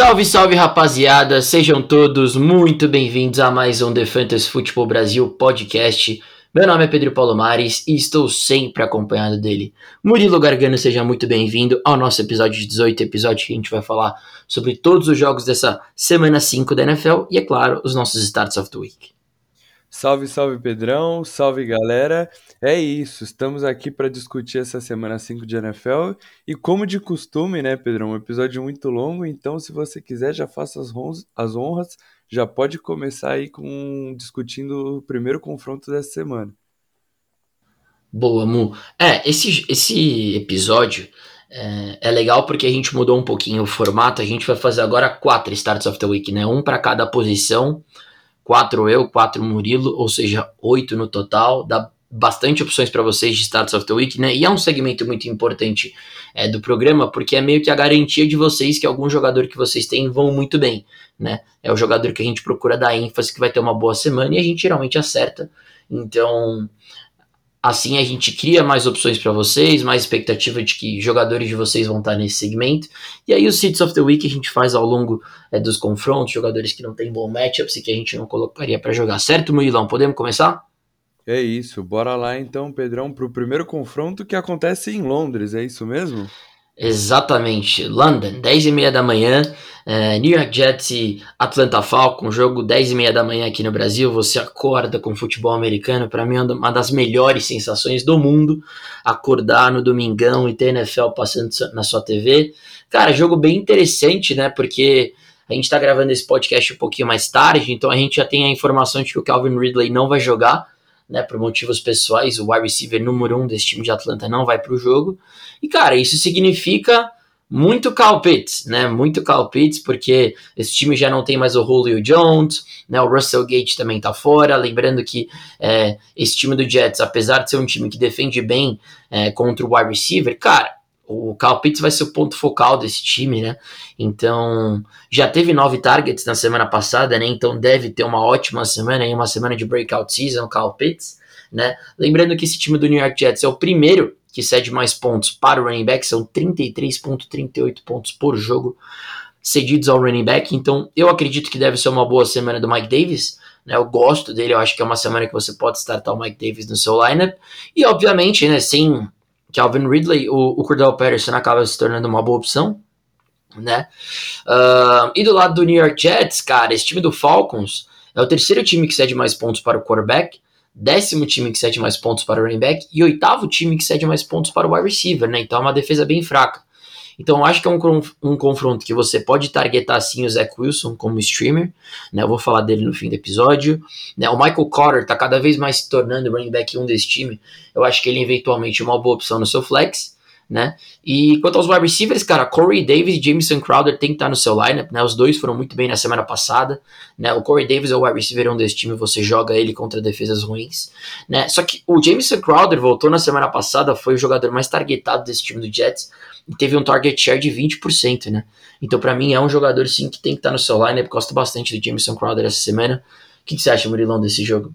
Salve, salve rapaziada, sejam todos muito bem-vindos a mais um The Fantasy Football Brasil podcast. Meu nome é Pedro Paulo Mares e estou sempre acompanhado dele. Murilo Gargano, seja muito bem-vindo ao nosso episódio de 18, episódio que a gente vai falar sobre todos os jogos dessa semana 5 da NFL e, é claro, os nossos Starts of the Week. Salve, salve Pedrão, salve galera. É isso, estamos aqui para discutir essa semana 5 de NFL e como de costume, né, Pedrão, um episódio muito longo, então se você quiser já faça as, honras, as honras, já pode começar aí com discutindo o primeiro confronto dessa semana. Boa, Mu. É, esse, esse episódio é, é, legal porque a gente mudou um pouquinho o formato, a gente vai fazer agora quatro Starts of the Week, né, um para cada posição, quatro eu, quatro Murilo, ou seja, oito no total. Dá bastante opções para vocês de Starts of the Week, né? E é um segmento muito importante é, do programa, porque é meio que a garantia de vocês que algum jogador que vocês têm vão muito bem, né? É o jogador que a gente procura dar ênfase, que vai ter uma boa semana, e a gente geralmente acerta. Então, Assim a gente cria mais opções para vocês, mais expectativa de que jogadores de vocês vão estar nesse segmento. E aí os Seeds of the Week a gente faz ao longo é, dos confrontos, jogadores que não têm bom matchups e que a gente não colocaria para jogar. Certo, Murilão? Podemos começar? É isso, bora lá então, Pedrão, para o primeiro confronto que acontece em Londres, é isso mesmo? Exatamente, London, 10 e meia da manhã, é, New York Jets e Atlanta Falcons, jogo 10 e meia da manhã aqui no Brasil, você acorda com futebol americano, para mim é uma das melhores sensações do mundo, acordar no domingão e ter NFL passando na sua TV, cara, jogo bem interessante, né, porque a gente tá gravando esse podcast um pouquinho mais tarde, então a gente já tem a informação de que o Calvin Ridley não vai jogar, né, por motivos pessoais, o wide receiver número um desse time de Atlanta não vai para o jogo. E, cara, isso significa muito Cal Pitts, né, muito Cal Pitts, porque esse time já não tem mais o Julio Jones, né, o Russell Gage também tá fora, lembrando que é, esse time do Jets, apesar de ser um time que defende bem é, contra o wide receiver, cara, o Cal Pitts vai ser o ponto focal desse time, né? Então, já teve nove targets na semana passada, né? Então deve ter uma ótima semana e uma semana de breakout season, Cal Pitts, né? Lembrando que esse time do New York Jets é o primeiro que cede mais pontos para o running back, são 33.38 pontos por jogo cedidos ao running back, então eu acredito que deve ser uma boa semana do Mike Davis, né? Eu gosto dele, eu acho que é uma semana que você pode startar o Mike Davis no seu lineup, e obviamente, né, sem Calvin Ridley, o, o Cordell Patterson acaba se tornando uma boa opção, né? Uh, e do lado do New York Jets, cara, esse time do Falcons é o terceiro time que cede mais pontos para o quarterback, décimo time que cede mais pontos para o running back e oitavo time que cede mais pontos para o wide receiver, né? Então é uma defesa bem fraca. Então eu acho que é um, um confronto que você pode targetar sim o Zach Wilson como streamer, né? Eu vou falar dele no fim do episódio. Né? O Michael Carter tá cada vez mais se tornando running back 1 desse time. Eu acho que ele eventualmente é uma boa opção no seu flex né? E quanto aos wide receivers, cara, Corey Davis e Jameson Crowder tem que estar no seu lineup, né? Os dois foram muito bem na semana passada, né? O Corey Davis é o wide receiver um desse time, você joga ele contra defesas ruins, né? Só que o Jameson Crowder voltou na semana passada, foi o jogador mais targetado desse time do Jets e teve um target share de 20%, né? Então, para mim, é um jogador sim que tem que estar no seu lineup. Gosto bastante do Jameson Crowder essa semana. O que, que você acha, Murilão, desse jogo?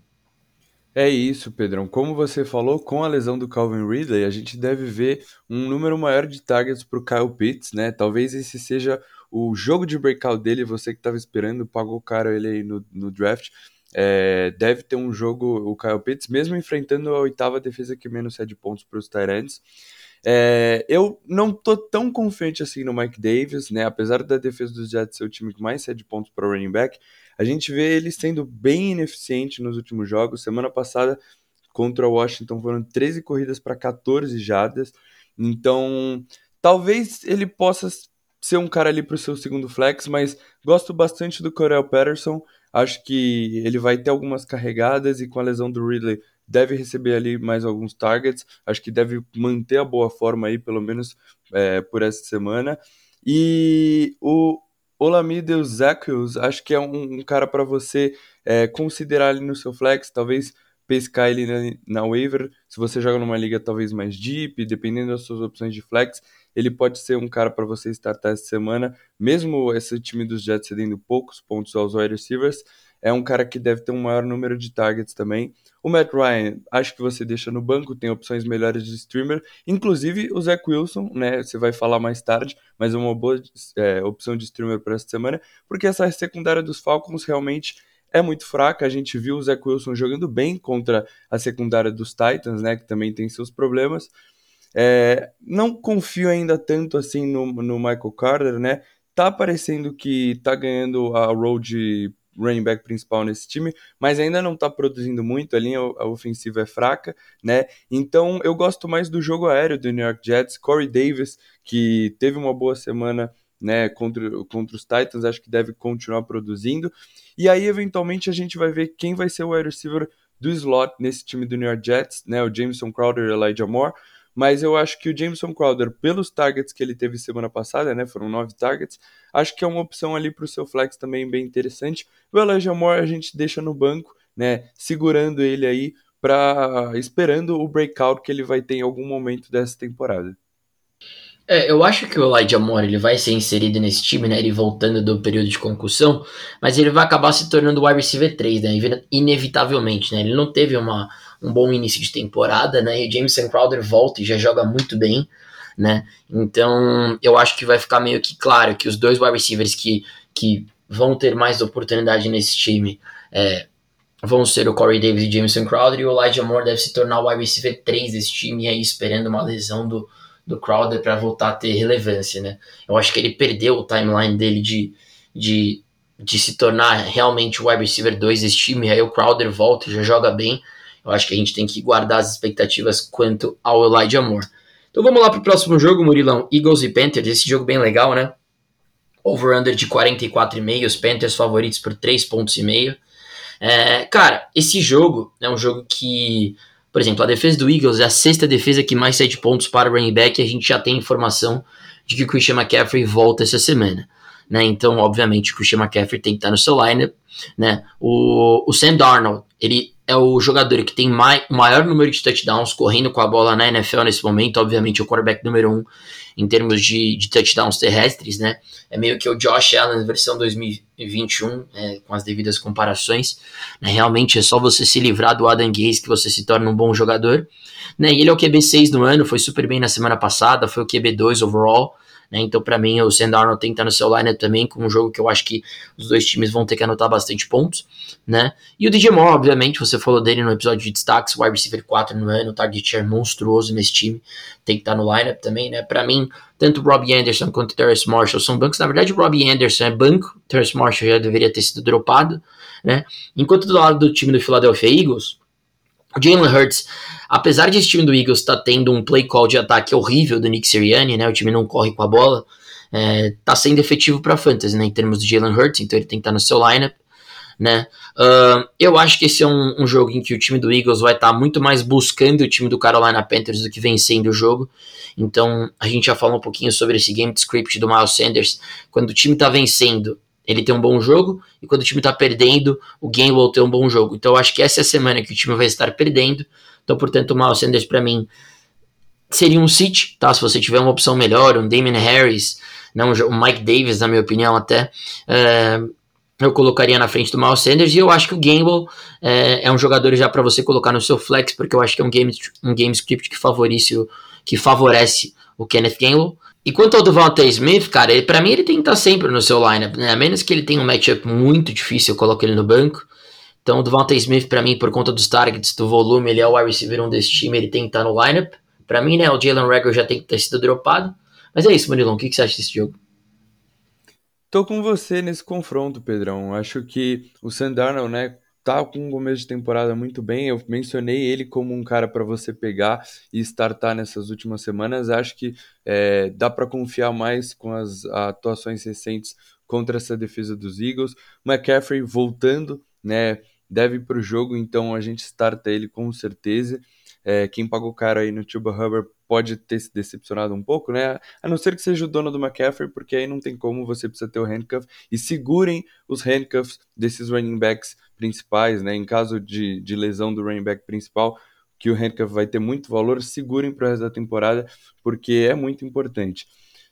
É isso, Pedrão. Como você falou, com a lesão do Calvin Ridley, a gente deve ver um número maior de targets para o Kyle Pitts, né? Talvez esse seja o jogo de breakout dele. Você que estava esperando, pagou caro ele aí no, no draft. É, deve ter um jogo, o Kyle Pitts, mesmo enfrentando a oitava defesa que menos cede pontos para os Tyrants. É, eu não tô tão confiante assim no Mike Davis, né? Apesar da defesa dos Jets ser o time que mais cede pontos para o running back, a gente vê ele sendo bem ineficiente nos últimos jogos. Semana passada, contra o Washington, foram 13 corridas para 14 jardas. Então, talvez ele possa ser um cara ali para o seu segundo flex, mas gosto bastante do Corel Patterson. Acho que ele vai ter algumas carregadas e com a lesão do Ridley deve receber ali mais alguns targets. Acho que deve manter a boa forma aí, pelo menos é, por essa semana. E o, Olamide Ezequiels, acho que é um, um cara para você é, considerar ali no seu flex, talvez pescar ele na, na waiver, se você joga numa liga talvez mais deep, dependendo das suas opções de flex, ele pode ser um cara para você startar essa semana, mesmo esse time dos Jets cedendo poucos pontos aos wide receivers, é um cara que deve ter um maior número de targets também. O Matt Ryan, acho que você deixa no banco, tem opções melhores de streamer, inclusive o Zach Wilson, né? Você vai falar mais tarde, mas é uma boa é, opção de streamer para essa semana, porque essa secundária dos Falcons realmente é muito fraca. A gente viu o Zach Wilson jogando bem contra a secundária dos Titans, né? Que também tem seus problemas. É, não confio ainda tanto assim no, no Michael Carter, né? Tá parecendo que tá ganhando a role de running back principal nesse time, mas ainda não tá produzindo muito, a linha a ofensiva é fraca, né? Então eu gosto mais do jogo aéreo do New York Jets, Corey Davis, que teve uma boa semana né, contra, contra os Titans, acho que deve continuar produzindo. E aí, eventualmente, a gente vai ver quem vai ser o wide receiver do slot nesse time do New York Jets, né, o Jameson Crowder e Elijah Moore mas eu acho que o Jameson Crowder, pelos targets que ele teve semana passada, né, foram nove targets, acho que é uma opção ali para o seu flex também bem interessante. O Elijah Moore a gente deixa no banco, né, segurando ele aí para esperando o breakout que ele vai ter em algum momento dessa temporada. É, eu acho que o Elijah Moore ele vai ser inserido nesse time, né? Ele voltando do período de concussão, mas ele vai acabar se tornando o wide receiver 3, né? Inevitavelmente, né? Ele não teve uma, um bom início de temporada, né? E o Jameson Crowder volta e já joga muito bem, né? Então eu acho que vai ficar meio que claro que os dois wide receivers que, que vão ter mais oportunidade nesse time é, vão ser o Corey Davis e Jameson Crowder, e o Elijah Moore deve se tornar o wide receiver 3 desse time, aí esperando uma lesão do, do Crowder para voltar a ter relevância, né? Eu acho que ele perdeu o timeline dele de, de, de se tornar realmente o wide receiver 2 desse time, aí o Crowder volta e já joga bem, eu acho que a gente tem que guardar as expectativas quanto ao Elijah Moore. Então vamos lá para o próximo jogo, Murilão. Eagles e Panthers, esse jogo bem legal, né? Over-under de 44,5, os Panthers favoritos por 3,5 pontos. É, cara, esse jogo é um jogo que, por exemplo, a defesa do Eagles é a sexta defesa que mais cede pontos para o running back e a gente já tem informação de que o Christian McCaffrey volta essa semana. Né? Então, obviamente, o Christian McCaffrey tem que estar no seu lineup. Né? O, o Sam Darnold, ele é o jogador que tem mai, o maior número de touchdowns correndo com a bola na NFL nesse momento, obviamente o quarterback número um em termos de, de touchdowns terrestres, né? É meio que o Josh Allen versão 2021, é, com as devidas comparações. Né? Realmente é só você se livrar do Adam Gaze que você se torna um bom jogador. Né? E ele é o QB6 no ano, foi super bem na semana passada, foi o QB2 overall. Né? Então, para mim, o Sam Darnold tem que estar no seu lineup também, com um jogo que eu acho que os dois times vão ter que anotar bastante pontos. Né? E o DJ Moore, obviamente, você falou dele no episódio de destaques, wide receiver 4 no ano, target share monstruoso nesse time, tem que estar no lineup também. Né? Para mim, tanto o Robbie Anderson quanto o Terrence Marshall são bancos. Na verdade, o Robbie Anderson é banco, o Terrence Marshall já deveria ter sido dropado. Né? Enquanto do lado do time do Philadelphia Eagles, Jalen Hurts, apesar de esse time do Eagles estar tá tendo um play call de ataque horrível do Nick Sirianni, né, o time não corre com a bola, é, tá sendo efetivo para fantasy, né, em termos do Jalen Hurts, então ele tem que estar tá no seu lineup, né. Uh, eu acho que esse é um, um, jogo em que o time do Eagles vai estar tá muito mais buscando o time do Carolina Panthers do que vencendo o jogo. Então a gente já falou um pouquinho sobre esse game script do Miles Sanders. Quando o time está vencendo, ele tem um bom jogo, e quando o time está perdendo, o Gainwell tem um bom jogo. Então eu acho que essa é a semana que o time vai estar perdendo. Então, portanto, o Miles Sanders para mim seria um sit, tá? Se você tiver uma opção melhor, um Damon Harris, não, um Mike Davis, na minha opinião, até. É, eu colocaria na frente do Miles Sanders e eu acho que o Gamble é, é um jogador já para você colocar no seu flex, porque eu acho que é um game, um game script que favorece, que favorece o Kenneth Gamble. E quanto ao Devontae Smith, cara, ele, pra mim ele tem que estar sempre no seu lineup, né? A menos que ele tenha um matchup muito difícil, eu coloco ele no banco. Então o Devontae Smith, para mim, por conta dos targets, do volume, ele é o wide receiver um desse time, ele tem que estar no lineup. Para mim, né, o Jalen Rager já tem que ter sido dropado. Mas é isso, Manilon, o que, que você acha desse jogo? Tô com você nesse confronto, Pedrão. Acho que o Sandarno, né, tá com um começo de temporada muito bem. Eu mencionei ele como um cara para você pegar e startar nessas últimas semanas. Acho que é, dá para confiar mais com as atuações recentes contra essa defesa dos Eagles. McCaffrey voltando, né? Deve para o jogo, então a gente starta ele com certeza. É, quem pagou caro aí no Tuba Hubbard pode ter se decepcionado um pouco, né? A não ser que seja o dono do McCaffrey, porque aí não tem como, você precisa ter o handcuff. E segurem os handcuffs desses running backs principais, né? Em caso de, de lesão do running back principal, que o handcuff vai ter muito valor, segurem para o resto da temporada, porque é muito importante.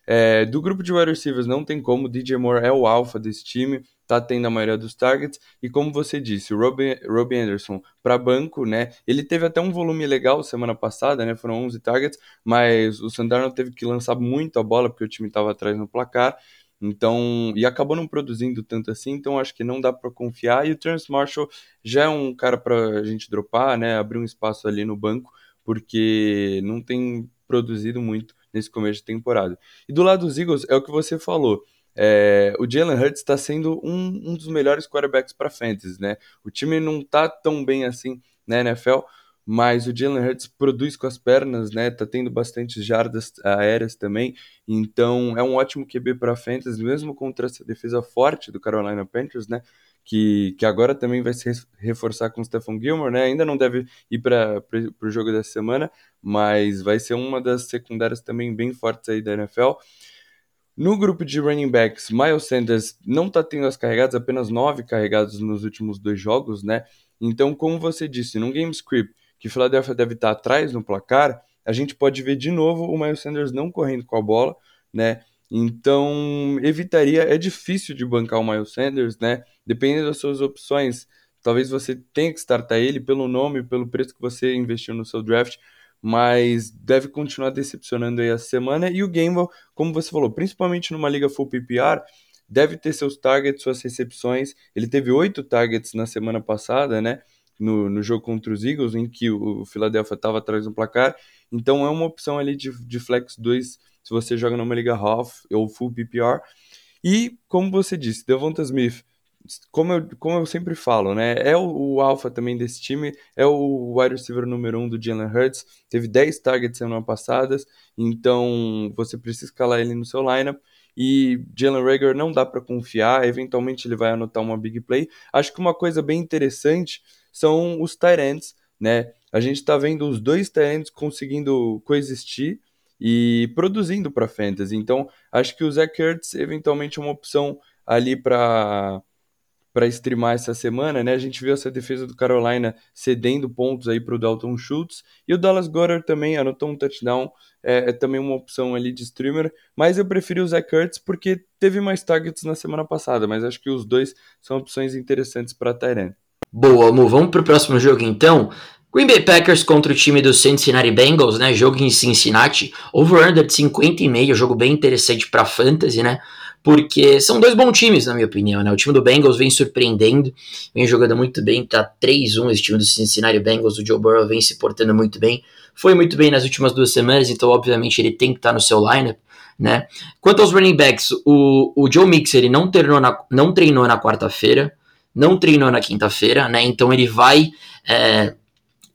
É, do grupo de wide receivers não tem como, DJ Moore é o alfa desse time, tá tendo a maioria dos targets, e como você disse, o Robbie, Anderson para banco, né, ele teve até um volume legal semana passada, né, foram 11 targets, mas o Sandarno teve que lançar muito a bola, porque o time estava atrás no placar, então, e acabou não produzindo tanto assim, então acho que não dá para confiar. E o Terence Marshall já é um cara para a gente dropar, né? Abrir um espaço ali no banco, porque não tem produzido muito nesse começo de temporada. E do lado dos Eagles, é o que você falou. É, o Jalen Hurts está sendo um, um, dos melhores quarterbacks para fantasy, né? O time não está tão bem assim na NFL, mas o Jalen Hurts produz com as pernas, né? Tá tendo bastante jardas aéreas também, então é um ótimo QB para fantasy, mesmo contra essa defesa forte do Carolina Panthers, né? Que, que agora também vai se reforçar com o Stephon Gilmore, né? Ainda não deve ir para o jogo dessa semana, mas vai ser uma das secundárias também bem fortes aí da NFL. No grupo de running backs, Miles Sanders não está tendo as carregadas, apenas nove carregados nos últimos dois jogos, né? Então, como você disse, num game script que Philadelphia deve estar atrás no placar, a gente pode ver de novo o Miles Sanders não correndo com a bola, né? Então, evitaria, é difícil de bancar o Miles Sanders, né? Dependendo das suas opções, talvez você tenha que startar ele pelo nome, pelo preço que você investiu no seu draft, mas deve continuar decepcionando aí a semana. E o Gamble, como você falou, principalmente numa liga full PPR, deve ter seus targets, suas recepções. Ele teve oito targets na semana passada, né? no, no jogo contra os Eagles, em que o Philadelphia estava atrás do placar. Então é uma opção ali de, de flex 2 se você joga numa liga half ou full PPR. E, como você disse, Devonta Smith, como eu, como eu sempre falo, né? É o, o alfa também desse time, é o wide receiver número 1 um do Jalen Hurts, teve 10 targets semana passadas, então você precisa escalar ele no seu lineup. E Jalen Rager não dá para confiar, eventualmente ele vai anotar uma big play. Acho que uma coisa bem interessante são os Tyrants, né? A gente está vendo os dois Tyrants conseguindo coexistir e produzindo para fantasy. Então, acho que o Zach Ertz eventualmente é uma opção ali para para streamar essa semana, né? A gente viu essa defesa do Carolina cedendo pontos aí para o Dalton Schultz e o Dallas Goddard também anotou um touchdown, é, é, também uma opção ali de streamer, mas eu preferi o Zach Ertz porque teve mais targets na semana passada, mas acho que os dois são opções interessantes para Tyrant. Boa, Mu. Vamos pro próximo jogo então. Green Bay Packers contra o time dos Cincinnati Bengals, né? Jogo em Cincinnati. Over-under de 50,5, jogo bem interessante para fantasy, né? Porque são dois bons times, na minha opinião, né? O time do Bengals vem surpreendendo, vem jogando muito bem, tá 3-1 esse time dos Cincinnati Bengals, o Joe Burrow vem se portando muito bem. Foi muito bem nas últimas duas semanas, então obviamente ele tem que estar tá no seu lineup, né? Quanto aos running backs, o, o Joe Mixer ele não treinou na, não treinou na quarta-feira, não treinou na quinta-feira, né? Então ele vai é,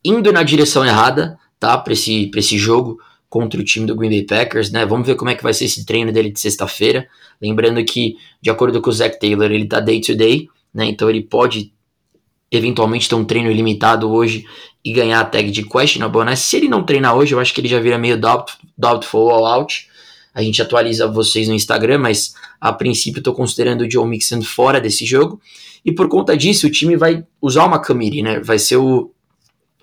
indo na direção errada, tá? Para esse, esse jogo contra o time do Green Bay Packers, né? Vamos ver como é que vai ser esse treino dele de sexta-feira. Lembrando que, de acordo com o Zach Taylor, ele tá day to day, né? Então ele pode eventualmente ter um treino ilimitado hoje e ganhar a tag de questionable, né? Se ele não treinar hoje, eu acho que ele já vira meio doubt, doubtful all out. A gente atualiza vocês no Instagram, mas a princípio estou considerando o Joe Mixon fora desse jogo. E por conta disso, o time vai usar uma Camiri, né? Vai ser o,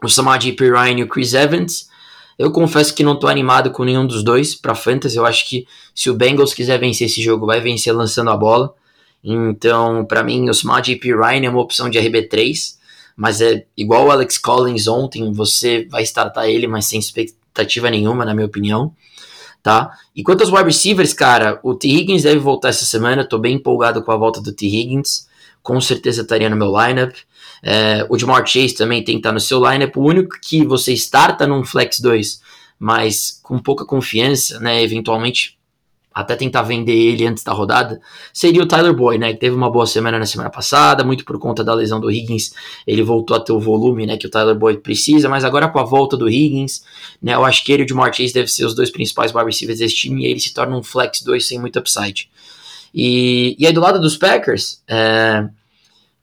o Samadi Pirine e o Chris Evans. Eu confesso que não estou animado com nenhum dos dois para fantasy. Eu acho que se o Bengals quiser vencer esse jogo, vai vencer lançando a bola. Então, para mim, o Samadi Pirine é uma opção de RB3, mas é igual o Alex Collins ontem, você vai startar ele, mas sem expectativa nenhuma, na minha opinião. Tá? E quanto aos wide receivers, cara, o T. Higgins deve voltar essa semana. Estou bem empolgado com a volta do T. Higgins com certeza estaria no meu lineup. É, o Jamar Chase também tem que estar no seu lineup. O único que você starta num Flex 2, mas com pouca confiança, né? Eventualmente até tentar vender ele antes da rodada, seria o Tyler Boyd, né? Que teve uma boa semana na semana passada, muito por conta da lesão do Higgins, ele voltou a ter o volume, né? Que o Tyler Boyd precisa, mas agora com a volta do Higgins, né? Eu acho que ele e o Jamar Chase devem ser os dois principais wide receivers desse time e ele se torna um flex 2 sem muito upside. E, e aí do lado dos Packers, é,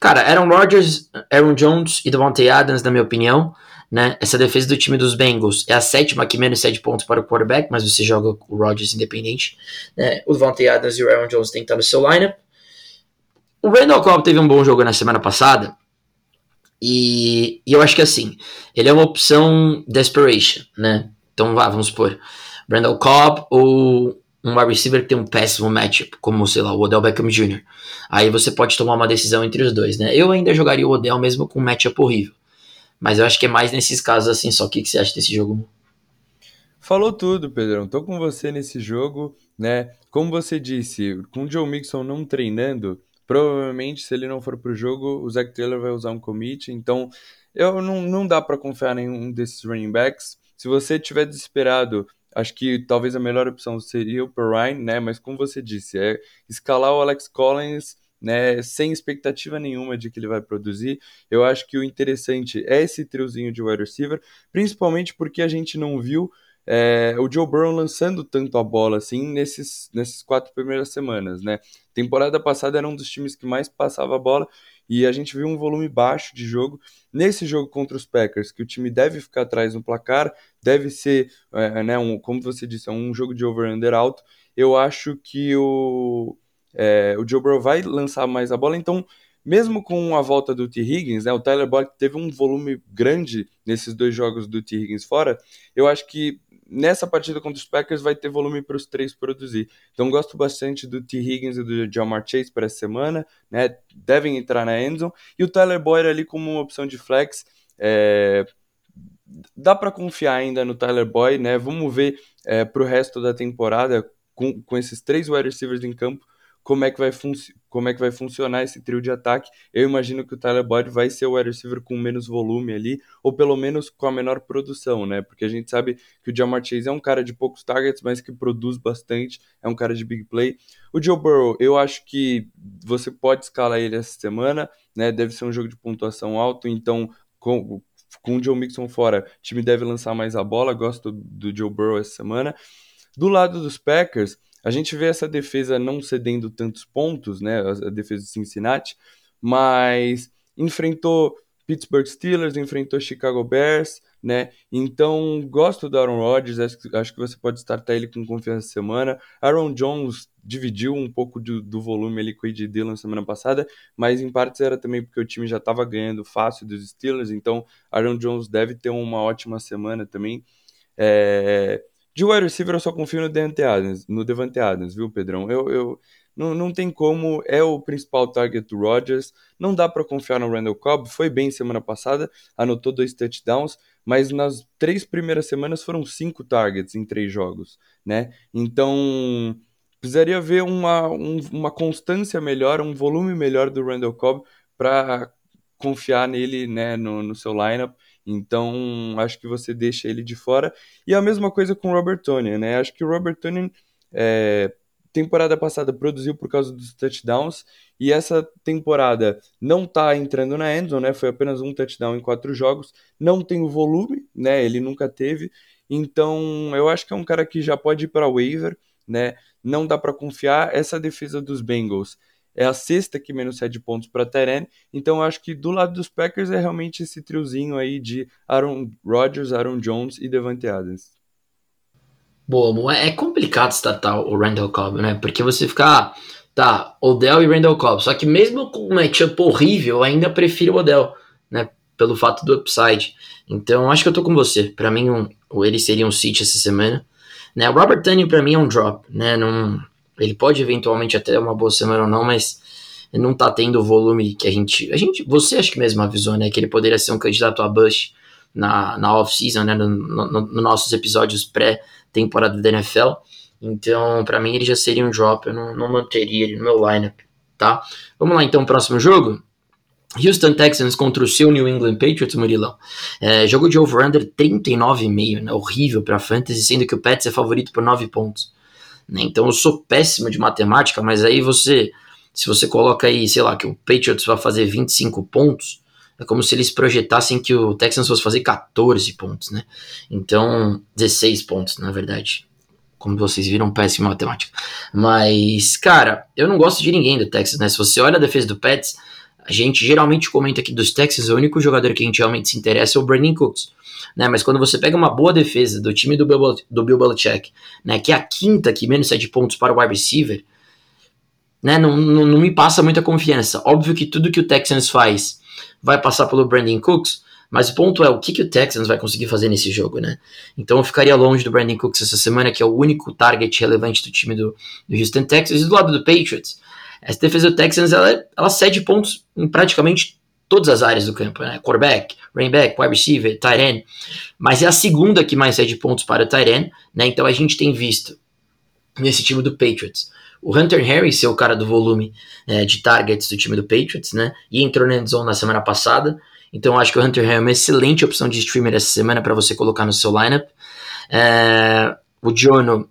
cara, Aaron Rodgers, Aaron Jones e Devontae Adams, na minha opinião, né? Essa defesa do time dos Bengals é a sétima que menos sete pontos para o quarterback, mas você joga o Rodgers independente. Né? O Devontae Adams e o Aaron Jones têm que estar no seu lineup. O Randall Cobb teve um bom jogo na semana passada. E, e, eu acho que assim, ele é uma opção desperation, né? Então vá, vamos supor. Randall Cobb ou um wide receiver que tem um péssimo matchup, como, sei lá, o Odell Beckham Jr. Aí você pode tomar uma decisão entre os dois, né? Eu ainda jogaria o Odell mesmo com um matchup horrível. Mas eu acho que é mais nesses casos assim, só o que, que você acha desse jogo? Falou tudo, Pedrão. Tô com você nesse jogo, né? Como você disse, com o Joe Mixon não treinando, provavelmente se ele não for pro jogo, o Zach Taylor vai usar um commit, então eu não, não dá para confiar em nenhum desses running backs. Se você tiver desesperado Acho que talvez a melhor opção seria o Perrine, né? Mas como você disse, é escalar o Alex Collins, né? Sem expectativa nenhuma de que ele vai produzir. Eu acho que o interessante é esse triozinho de wide receiver, principalmente porque a gente não viu é, o Joe Burrow lançando tanto a bola assim nesses, nesses quatro primeiras semanas, né? Temporada passada era um dos times que mais passava a bola e a gente viu um volume baixo de jogo. Nesse jogo contra os Packers, que o time deve ficar atrás no placar, deve ser, é, né, um, como você disse, é um jogo de over-under alto. Eu acho que o, é, o Joe Burrow vai lançar mais a bola, então mesmo com a volta do T. Higgins, né, o Tyler Boyd teve um volume grande nesses dois jogos do T. Higgins fora, eu acho que nessa partida contra os Packers vai ter volume para os três produzir. Então gosto bastante do T. Higgins e do Jamar Chase para essa semana, né? Devem entrar na endzone. E o Tyler Boyd ali como uma opção de flex. É... Dá para confiar ainda no Tyler Boyd, né? Vamos ver é, para o resto da temporada com, com esses três wide receivers em campo como é que vai, como é que vai funcionar esse trio de ataque. Eu imagino que o Tyler Boyd vai ser o wide receiver com menos volume ali, ou pelo menos com a menor produção, né? Porque a gente sabe que o Jamar Chase é um cara de poucos targets, mas que produz bastante, é um cara de big play. O Joe Burrow, eu acho que você pode escalar ele essa semana, né? Deve ser um jogo de pontuação alto, então com, com o Joe Mixon fora, o time deve lançar mais a bola. Gosto do Joe Burrow essa semana. Do lado dos Packers, a gente vê essa defesa não cedendo tantos pontos, né? A defesa de Cincinnati, mas enfrentou Pittsburgh Steelers, enfrentou Chicago Bears, né? Então, gosto do Aaron Rodgers, acho que, você pode startar ele com confiança semana. Aaron Jones dividiu um pouco do, do volume ali com o Ed Dillon semana passada, mas em partes era também porque o time já estava ganhando fácil dos Steelers, então Aaron Jones deve ter uma ótima semana também. É, de wide receiver eu só confio no Devante Adams, no Devante Adams, viu, Pedrão? Eu, eu não, não tem como, é o principal target do Rodgers, não dá para confiar no Randall Cobb, foi bem semana passada, anotou dois touchdowns, mas nas três primeiras semanas foram cinco targets em três jogos, né? Então, precisaria ver uma, um, uma constância melhor, um volume melhor do Randall Cobb para confiar nele, né, no, no seu lineup. Então, acho que você deixa ele de fora. E a mesma coisa com o Robert Tonian, né? Acho que o Robert Tonian, é, temporada passada, produziu por causa dos touchdowns. E essa temporada não tá entrando na endzone, né? Foi apenas um touchdown em quatro jogos. Não tem o volume, né? Ele nunca teve. Então, eu acho que é um cara que já pode ir para waiver, né? Não dá para confiar. Essa defesa dos Bengals é a sexta que menos cede pontos para Teren. Então eu acho que do lado dos Packers é realmente esse triozinho aí de Aaron Rodgers, Aaron Jones e Devante Adams. Boa, é complicado startar o Randall Cobb, né? Porque você fica, tá, Odell e Randall Cobb. Só que mesmo com um matchup horrível, eu ainda prefiro o Odell, né? Pelo fato do upside. Então acho que eu tô com você. Para mim, um, ele seria um sit essa semana. Né? O Robert Tunney para mim é um drop, né? Não, ele pode eventualmente até uma boa semana ou não, mas não tá tendo o volume que a gente. A gente você acho que mesmo avisou, né? Que ele poderia ser um candidato a Bush na, na off-season, né? Nos no, no nossos episódios pré-temporada da NFL. Então, para mim, ele já seria um drop. Eu não, não manteria ele no meu lineup, tá? Vamos lá, então, próximo jogo. Houston Texans contra o seu New England Patriots, Murilão. É, jogo de over-under 39,5, né? Horrível pra fantasy, sendo que o Pets é favorito por 9 pontos. Né? Então eu sou péssimo de matemática, mas aí você, se você coloca aí, sei lá, que o Patriots vai fazer 25 pontos, é como se eles projetassem que o Texans fosse fazer 14 pontos, né? Então, 16 pontos, na verdade. Como vocês viram, péssimo matemática. Mas, cara, eu não gosto de ninguém do Texas, né? Se você olha a defesa do Pets, a gente geralmente comenta aqui dos Texans, o único jogador que a gente realmente se interessa é o Brandon Cooks né? Mas quando você pega uma boa defesa do time do Bill, do Bill Belichick, né? Que é a quinta que menos sete pontos para o wide receiver, né? Não, não, não me passa muita confiança. Óbvio que tudo que o Texans faz vai passar pelo Brandon Cooks, Mas o ponto é o que, que o Texans vai conseguir fazer nesse jogo, né? Então eu ficaria longe do Brandon Cooks essa semana, que é o único target relevante do time do, do Houston Texans. E do lado do Patriots, essa defesa do Texans ela, ela cede pontos em praticamente todas as áreas do campo, né? Quarterback, running back, wide receiver, tight end. Mas é a segunda que mais cede pontos para o tight end, né? Então a gente tem visto nesse time do Patriots o Hunter Harry ser o cara do volume é, de targets do time do Patriots, né? E entrou na endzone na semana passada. Então acho que o Hunter Harry é uma excelente opção de streamer essa semana para você colocar no seu lineup. É, o Jono,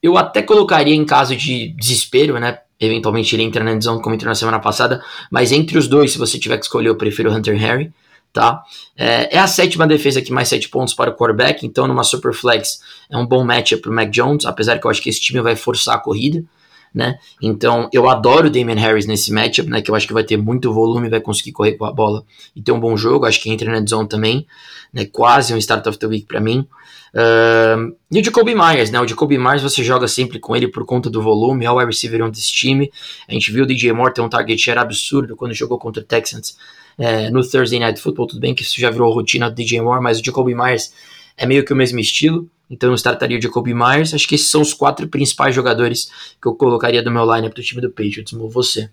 eu até colocaria em caso de desespero, né? Eventualmente ele entra na endzone como entrou na semana passada, mas entre os dois, se você tiver que escolher, eu prefiro o Hunter Harry tá? É, é, a sétima defesa que mais sete pontos para o quarterback, então numa super flex é um bom matchup para o Mac Jones, apesar que eu acho que esse time vai forçar a corrida, né? Então eu adoro o Damian Harris nesse matchup, né? Que eu acho que vai ter muito volume, vai conseguir correr com a bola e ter um bom jogo. Acho que entra na zone também, né? Quase um start of the week para mim. Uh, e o Jacoby Myers, né? O Jacoby Myers você joga sempre com ele por conta do volume, é o wide receiver desse time. A gente viu o DJ Moore ter um target share absurdo quando jogou contra o Texans é, no Thursday Night Football. Tudo bem que isso já virou rotina do DJ Moore, mas o Jacoby Myers é meio que o mesmo estilo. Então eu startaria o Jacoby Myers. Acho que esses são os quatro principais jogadores que eu colocaria do meu lineup do time do Patriots. Você.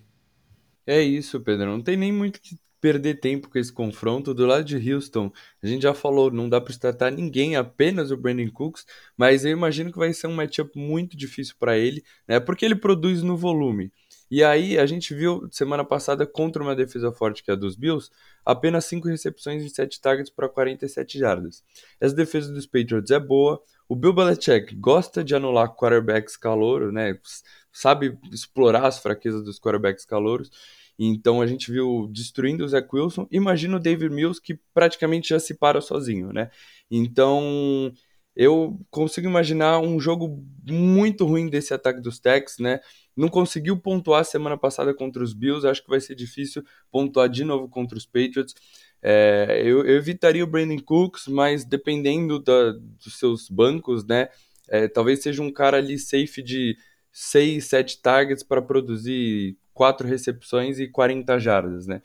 É isso, Pedro. Não tem nem muito que perder tempo com esse confronto. Do lado de Houston, a gente já falou, não dá para startar ninguém, apenas o Brandon Cooks, mas eu imagino que vai ser um matchup muito difícil para ele, né? Porque ele produz no volume. E aí a gente viu semana passada contra uma defesa forte que é a dos Bills, apenas 5 recepções e 7 targets para 47 jardas. Essa defesa dos Patriots é boa. O Bill Belichick gosta de anular quarterbacks calouros, né? Sabe explorar as fraquezas dos quarterbacks calouros. Então a gente viu destruindo o Zach Wilson. Imagina o David Mills que praticamente já se para sozinho, né? Então eu consigo imaginar um jogo muito ruim desse ataque dos Techs, né? Não conseguiu pontuar semana passada contra os Bills, acho que vai ser difícil pontuar de novo contra os Patriots. É, eu, eu, evitaria o Brandon Cooks, mas dependendo da, dos seus bancos, né? É, talvez seja um cara ali safe de 6, 7 targets para produzir 4 recepções e 40 jardas, né?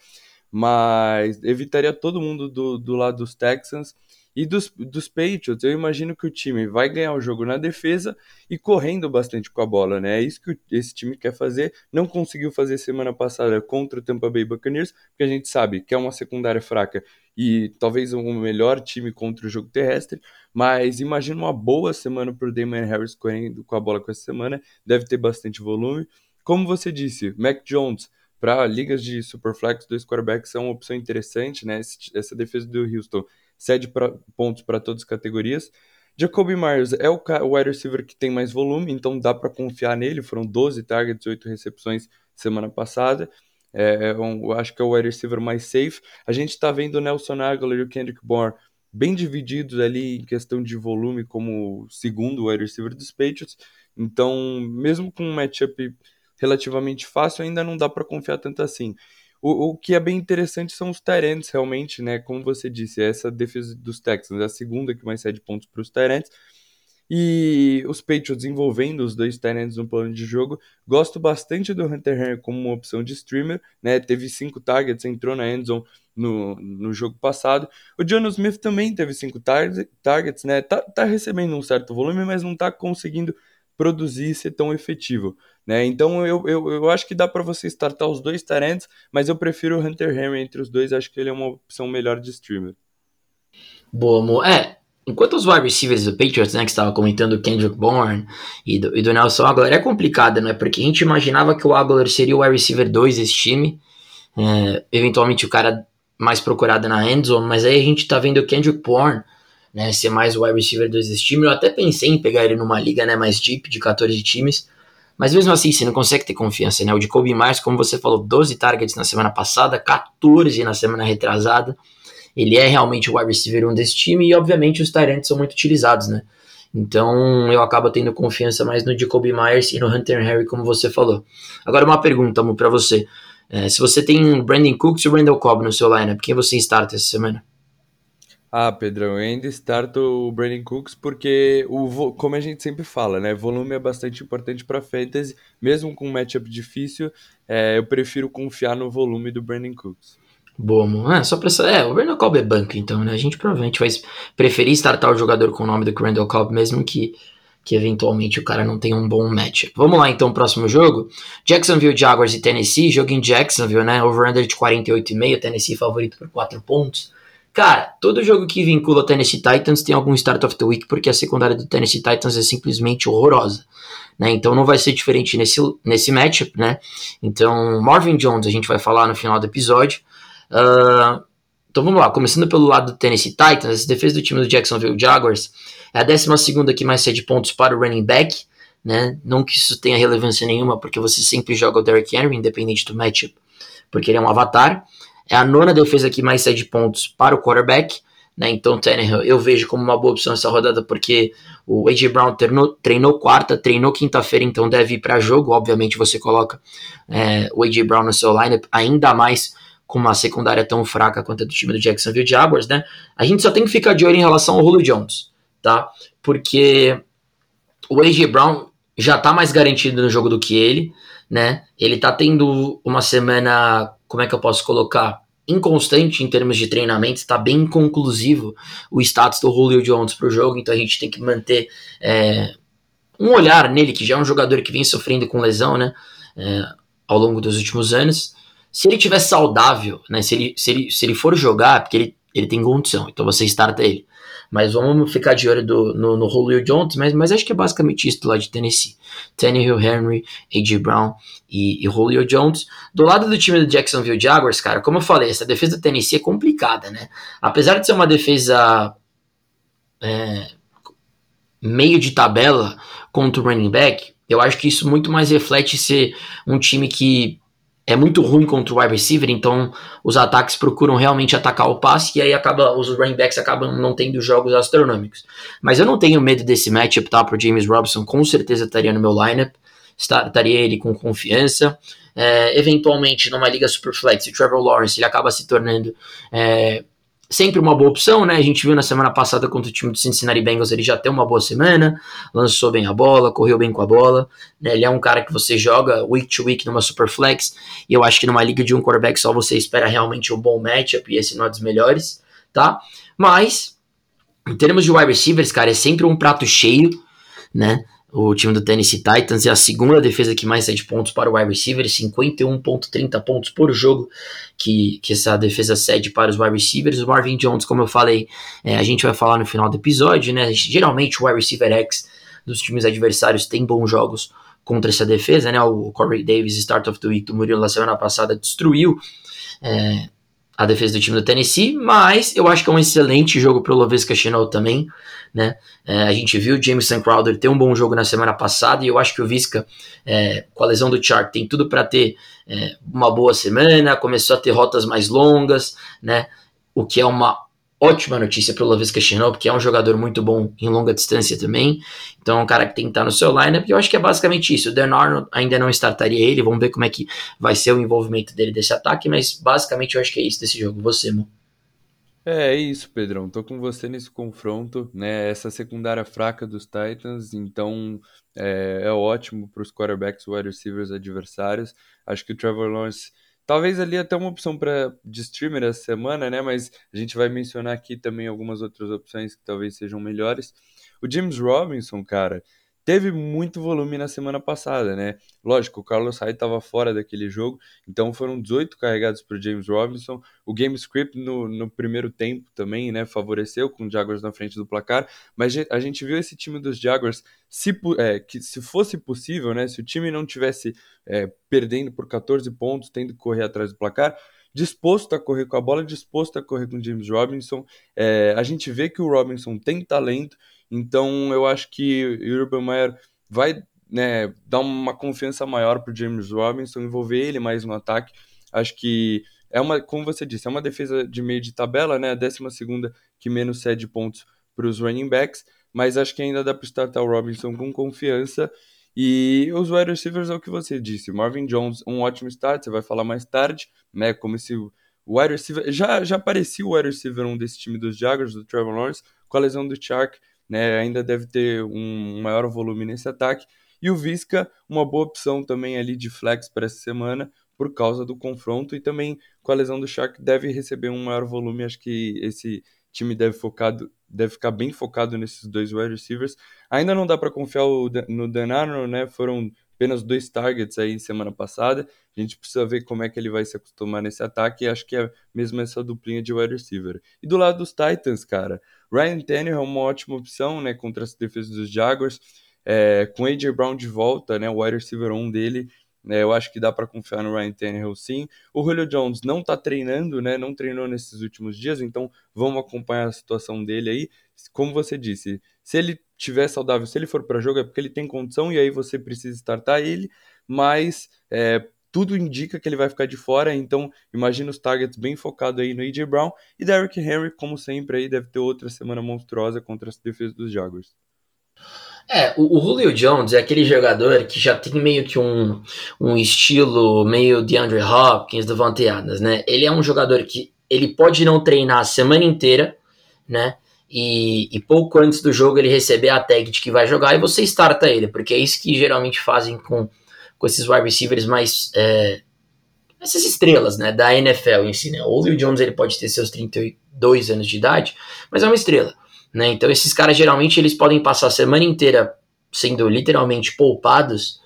Mas evitaria todo mundo do, do lado dos Texans. E dos, dos Patriots, eu imagino que o time vai ganhar o jogo na defesa e correndo bastante com a bola, né? É isso que esse time quer fazer. Não conseguiu fazer semana passada contra o Tampa Bay Buccaneers, porque a gente sabe que é uma secundária fraca e talvez um melhor time contra o jogo terrestre. Mas imagina uma boa semana para o Damon Harris correndo com a bola com essa semana. Deve ter bastante volume. Como você disse, Mac Jones para ligas de Superflex, dois quarterbacks é uma opção interessante, né? Essa defesa do Houston cede pra, pontos para todas as categorias. Jacoby Myers é o, wide receiver que tem mais volume, então dá para confiar nele. Foram 12 targets, 8 recepções semana passada. É, é um, acho que é o wide receiver mais safe. A gente está vendo o Nelson Aguilar e o Kendrick Bourne bem divididos ali em questão de volume como segundo wide receiver dos Patriots. Então, mesmo com um matchup relativamente fácil, ainda não dá para confiar tanto assim. O, o que é bem interessante são os Tyrants, realmente, né? Como você disse, essa defesa dos Texans é a segunda que mais cede pontos para os Tyrants. E os Patriots envolvendo os dois Tyrants no plano de jogo. Gosto bastante do Hunter Henry como uma opção de streamer, né? Teve cinco targets, entrou na endzone no, no jogo passado. O John Smith também teve cinco tar targets, né? Tá, tá recebendo um certo volume, mas não tá conseguindo produzir e ser tão efetivo. Né? Então eu, eu, eu acho que dá para você startar os dois Tyrants, mas eu prefiro o Hunter Henry entre os dois, acho que ele é uma opção melhor de streamer. Boa, amor. É, enquanto os wide receivers do Patriots, né, que estava comentando o Kendrick Bourne e do, e do Nelson Aguilar, é complicado, né? Porque a gente imaginava que o Aguilar seria o wide receiver 2 desse time, é, eventualmente o cara mais procurado na endzone, mas aí a gente tá vendo o Kendrick Bourne né, ser mais o wide receiver 2 desse time. Eu até pensei em pegar ele numa liga né, mais deep, de 14 times, mas mesmo assim, você não consegue ter confiança, né? O de Kobe Myers, como você falou, 12 targets na semana passada, 14 na semana retrasada. Ele é realmente o wide receiver um desse time e, obviamente, os Tyrants são muito utilizados, né? Então, eu acabo tendo confiança mais no Jacoby Myers e no Hunter Harry, como você falou. Agora, uma pergunta, Mu, pra você. É, se você tem Brandon Cooks e Randall Cobb no seu lineup, quem você starta essa semana? Ah, Pedrão, eu ainda starto o Brandon Cooks porque, o, como a gente sempre fala, né? Volume é bastante importante para fantasy, mesmo com um matchup difícil, é, eu prefiro confiar no volume do Brandon Cooks. Boa, mano. É, só pra É, o Randall Cobb é banco, então, né? A gente provavelmente vai preferir startar o jogador com o nome do Randall Cobb, mesmo que, que eventualmente o cara não tenha um bom match. Vamos lá, então, próximo jogo. Jacksonville Jaguars e Tennessee. Jogo em Jacksonville, né? Over-under de 48,5. Tennessee favorito por 4 pontos. Cara, todo jogo que vincula o Tennessee Titans tem algum start of the week, porque a secundária do Tennessee Titans é simplesmente horrorosa. Né? Então não vai ser diferente nesse, nesse matchup, né? Então, Marvin Jones, a gente vai falar no final do episódio. Uh, então vamos lá, começando pelo lado do Tennessee Titans, a defesa do time do Jacksonville Jaguars é a 12 que mais cede pontos para o running back, né? Não que isso tenha relevância nenhuma, porque você sempre joga o Derrick Henry, independente do matchup, porque ele é um avatar. É a nona defesa que mais cede pontos para o quarterback, né? Então, Tannehill eu vejo como uma boa opção essa rodada, porque o A.J. Brown treinou, treinou quarta, treinou quinta-feira, então deve ir para jogo. Obviamente, você coloca é, o A.J. Brown no seu lineup, ainda mais com uma secundária tão fraca quanto a do time do Jacksonville Jaguars, né? A gente só tem que ficar de olho em relação ao Julio Jones, tá? Porque o AJ Brown já tá mais garantido no jogo do que ele, né? Ele tá tendo uma semana, como é que eu posso colocar? Inconstante em termos de treinamento, está bem inconclusivo o status do Julio Jones pro jogo, então a gente tem que manter é, um olhar nele, que já é um jogador que vem sofrendo com lesão, né? É, ao longo dos últimos anos. Se ele tiver saudável, né? Se ele, se ele, se ele for jogar, porque ele, ele tem condição, então você starta ele. Mas vamos ficar de olho do, no, no Julio Jones, mas, mas acho que é basicamente isso lado de Tennessee. Tannehill, Henry, A.J. Brown e, e Julio Jones. Do lado do time do Jacksonville Jaguars, cara, como eu falei, essa defesa do Tennessee é complicada, né? Apesar de ser uma defesa é, meio de tabela contra o running back, eu acho que isso muito mais reflete ser um time que é muito ruim contra o wide receiver, então os ataques procuram realmente atacar o passe e aí acaba os running backs acabam não tendo jogos astronômicos. Mas eu não tenho medo desse matchup, tá? Pro James Robinson, com certeza estaria no meu lineup, estaria ele com confiança. É, eventualmente, numa liga super flex, o Trevor Lawrence ele acaba se tornando é, sempre uma boa opção, né? A gente viu na semana passada contra o time do Cincinnati Bengals, ele já tem uma boa semana, lançou bem a bola, correu bem com a bola, né? Ele é um cara que você joga week to week numa super flex, e eu acho que numa liga de um quarterback só você espera realmente um bom matchup, e esse não é dos melhores, tá? Mas, em termos de wide receivers, cara, é sempre um prato cheio, né? O time do Tennessee Titans é a segunda defesa que mais cede pontos para o wide receiver, 51.30 pontos por jogo que, que essa defesa cede para os wide receivers. O Marvin Jones, como eu falei, é, a gente vai falar no final do episódio, né? Geralmente o wide receiver X dos times adversários tem bons jogos contra essa defesa, né? O Corey Davis, start of the week do Murilo na semana passada, destruiu é, a defesa do time do Tennessee, mas eu acho que é um excelente jogo para o Lovisca Chenault também, né? É, a gente viu o Jameson Crowder ter um bom jogo na semana passada e eu acho que o Visca, é, com a lesão do Chark, tem tudo para ter é, uma boa semana, começou a ter rotas mais longas, né? O que é uma ótima notícia para o Lovisca Chenault, porque é um jogador muito bom em longa distância também. Então é um cara que tem que estar no seu lineup. E eu acho que é basicamente isso. O Dan Arnold ainda não startaria ele. Vamos ver como é que vai ser o envolvimento dele desse ataque. Mas basicamente eu acho que é isso desse jogo. Você, Mo. É, é isso, Pedrão. Tô com você nesse confronto, né? Essa secundária fraca dos Titans, então é, é ótimo para os quarterbacks, wide receivers adversários. Acho que o Trevor Lawrence Talvez ali até uma opção para de streamer essa semana, né? Mas a gente vai mencionar aqui também algumas outras opções que talvez sejam melhores. O James Robinson, cara, teve muito volume na semana passada, né? Lógico, o Carlos Hyde estava fora daquele jogo, então foram 18 carregados para James Robinson. O game script no, no primeiro tempo também, né, favoreceu com o Jaguars na frente do placar, mas a gente viu esse time dos Jaguars, se, é, que se fosse possível, né, se o time não tivesse é, perdendo por 14 pontos, tendo que correr atrás do placar, disposto a correr com a bola, disposto a correr com o James Robinson. É, a gente vê que o Robinson tem talento então eu acho que o Urban Meyer vai né, dar uma confiança maior para James Robinson, envolver ele mais no ataque. Acho que é uma, como você disse, é uma defesa de meio de tabela, né? A 12 que menos cede pontos para os running backs, mas acho que ainda dá para startar o Robinson com confiança. E os wide receivers é o que você disse. Marvin Jones, um ótimo start, você vai falar mais tarde, né? Como se o wide receiver. Já, já aparecia o wide receiver um desse time dos Jaguars, do Trevor Lawrence, com a lesão do Chark né? Ainda deve ter um maior volume nesse ataque. E o Visca, uma boa opção também ali de flex para essa semana, por causa do confronto e também com a lesão do Shark deve receber um maior volume. Acho que esse time deve focado deve ficar bem focado nesses dois wide receivers. Ainda não dá para confiar no Dan Arnold, né? Foram apenas dois targets aí semana passada. A gente precisa ver como é que ele vai se acostumar nesse ataque. E acho que é mesmo essa duplinha de wide receiver. E do lado dos Titans, cara, Ryan Tannehill é uma ótima opção, né, contra as defesas dos Jaguars. É, com AJ Brown de volta, né, o wide receiver 1 dele, né, eu acho que dá para confiar no Ryan Tannehill sim. O Julio Jones não está treinando, né, não treinou nesses últimos dias, então vamos acompanhar a situação dele aí. Como você disse, se ele tiver saudável, se ele for para jogo, é porque ele tem condição e aí você precisa startar ele, mas é, tudo indica que ele vai ficar de fora, então imagina os targets bem focados aí no AJ Brown e Derrick Henry, como sempre, aí deve ter outra semana monstruosa contra as defesas dos Jaguars. É, o, o, Julio Jones é aquele jogador que já tem meio que um, um estilo meio de Andre Hopkins, do Adams, né? Ele é um jogador que ele pode não treinar a semana inteira, né? e, e, pouco antes do jogo ele receber a tag de que vai jogar e você starta ele, porque é isso que geralmente fazem com, com esses wide receivers mais. É, essas estrelas né, da NFL em si. Né? O Julio Jones ele pode ter seus 32 anos de idade, mas é uma estrela. Né? Então esses caras geralmente eles podem passar a semana inteira sendo literalmente poupados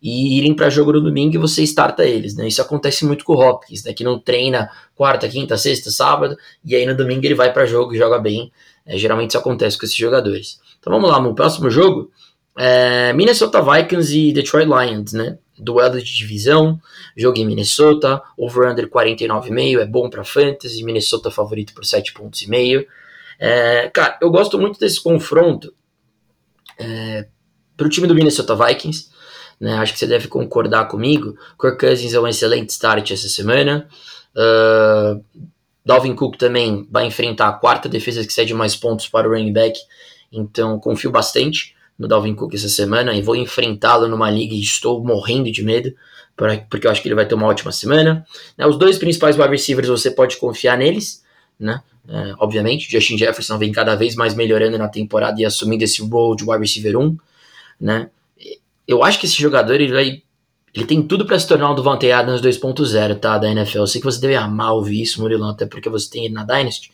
e irem para jogo no domingo e você starta eles, né? Isso acontece muito com o Hopkins, né? Que não treina quarta, quinta, sexta, sábado e aí no domingo ele vai para jogo e joga bem. É, geralmente isso acontece com esses jogadores. Então vamos lá, no próximo jogo, é, Minnesota Vikings e Detroit Lions, né? Duelo de divisão, jogo em Minnesota, over-under 49,5, é bom para fantasy, Minnesota favorito por 7 pontos e meio. É, cara, eu gosto muito desse confronto é, para o time do Minnesota Vikings, né? Acho que você deve concordar comigo. Kirk Cousins é um excelente start essa semana. Uh, Dalvin Cook também vai enfrentar a quarta defesa que cede mais pontos para o running back, então confio bastante no Dalvin Cook essa semana e vou enfrentá-lo numa liga e estou morrendo de medo, porque eu acho que ele vai ter uma ótima semana. Né, os dois principais wide receivers você pode confiar neles, né? É, obviamente, Justin Jefferson vem cada vez mais melhorando na temporada e assumindo esse role de wide receiver 1, né? Eu acho que esse jogador ele vai ele tem tudo para se tornar um Davante Adams 2.0, tá? Da NFL. Eu sei que você deve amar ouvir isso, Murilão, até porque você tem ele na Dynasty.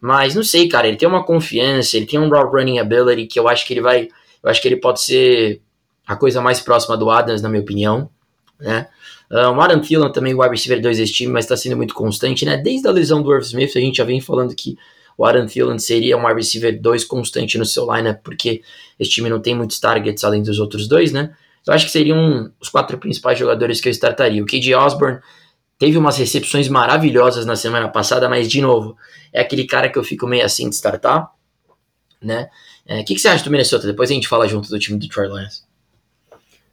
Mas não sei, cara. Ele tem uma confiança, ele tem um route running ability que eu acho que ele vai. Eu acho que ele pode ser a coisa mais próxima do Adams, na minha opinião. Né? Uh, o Adam Thielen também, o wide receiver 2 desse time, mas está sendo muito constante, né? Desde a lesão do Irv Smith, a gente já vem falando que o Adam Thielen seria um wide receiver 2 constante no seu lineup, porque esse time não tem muitos targets além dos outros dois, né? Eu acho que seriam os quatro principais jogadores que eu startaria. O KJ Osborne teve umas recepções maravilhosas na semana passada, mas de novo, é aquele cara que eu fico meio assim de startar, né? O é, que, que, você acha do Minnesota? Depois a gente fala junto do time do Troy Lions.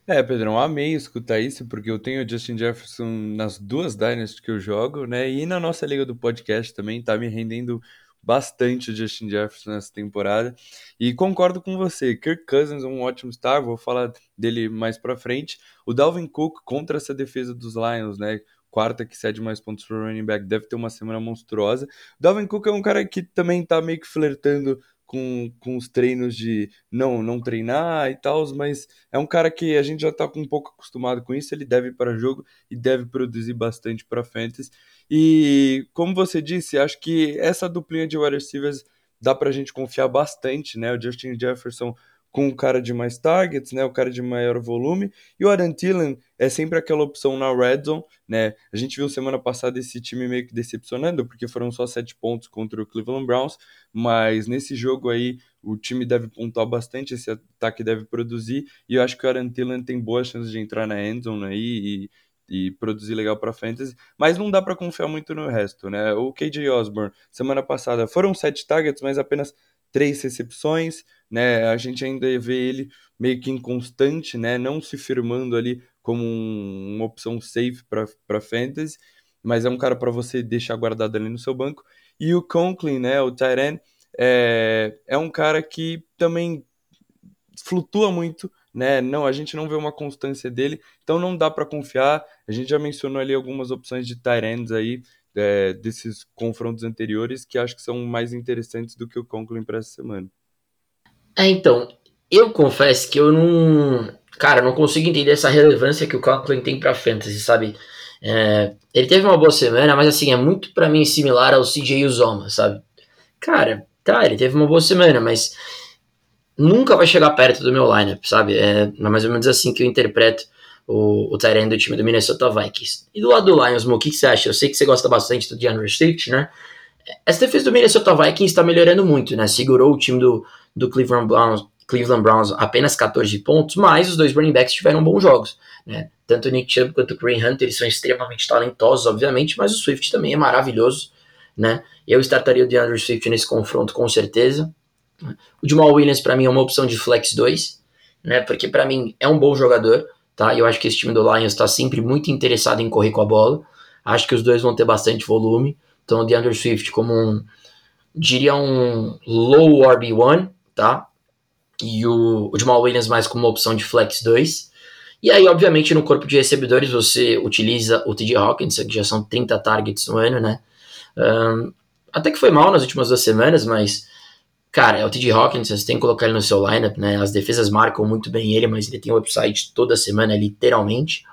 É, Pedrão, amei escutar isso, porque eu tenho o Justin Jefferson nas duas Dynasties que eu jogo, né? E na nossa liga do podcast também, tá me rendendo bastante o Justin Jefferson nessa temporada. E concordo com você, Kirk Cousins é um ótimo star, vou falar dele mais para frente. O Dalvin Cook contra essa defesa dos Lions, né? Quarta que cede mais pontos para running back, deve ter uma semana monstruosa. Dalvin Cook é um cara que também tá meio que flertando com, com os treinos de não não treinar e tal, mas é um cara que a gente já está um pouco acostumado com isso, ele deve para jogo e deve produzir bastante para fantasy. E como você disse, acho que essa duplinha de wide receivers dá para a gente confiar bastante, né? O Justin Jefferson com o cara de mais targets, né, o cara de maior volume, e o Adam Thielen é sempre aquela opção na red zone, né, a gente viu semana passada esse time meio que decepcionando, porque foram só sete pontos contra o Cleveland Browns, mas nesse jogo aí o time deve pontuar bastante, esse ataque deve produzir, e eu acho que o Adam Thielen tem boas chances de entrar na end zone aí e, e produzir legal para fantasy, mas não dá para confiar muito no resto, né, o KJ Osborne, semana passada foram sete targets, mas apenas três recepções, né? A gente ainda vê ele meio que inconstante, né? Não se firmando ali como um, uma opção safe para fantasy, mas é um cara para você deixar guardado ali no seu banco. E o Conklin, né? O Tyren é, é um cara que também flutua muito, né? Não, a gente não vê uma constância dele, então não dá para confiar. A gente já mencionou ali algumas opções de Tyrants aí é, desses confrontos anteriores que acho que são mais interessantes do que o Conklin para essa semana. É, então, eu confesso que eu não. Cara, não consigo entender essa relevância que o Conklin tem para fantasy, sabe? É, ele teve uma boa semana, mas assim, é muito para mim similar ao CJ Uzoma, sabe? Cara, tá, ele teve uma boa semana, mas nunca vai chegar perto do meu lineup, sabe? É mais ou menos assim que eu interpreto o, o do time do Minnesota Vikings. E do lado do Lions, Mo, o que, que, você acha? Eu sei que você gosta bastante do DeAndre Swift, né? Essa defesa do Minnesota Vikings está melhorando muito, né? Segurou o time do, do Cleveland Browns, Cleveland Browns apenas 14 pontos, mas os dois running backs tiveram bons jogos, né? Tanto o Nick Chubb quanto o Green Hunter, eles são extremamente talentosos, obviamente, mas o Swift também é maravilhoso, né? Eu startaria o DeAndre Swift nesse confronto com certeza. O Jamal Williams para mim é uma opção de flex 2, né? Porque para mim é um bom jogador, tá? Eu acho que esse time do Lions está sempre muito interessado em correr com a bola. Acho que os dois vão ter bastante volume. Então, o DeAndre Swift como um, diria um low RB1, tá? E o, o Jamal Williams mais como uma opção de flex 2. E aí, obviamente, no corpo de recebedores você utiliza o TJ Hawkins, que já são 30 targets no ano, né? Um, até que foi mal nas últimas duas semanas, mas Cara, é o T.J. Hawkins, você tem que colocar ele no seu lineup, né? As defesas marcam muito bem ele, mas ele tem o upside toda semana, literalmente.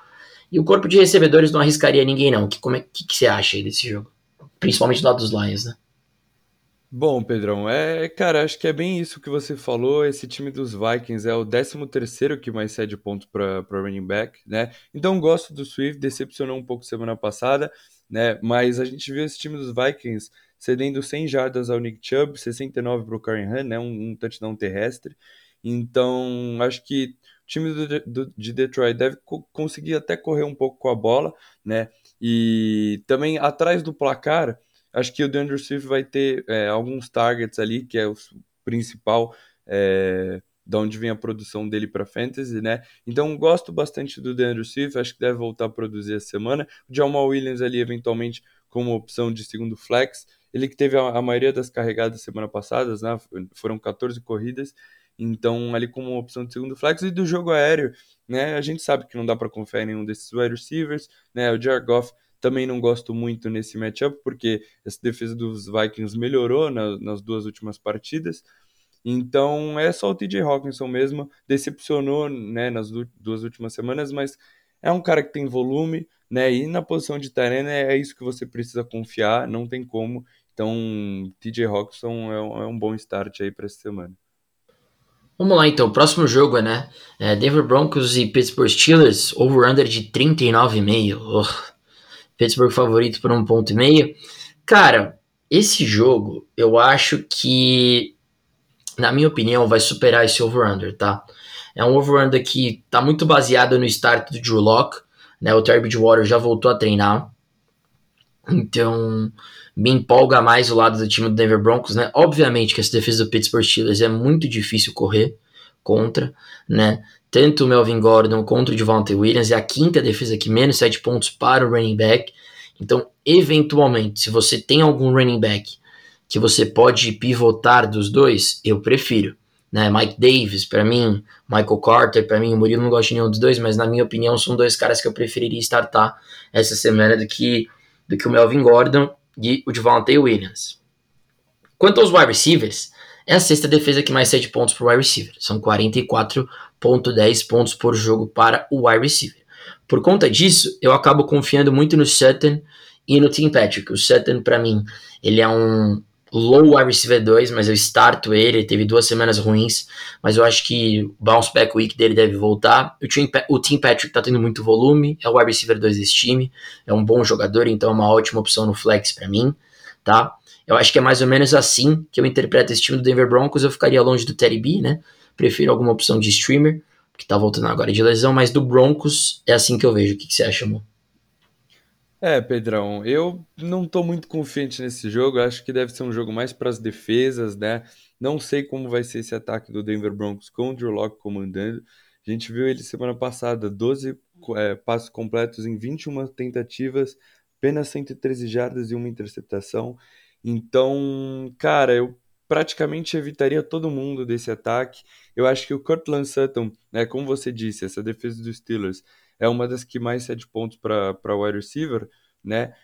E o corpo de recebedores não arriscaria ninguém, não. Que, como é, que, que você acha aí desse jogo? Principalmente do lado dos Lions, né? Bom, Pedrão, é, cara, acho que é bem isso que você falou. Esse time dos Vikings é o 13 terceiro que mais cede pontos para running back, né? Então gosto do Swift, decepcionou um pouco semana passada, né? Mas a gente viu esse time dos Vikings cedendo 100 jardas ao Nick Chubb, 69 para o Karen Hunt, né, um, um touchdown terrestre. Então, acho que o time do, do, de Detroit deve co conseguir até correr um pouco com a bola, né? E também atrás do placar, acho que o DeAndre Swift vai ter é, alguns targets ali, que é o principal, é, da onde vem a produção dele para fantasy, né? Então gosto bastante do DeAndre Swift, acho que deve voltar a produzir essa semana. O Jamal Williams ali eventualmente como opção de segundo flex. Ele que teve a, a maioria das carregadas semana passadas, né? Foram 14 corridas. Então, ali como opção de segundo flex e do jogo aéreo, né? A gente sabe que não dá para confiar em nenhum desses wide receivers, né? O Jared Goff também não gosto muito nesse matchup, porque essa defesa dos Vikings melhorou na, nas duas últimas partidas. Então é só o TJ Hawkinson mesmo, decepcionou né, nas duas últimas semanas, mas é um cara que tem volume, né? E na posição de Tyrene é isso que você precisa confiar, não tem como. Então, TJ Hawkinson é um, é um bom start aí para essa semana. Vamos lá então, o próximo jogo né? É Denver Broncos e Pittsburgh Steelers, over-under de 39,5. Oh, Pittsburgh favorito por um ponto e meio. Cara, esse jogo eu acho que, na minha opinião, vai superar esse over-under, tá? É um over-under que tá muito baseado no start do Drew Locke, né? O Terry Bridgewater já voltou a treinar. Então, me empolga mais o lado do time do Denver Broncos, né? Obviamente que essa defesa do Pittsburgh Steelers é muito difícil correr contra, né? Tanto o Melvin Gordon contra o Devontae Williams é a quinta defesa que menos 7 pontos para o running back. Então, eventualmente, se você tem algum running back que você pode pivotar dos dois, eu prefiro. Né? Mike Davis, para mim, Michael Carter, para mim, o Murilo não gosta de nenhum dos dois, mas na minha opinião são dois caras que eu preferiria startar essa semana do que, do que o Melvin Gordon e o Devontae Williams. Quanto aos wide receivers, é a sexta defesa que mais cede pontos o wide receiver. São 44,10 pontos por jogo para o wide receiver. Por conta disso, eu acabo confiando muito no Sutton e no Tim Patrick. O Sutton, para mim, ele é um low wide receiver 2, mas eu starto ele, ele teve duas semanas ruins, mas eu acho que o bounce back week dele deve voltar. O Tim, o Tim Patrick tá tendo muito volume, é o wide receiver 2 desse time, é um bom jogador, então é uma ótima opção no flex para mim, tá? Eu acho que é mais ou menos assim que eu interpreto esse time do Denver Broncos, eu ficaria longe do Terry B, né? Prefiro alguma opção de streamer, que tá voltando agora de lesão, mas do Broncos é assim que eu vejo. O que, que você acha, amor? É, Pedrão, eu não estou muito confiante nesse jogo. Acho que deve ser um jogo mais para as defesas, né? Não sei como vai ser esse ataque do Denver Broncos com o Drew Locke comandando. A gente viu ele semana passada, 12 é, passos completos em 21 tentativas, apenas 113 jardas e uma interceptação. Então, cara, eu praticamente evitaria todo mundo desse ataque. Eu acho que o Cortland Sutton, né, como você disse, essa defesa dos Steelers é uma das que mais cede pontos para wide receiver, né?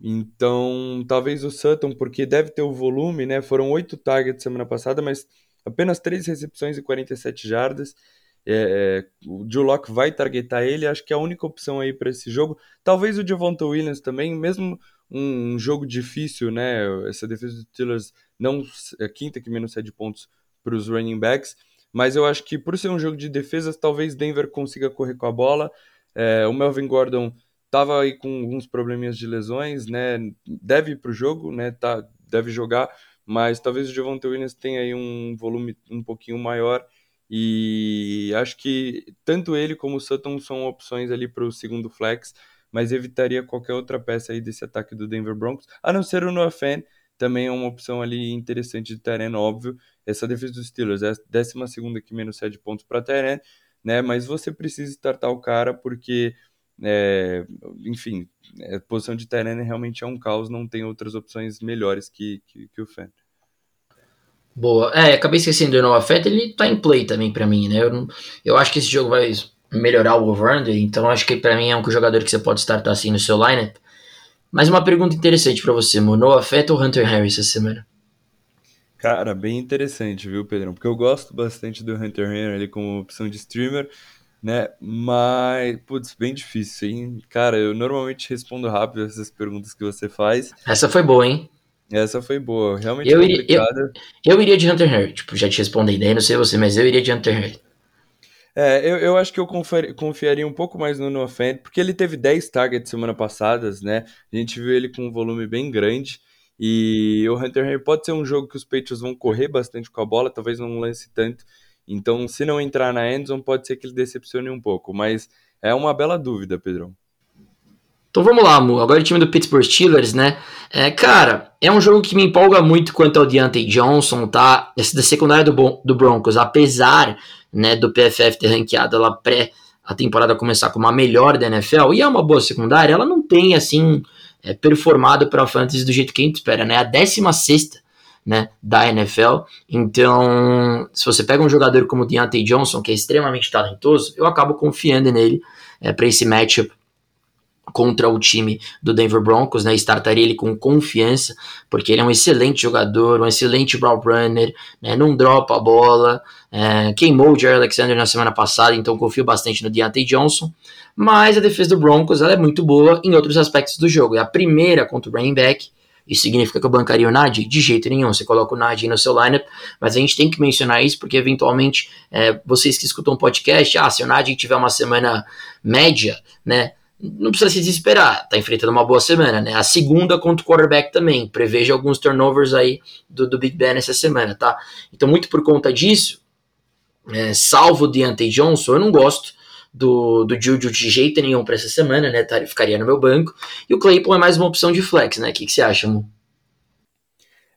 Então, talvez o Sutton, porque deve ter o volume, né? Foram oito targets semana passada, mas apenas três recepções e 47 jardas. É, é, o Drew Locke vai targetar ele, acho que é a única opção aí para esse jogo. Talvez o Javonta Williams também, mesmo um jogo difícil, né? Essa defesa dos Steelers não é quinta que menos cede pontos para os running backs, mas eu acho que por ser um jogo de defesas, talvez Denver consiga correr com a bola. É, o Melvin Gordon estava aí com alguns probleminhas de lesões, né? Deve ir para o jogo, né? Tá, deve jogar, mas talvez o Javonte Williams tenha aí um volume um pouquinho maior. E acho que tanto ele como o Sutton são opções ali para o segundo flex mas evitaria qualquer outra peça aí desse ataque do Denver Broncos, a não ser o Noah Fan, também é uma opção ali interessante de terreno, óbvio. Essa defesa dos Steelers é a 12 que menos 7 pontos para terreno, né? Mas você precisa startar o cara porque, é, enfim, a posição de terreno realmente é um caos, não tem outras opções melhores que, que, que o Fan. Boa. É, acabei esquecendo do Noah Fett, ele tá em play também para mim, né? Eu, eu acho que esse jogo vai melhorar o over então acho que para mim é um jogador que você pode startar assim no seu lineup. Mas uma pergunta interessante para você, Noah Fett ou Hunter Harris essa semana? Cara, bem interessante, viu, Pedrão? Porque eu gosto bastante do Hunter Henry como opção de streamer, né? Mas, putz, bem difícil, hein? Cara, eu normalmente respondo rápido essas perguntas que você faz. Essa foi boa, hein? Essa foi boa, realmente eu iria, eu, eu, iria de Hunter Henry, tipo, já te respondi, daí não sei você, mas eu iria de Hunter Henry. É, eu, eu acho que eu confiaria um pouco mais no Noah Fant, porque ele teve 10 targets semana passadas, né? A gente viu ele com um volume bem grande. E o Hunter Henry pode ser um jogo que os Patriots vão correr bastante com a bola, talvez não lance tanto. Então, se não entrar na endzone, pode ser que ele decepcione um pouco. Mas é uma bela dúvida, Pedrão. Então vamos lá, Mu. Agora o time do Pittsburgh Steelers, né? É, cara, é um jogo que me empolga muito quanto ao Deontay Johnson, tá? Essa da secundária do, do Broncos, apesar né, do PFF ter ranqueado ela pré a temporada começar como a melhor da NFL, e é uma boa secundária, ela não tem, assim, é, performado para a fantasy do jeito que a gente espera, né? A 16 né, da NFL. Então, se você pega um jogador como o Deontay Johnson, que é extremamente talentoso, eu acabo confiando nele é, para esse matchup contra o time do Denver Broncos, né? Startaria ele com confiança, porque ele é um excelente jogador, um excelente route runner, né? Não dropa a bola, é, queimou o Jerry Alexander na semana passada, então confio bastante no Deontay Johnson. Mas a defesa do Broncos ela é muito boa em outros aspectos do jogo. É a primeira contra o running back. Isso significa que eu bancaria o Nadi? De jeito nenhum. Você coloca o Nadi no seu lineup, mas a gente tem que mencionar isso porque eventualmente é, vocês que escutam o podcast, ah, se o Nadi tiver uma semana média, né? não precisa se desesperar, tá enfrentando uma boa semana, né? A segunda contra o quarterback também, preveja alguns turnovers aí do, do Big Ben essa semana, tá? Então, muito por conta disso, é, salvo o Deontay Johnson, eu não gosto do, do Juju de jeito nenhum para essa semana, né? Tá, ficaria no meu banco. E o Claypool é mais uma opção de flex, né? O que, que você acha, Mu?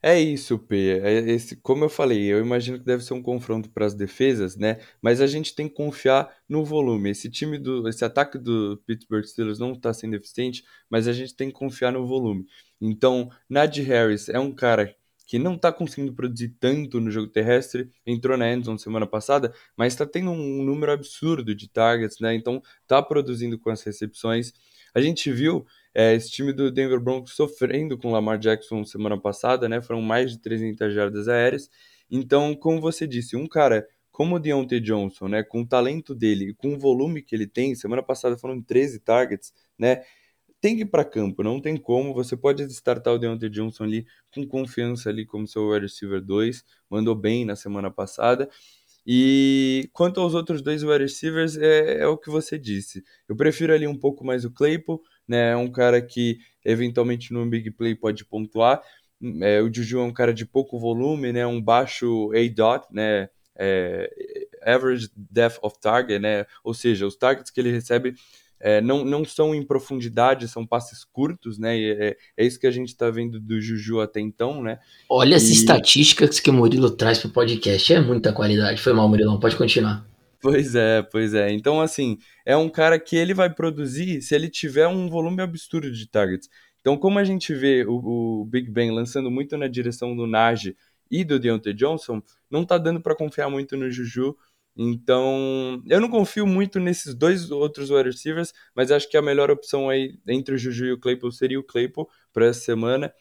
É isso, P. É esse, como eu falei, eu imagino que deve ser um confronto para as defesas, né? Mas a gente tem que confiar no volume. Esse time do, esse ataque do Pittsburgh Steelers não está sendo eficiente, mas a gente tem que confiar no volume. Então, Najee Harris é um cara que não está conseguindo produzir tanto no jogo terrestre, entrou na endzone semana passada, mas está tendo um número absurdo de targets, né? Então, está produzindo com as recepções. A gente viu é, esse time do Denver Broncos sofrendo com o Lamar Jackson semana passada, né? Foram mais de 300 jardas aéreas. Então, como você disse, um cara como o Deontay Johnson, né, com o talento dele, com o volume que ele tem, semana passada foram 13 targets, né? Tem que ir para campo, não tem como. Você pode startar o Deontay Johnson ali com confiança ali como seu wide receiver 2, mandou bem na semana passada. E quanto aos outros dois wide receivers, é, é, o que você disse. Eu prefiro ali um pouco mais o Claypool, né? É um cara que eventualmente no big play pode pontuar. É, o Juju é um cara de pouco volume, né? Um baixo A-dot, né? É, average depth of target, né? Ou seja, os targets que ele recebe é, não, não são em profundidade, são passes curtos, né? E é, é isso que a gente está vendo do Juju até então, né? Olha e... as estatísticas que o Murilo traz para o podcast, é muita qualidade. Foi mal, Murilão, pode continuar. Pois é, pois é. Então, assim, é um cara que ele vai produzir se ele tiver um volume absurdo de targets. Então, como a gente vê o, o Big Ben lançando muito na direção do Najee e do Deontay Johnson, não tá dando para confiar muito no Juju. Então, eu não confio muito nesses dois outros wide receivers, mas acho que a melhor opção aí entre o Juju e o Claypool seria o Claypool para essa semana.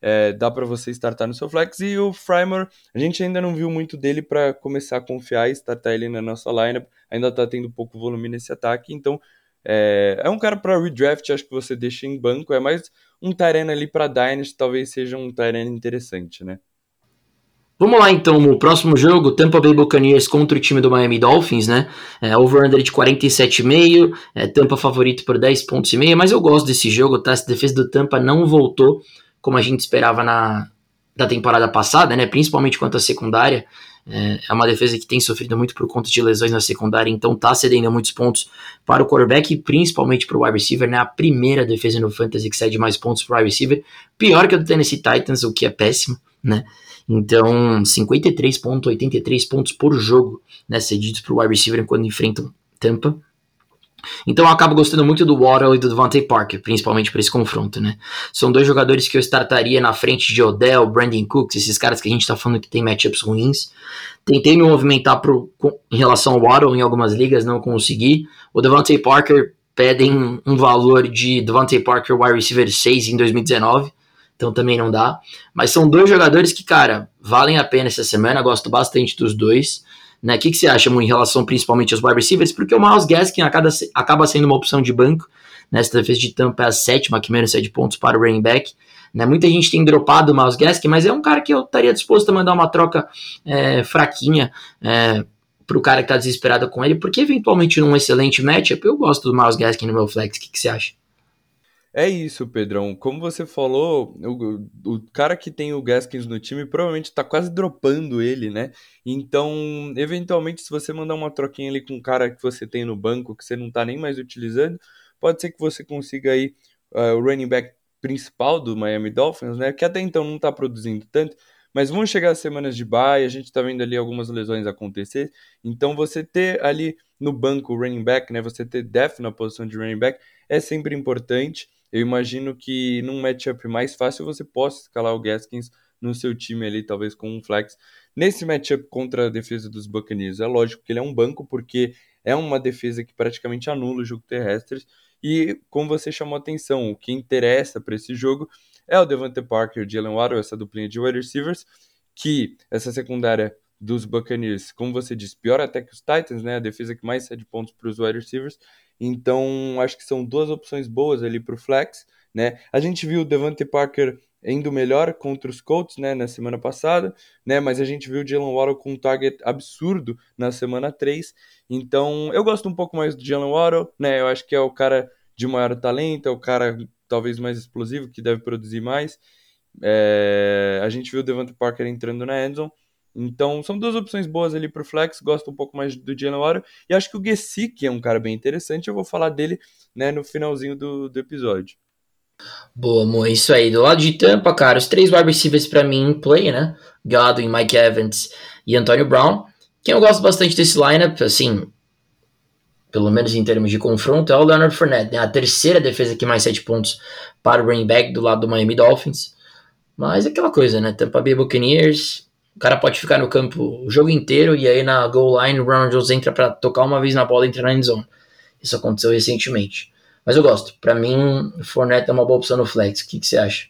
é, dá para você startar no seu flex. E o Frymore, a gente ainda não viu muito dele para começar a confiar e startar ele na nossa lineup. Ainda está tendo pouco volume nesse ataque, então é, é um cara para redraft, acho que você deixa em banco. É mais um Tyrene ali para Dynasty, talvez seja um Tyrene interessante, né? Vamos lá então, o próximo jogo, Tampa Bay Buccaneers contra o time do Miami Dolphins, né? É, over-under de 47,5, é, Tampa favorito por 10 pontos e meio, mas eu gosto desse jogo, tá? Essa defesa do Tampa não voltou como a gente esperava na da temporada passada, né? Principalmente quanto à secundária. É, é uma defesa que tem sofrido muito por conta de lesões na secundária, então tá cedendo muitos pontos para o quarterback e principalmente para o wide receiver, né? A primeira defesa no Fantasy que cede mais pontos para o wide receiver, pior que a do Tennessee Titans, o que é péssimo, né? Então, 53,83 pontos por jogo, né, cedidos para o wide receiver quando enfrentam Tampa. Então eu acabo gostando muito do Waddle e do Devontae Parker, principalmente para esse confronto, né? São dois jogadores que eu startaria na frente de Odell, Brandon Cooks, esses caras que a gente está falando que tem matchups ruins. Tentei me movimentar pro, com, em relação ao Waddle em algumas ligas, não consegui. O Devontae Parker pedem um valor de Devontae Parker wide receiver 6 em 2019 então também não dá. Mas são dois jogadores que, cara, valem a pena essa semana, gosto bastante dos dois. Né? O que, que você acha, em relação principalmente aos wide receivers? Porque o Miles Gaskin acaba, sendo uma opção de banco. Nessa defesa de Tampa é a sétima, que menos 7 pontos para o running back. Né? Muita gente tem dropado o Miles Gaskin, mas é um cara que eu estaria disposto a mandar uma troca é, fraquinha é, para o cara que está desesperado com ele, porque eventualmente num excelente matchup eu gosto do Miles Gaskin no meu flex. O que, que você acha? É isso, Pedrão. Como você falou, o, o cara que tem o Gaskins no time provavelmente está quase dropando ele, né? Então, eventualmente, se você mandar uma troquinha ali com o cara que você tem no banco, que você não está nem mais utilizando, pode ser que você consiga aí uh, o running back principal do Miami Dolphins, né? Que até então não está produzindo tanto, mas vão chegar as semanas de bye, a gente está vendo ali algumas lesões acontecer, então você ter ali no banco o running back, né? Você ter depth na posição de running back é sempre importante. Eu imagino que num matchup mais fácil você possa escalar o Gaskins no seu time ali, talvez com um flex. Nesse matchup contra a defesa dos Buccaneers, é lógico que ele é um banco, porque é uma defesa que praticamente anula o jogo terrestre. E como você chamou atenção, o que interessa para esse jogo é o Devante Parker, o Jalen Waddle, essa duplinha de wide receivers, que essa secundária dos Buccaneers, como você disse, pior até que os Titans, né? A defesa que mais cede pontos para os wide receivers. Então, acho que são duas opções boas ali para o flex, né? A gente viu o Devante Parker indo melhor contra os Colts, né, na semana passada, né, mas a gente viu o Jalen Waddle com um target absurdo na semana 3, então eu gosto um pouco mais do Jalen Waddle, né, eu acho que é o cara de maior talento, é o cara talvez mais explosivo, que deve produzir mais, é... a gente viu o Devante Parker entrando na endzone, então, são duas opções boas ali para o flex. Gosto um pouco mais do Waddle. E acho que o Gesicki é um cara bem interessante. Eu vou falar dele né, no finalzinho do, do episódio. Boa, amor. Isso aí. Do lado de Tampa, cara, os três wide receivers para mim em play, né? Godwin, Mike Evans e Antonio Brown. Quem eu gosto bastante desse lineup, assim, pelo menos em termos de confronto, é o Leonard Fournette, né? A terceira defesa que mais sete pontos para o running back do lado do Miami Dolphins. Mas é aquela coisa, né? Tampa Bay Buccaneers o cara pode ficar no campo o jogo inteiro e aí na goal line o Ronald Jones entra para tocar uma vez na bola e entra na endzone. Isso aconteceu recentemente. Mas eu gosto. Para mim, o Fournette é uma boa opção no flex. O que, que você acha?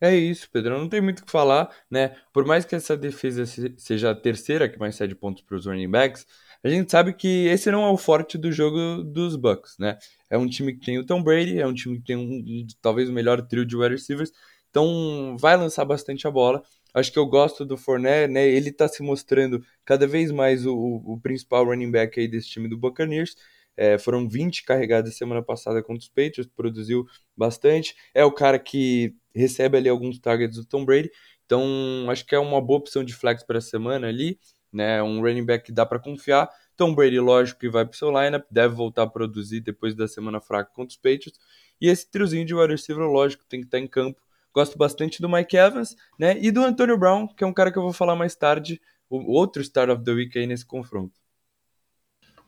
É isso, Pedro. Não tem muito o que falar, né? Por mais que essa defesa seja a terceira que mais cede pontos para os running backs, a gente sabe que esse não é o forte do jogo dos Bucks, né? É um time que tem o Tom Brady, é um time que tem um, talvez o melhor trio de wide receivers, então vai lançar bastante a bola. Acho que eu gosto do Fournette, né? Ele está se mostrando cada vez mais o, o, principal running back aí desse time do Buccaneers. É, foram 20 carregadas semana passada contra os Patriots, produziu bastante. É o cara que recebe ali alguns targets do Tom Brady. Então, acho que é uma boa opção de flex para a semana ali, né? Um running back que dá para confiar. Tom Brady, lógico que vai para o seu lineup, deve voltar a produzir depois da semana fraca contra os Patriots. E esse triozinho de wide receiver, lógico, tem que estar tá em campo Gosto bastante do Mike Evans, né? E do Antonio Brown, que é um cara que eu vou falar mais tarde, o outro Star of the Week aí nesse confronto.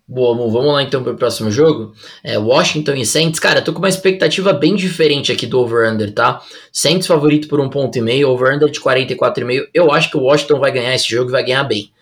Boa, vamos lá então para o próximo jogo. É Washington e Saints. Cara, tô com uma expectativa bem diferente aqui do over-under, tá? Saints favorito por um ponto e meio, over-under de 44,5. Eu acho que o Washington vai ganhar esse jogo e vai ganhar bem,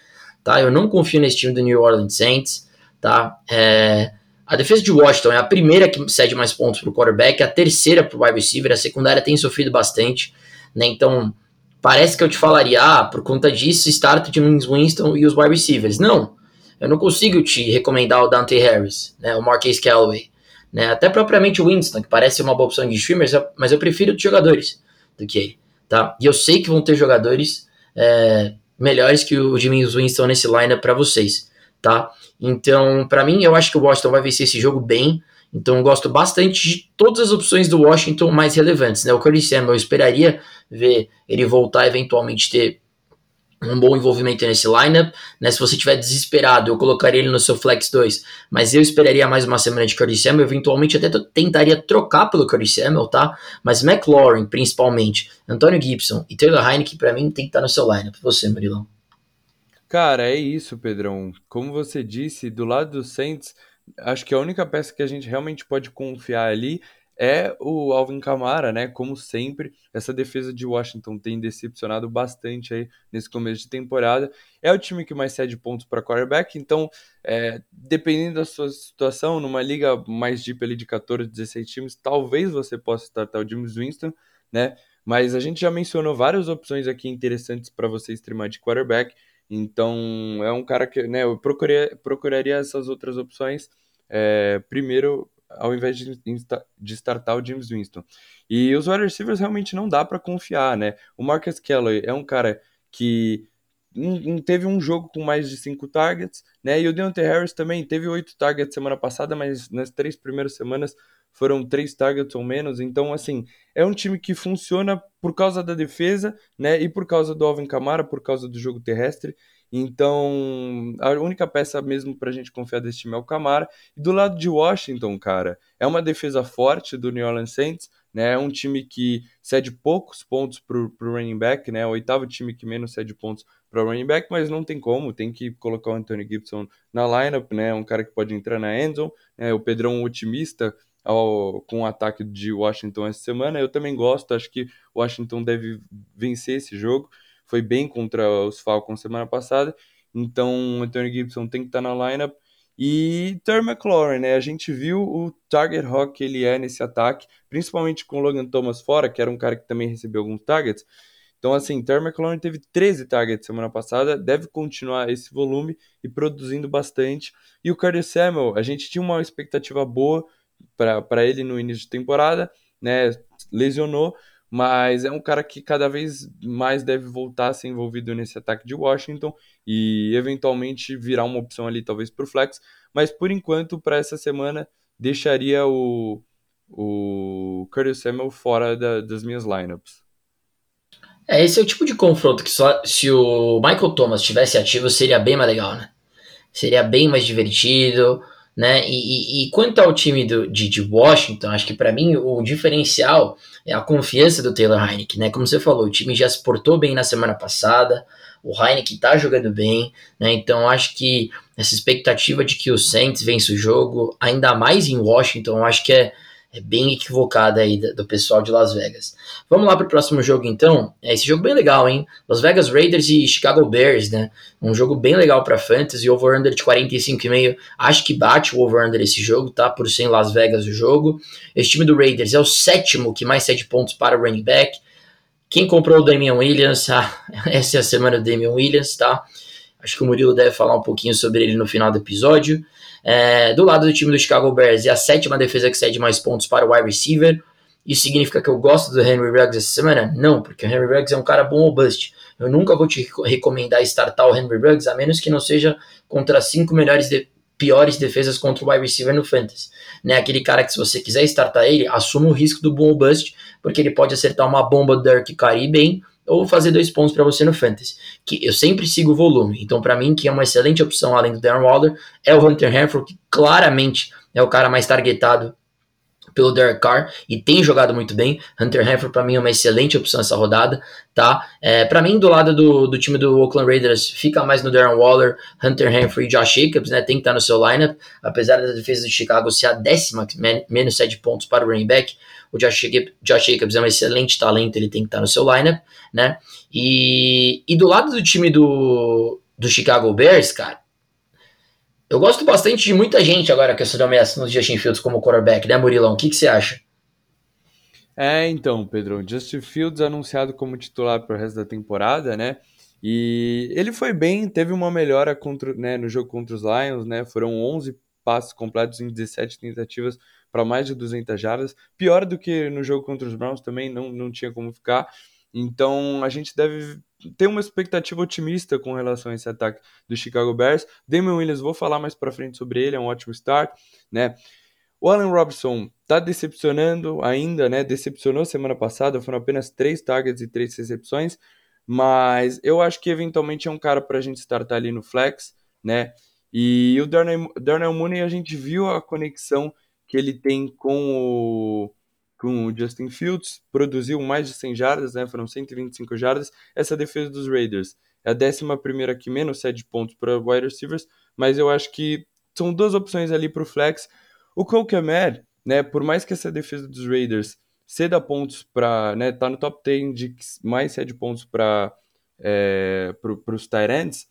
tá? Eu não confio nesse time do New Orleans Saints, tá? É... A defesa de Washington é a primeira que cede mais pontos para o quarterback, a terceira para o wide receiver, a secundária tem sofrido bastante. né? Então, parece que eu te falaria, ah, por conta disso, start de Winston e os wide receivers. Não, eu não consigo te recomendar o Dante Harris, né, o Marquise Callaway, né, até propriamente o Winston, que parece uma boa opção de streamers, mas eu prefiro os jogadores do que ele, tá? E eu sei que vão ter jogadores é, melhores que o Jimmy Winston nesse lineup para vocês, tá? Então, para mim, eu acho que o Washington vai vencer esse jogo bem. Então, gosto bastante de todas as opções do Washington mais relevantes, né? O Curtis Samuel, eu esperaria ver ele voltar eventualmente ter um bom envolvimento nesse lineup, né? Se você tiver desesperado, eu colocaria ele no seu flex 2, mas eu esperaria mais uma semana de Curtis Samuel, eventualmente até tentaria trocar pelo Curtis Samuel, tá? Mas McLaurin, principalmente, Antonio Gibson e Taylor Heineken, para mim, tem que estar no seu lineup. Você, Murilão. Cara, é isso, Pedrão. Como você disse, do lado do Saints, acho que a única peça que a gente realmente pode confiar ali é o Alvin Kamara, né? Como sempre, essa defesa de Washington tem decepcionado bastante aí nesse começo de temporada. É o time que mais cede pontos para quarterback, então, é, dependendo da sua situação, numa liga mais deep ali de 14, 16 times, talvez você possa startar o James Winston, né? Mas a gente já mencionou várias opções aqui interessantes para você streamar de quarterback. Então, é um cara que, né, eu procurei, procuraria essas outras opções. É, primeiro, ao invés de, de startar o James Winston. E os wide receivers realmente não dá para confiar, né? O Marcus Kelly é um cara que um, teve um jogo com mais de cinco targets, né? E o Deontay Harris também teve oito targets semana passada, mas nas três primeiras semanas foram três targets ou menos. Então, assim, é um time que funciona por causa da defesa, né? E por causa do Alvin Kamara, por causa do jogo terrestre. Então, a única peça mesmo para a gente confiar desse time é o Camara. E do lado de Washington, cara, é uma defesa forte do New Orleans Saints, né? É um time que cede poucos pontos para o running back, né? O oitavo time que menos cede pontos para running back, mas não tem como, tem que colocar o Anthony Gibson na lineup, né? Um cara que pode entrar na endzone, né? O Pedrão otimista ao, com o ataque de Washington essa semana. Eu também gosto, acho que Washington deve vencer esse jogo foi bem contra os Falcons semana passada. Então, Anthony Gibson tem que estar na lineup. E Terry McLaurin, né? A gente viu o target rock que ele é nesse ataque, principalmente com o Logan Thomas fora, que era um cara que também recebeu alguns targets. Então, assim, Terry McLaurin teve 13 targets semana passada, deve continuar esse volume e produzindo bastante. E o Curtis Samuel, a gente tinha uma expectativa boa para ele no início de temporada, né? Lesionou, mas é um cara que cada vez mais deve voltar a ser envolvido nesse ataque de Washington e eventualmente virar uma opção ali talvez para o flex, mas por enquanto para essa semana deixaria o, o Curtis Samuel fora da, das minhas lineups. É, esse é o tipo de confronto que só se o Michael Thomas estivesse ativo seria bem mais legal, né? Seria bem mais divertido, né? E, e, e quanto ao time do, de, de Washington, acho que para mim o diferencial é a confiança do Taylor Heineken, né? Como você falou, o time já se portou bem na semana passada, o Heineken tá jogando bem, né? Então acho que essa expectativa de que o Saints vence o jogo, ainda mais em Washington, acho que é é bem equivocada aí do pessoal de Las Vegas. Vamos lá para o próximo jogo então. É esse jogo bem legal, hein? Las Vegas Raiders e Chicago Bears, né? Um jogo bem legal para fantasy, over-under de 45,5. Acho que bate o over-under esse jogo, tá? Por ser em Las Vegas o jogo. Esse time do Raiders é o sétimo que mais cede pontos para o running back. Quem comprou o Damian Williams? Ah, essa é a semana do Damian Williams, tá? Acho que o Murilo deve falar um pouquinho sobre ele no final do episódio. É, do lado do time do Chicago Bears, é a sétima defesa que cede mais pontos para o wide receiver. Isso significa que eu gosto do Henry Ruggs essa semana? Não, porque o Henry Ruggs é um cara bom ou bust. Eu nunca vou te recomendar startar o Henry Ruggs, a menos que não seja contra as cinco melhores de, piores defesas contra o wide receiver no Fantasy. Né? Aquele cara que se você quiser startar ele, assuma o risco do bom ou bust, porque ele pode acertar uma bomba do Dirk cair bem, ou fazer dois pontos para você no Fantasy. Que eu sempre sigo o volume. Então, para mim, que é uma excelente opção além do Darren Waller, é o Hunter Henry, que claramente é o cara mais targetado pelo Derek Carr e tem jogado muito bem. Hunter Henry para mim é uma excelente opção essa rodada, tá? É, para mim do lado do, do time do Oakland Raiders fica mais no Darren Waller, Hunter Henry e Josh Jacobs, né? Tem que estar tá no seu lineup, apesar da defesa de Chicago ser a décima menos 7 pontos para o running back. O Josh, Josh Jacobs é um excelente talento, ele tem que estar no seu lineup, né? E, e do lado do time do, do Chicago Bears, cara, eu gosto bastante de muita gente agora que assumiu ameaça nos Justin Fields como quarterback, né, Murilão? O que, que você acha? É, então, Pedro, Justin Fields anunciado como titular para o resto da temporada, né? E ele foi bem, teve uma melhora contra, né, no jogo contra os Lions, né? Foram 11 passes completos em 17 tentativas para mais de 200 jardas. Pior do que no jogo contra os Browns também, não, não tinha como ficar. Então a gente deve ter uma expectativa otimista com relação a esse ataque do Chicago Bears. Damian Williams, vou falar mais para frente sobre ele, é um ótimo start, né? O Allen Robinson tá decepcionando ainda, né? Decepcionou semana passada, foram apenas três targets e três recepções, mas eu acho que eventualmente é um cara para a gente startar ali no flex, né? E o Darnell Mooney, a gente viu a conexão que ele tem com o, com o Justin Fields, produziu mais de 100 jardas, né? Foram 125 jardas. Essa defesa dos Raiders é a 11 primeira que menos cede pontos para wide receivers, mas eu acho que são duas opções ali para o flex. O Cole né? Por mais que essa defesa dos Raiders ceda pontos para, né? Tá no top 10 de mais cede pontos para é, para os Tyrants,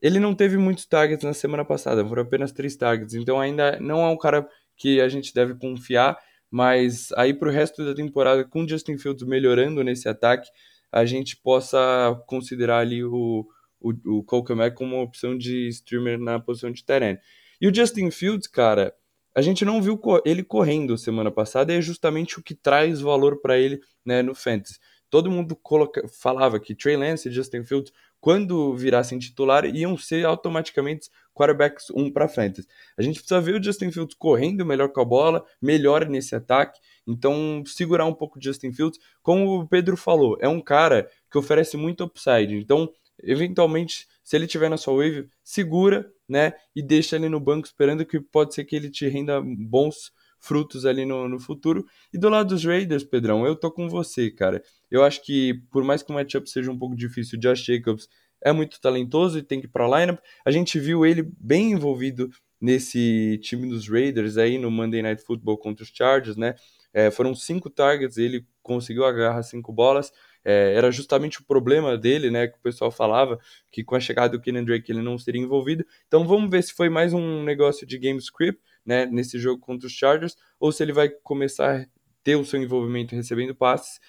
ele não teve muitos targets na semana passada, foram apenas três targets, então ainda não é um cara que a gente deve confiar, mas aí para o resto da temporada, com Justin Fields melhorando nesse ataque, a gente possa considerar ali o, o, o como uma opção de streamer na posição de terreno. E o Justin Fields, cara, a gente não viu ele correndo semana passada e é justamente o que traz valor para ele né, no Fantasy. Todo mundo coloca, falava que Trey Lance e Justin Fields quando virassem titular, iam ser automaticamente quarterbacks um para frente. A gente precisa ver o Justin Fields correndo melhor com a bola, melhor nesse ataque. Então, segurar um pouco o Justin Fields. Como o Pedro falou, é um cara que oferece muito upside. Então, eventualmente, se ele tiver na sua wave, segura, né? E deixa ele no banco esperando que pode ser que ele te renda bons frutos ali no, no futuro. E do lado dos Raiders, Pedrão, eu tô com você, cara. Eu acho que, por mais que o matchup seja um pouco difícil, o Josh Jacobs é muito talentoso e tem que ir pra lineup. A gente viu ele bem envolvido nesse time dos Raiders aí no Monday Night Football contra os Chargers, né? É, foram cinco targets, ele conseguiu agarrar cinco bolas. É, era justamente o problema dele, né? Que o pessoal falava que com a chegada do Kenan Drake ele não seria envolvido. Então vamos ver se foi mais um negócio de game script né, nesse jogo contra os Chargers, ou se ele vai começar a ter o seu envolvimento recebendo passes.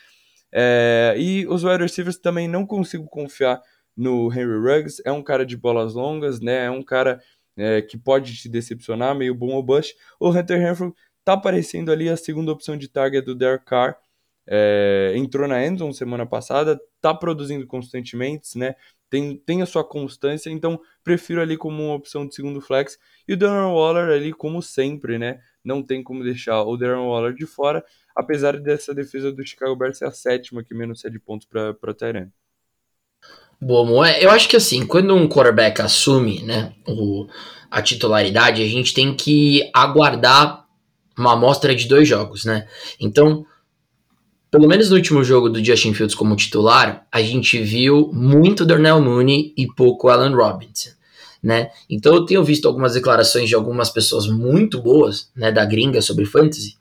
É, e os wide receivers também não consigo confiar no Henry Ruggs, é um cara de bolas longas, né, é um cara é, que pode te decepcionar, meio bom ou bust. O Hunter Henry tá aparecendo ali a segunda opção de target do Derek Carr, é, entrou na Endzone semana passada, tá produzindo constantemente, né? Tem, tem a sua constância, então prefiro ali como uma opção de segundo flex. E o Darren Waller ali, como sempre, né? Não tem como deixar o Darren Waller de fora, apesar dessa defesa do Chicago Bears ser a sétima que menos cede pontos para o Tyrant. Bom, eu acho que assim, quando um quarterback assume né, o, a titularidade, a gente tem que aguardar uma amostra de dois jogos, né? Então, pelo menos no último jogo do Justin Fields como titular, a gente viu muito Darnell Mooney e pouco Allen Robinson. Né? Então eu tenho visto algumas declarações de algumas pessoas muito boas, né, da gringa sobre fantasy,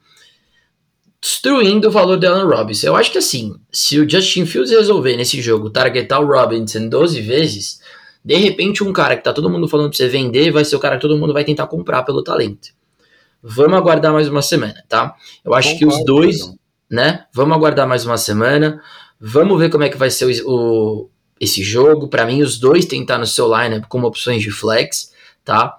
destruindo o valor de Allen Robinson. Eu acho que assim, se o Justin Fields resolver nesse jogo targetar o Robinson 12 vezes, de repente um cara que tá todo mundo falando pra você vender vai ser o cara que todo mundo vai tentar comprar pelo talento. Vamos aguardar mais uma semana, tá? Eu acho Concordo, que os dois, né? Vamos aguardar mais uma semana. Vamos ver como é que vai ser o, o esse jogo. Para mim, os dois estar no seu lineup como opções de flex, tá?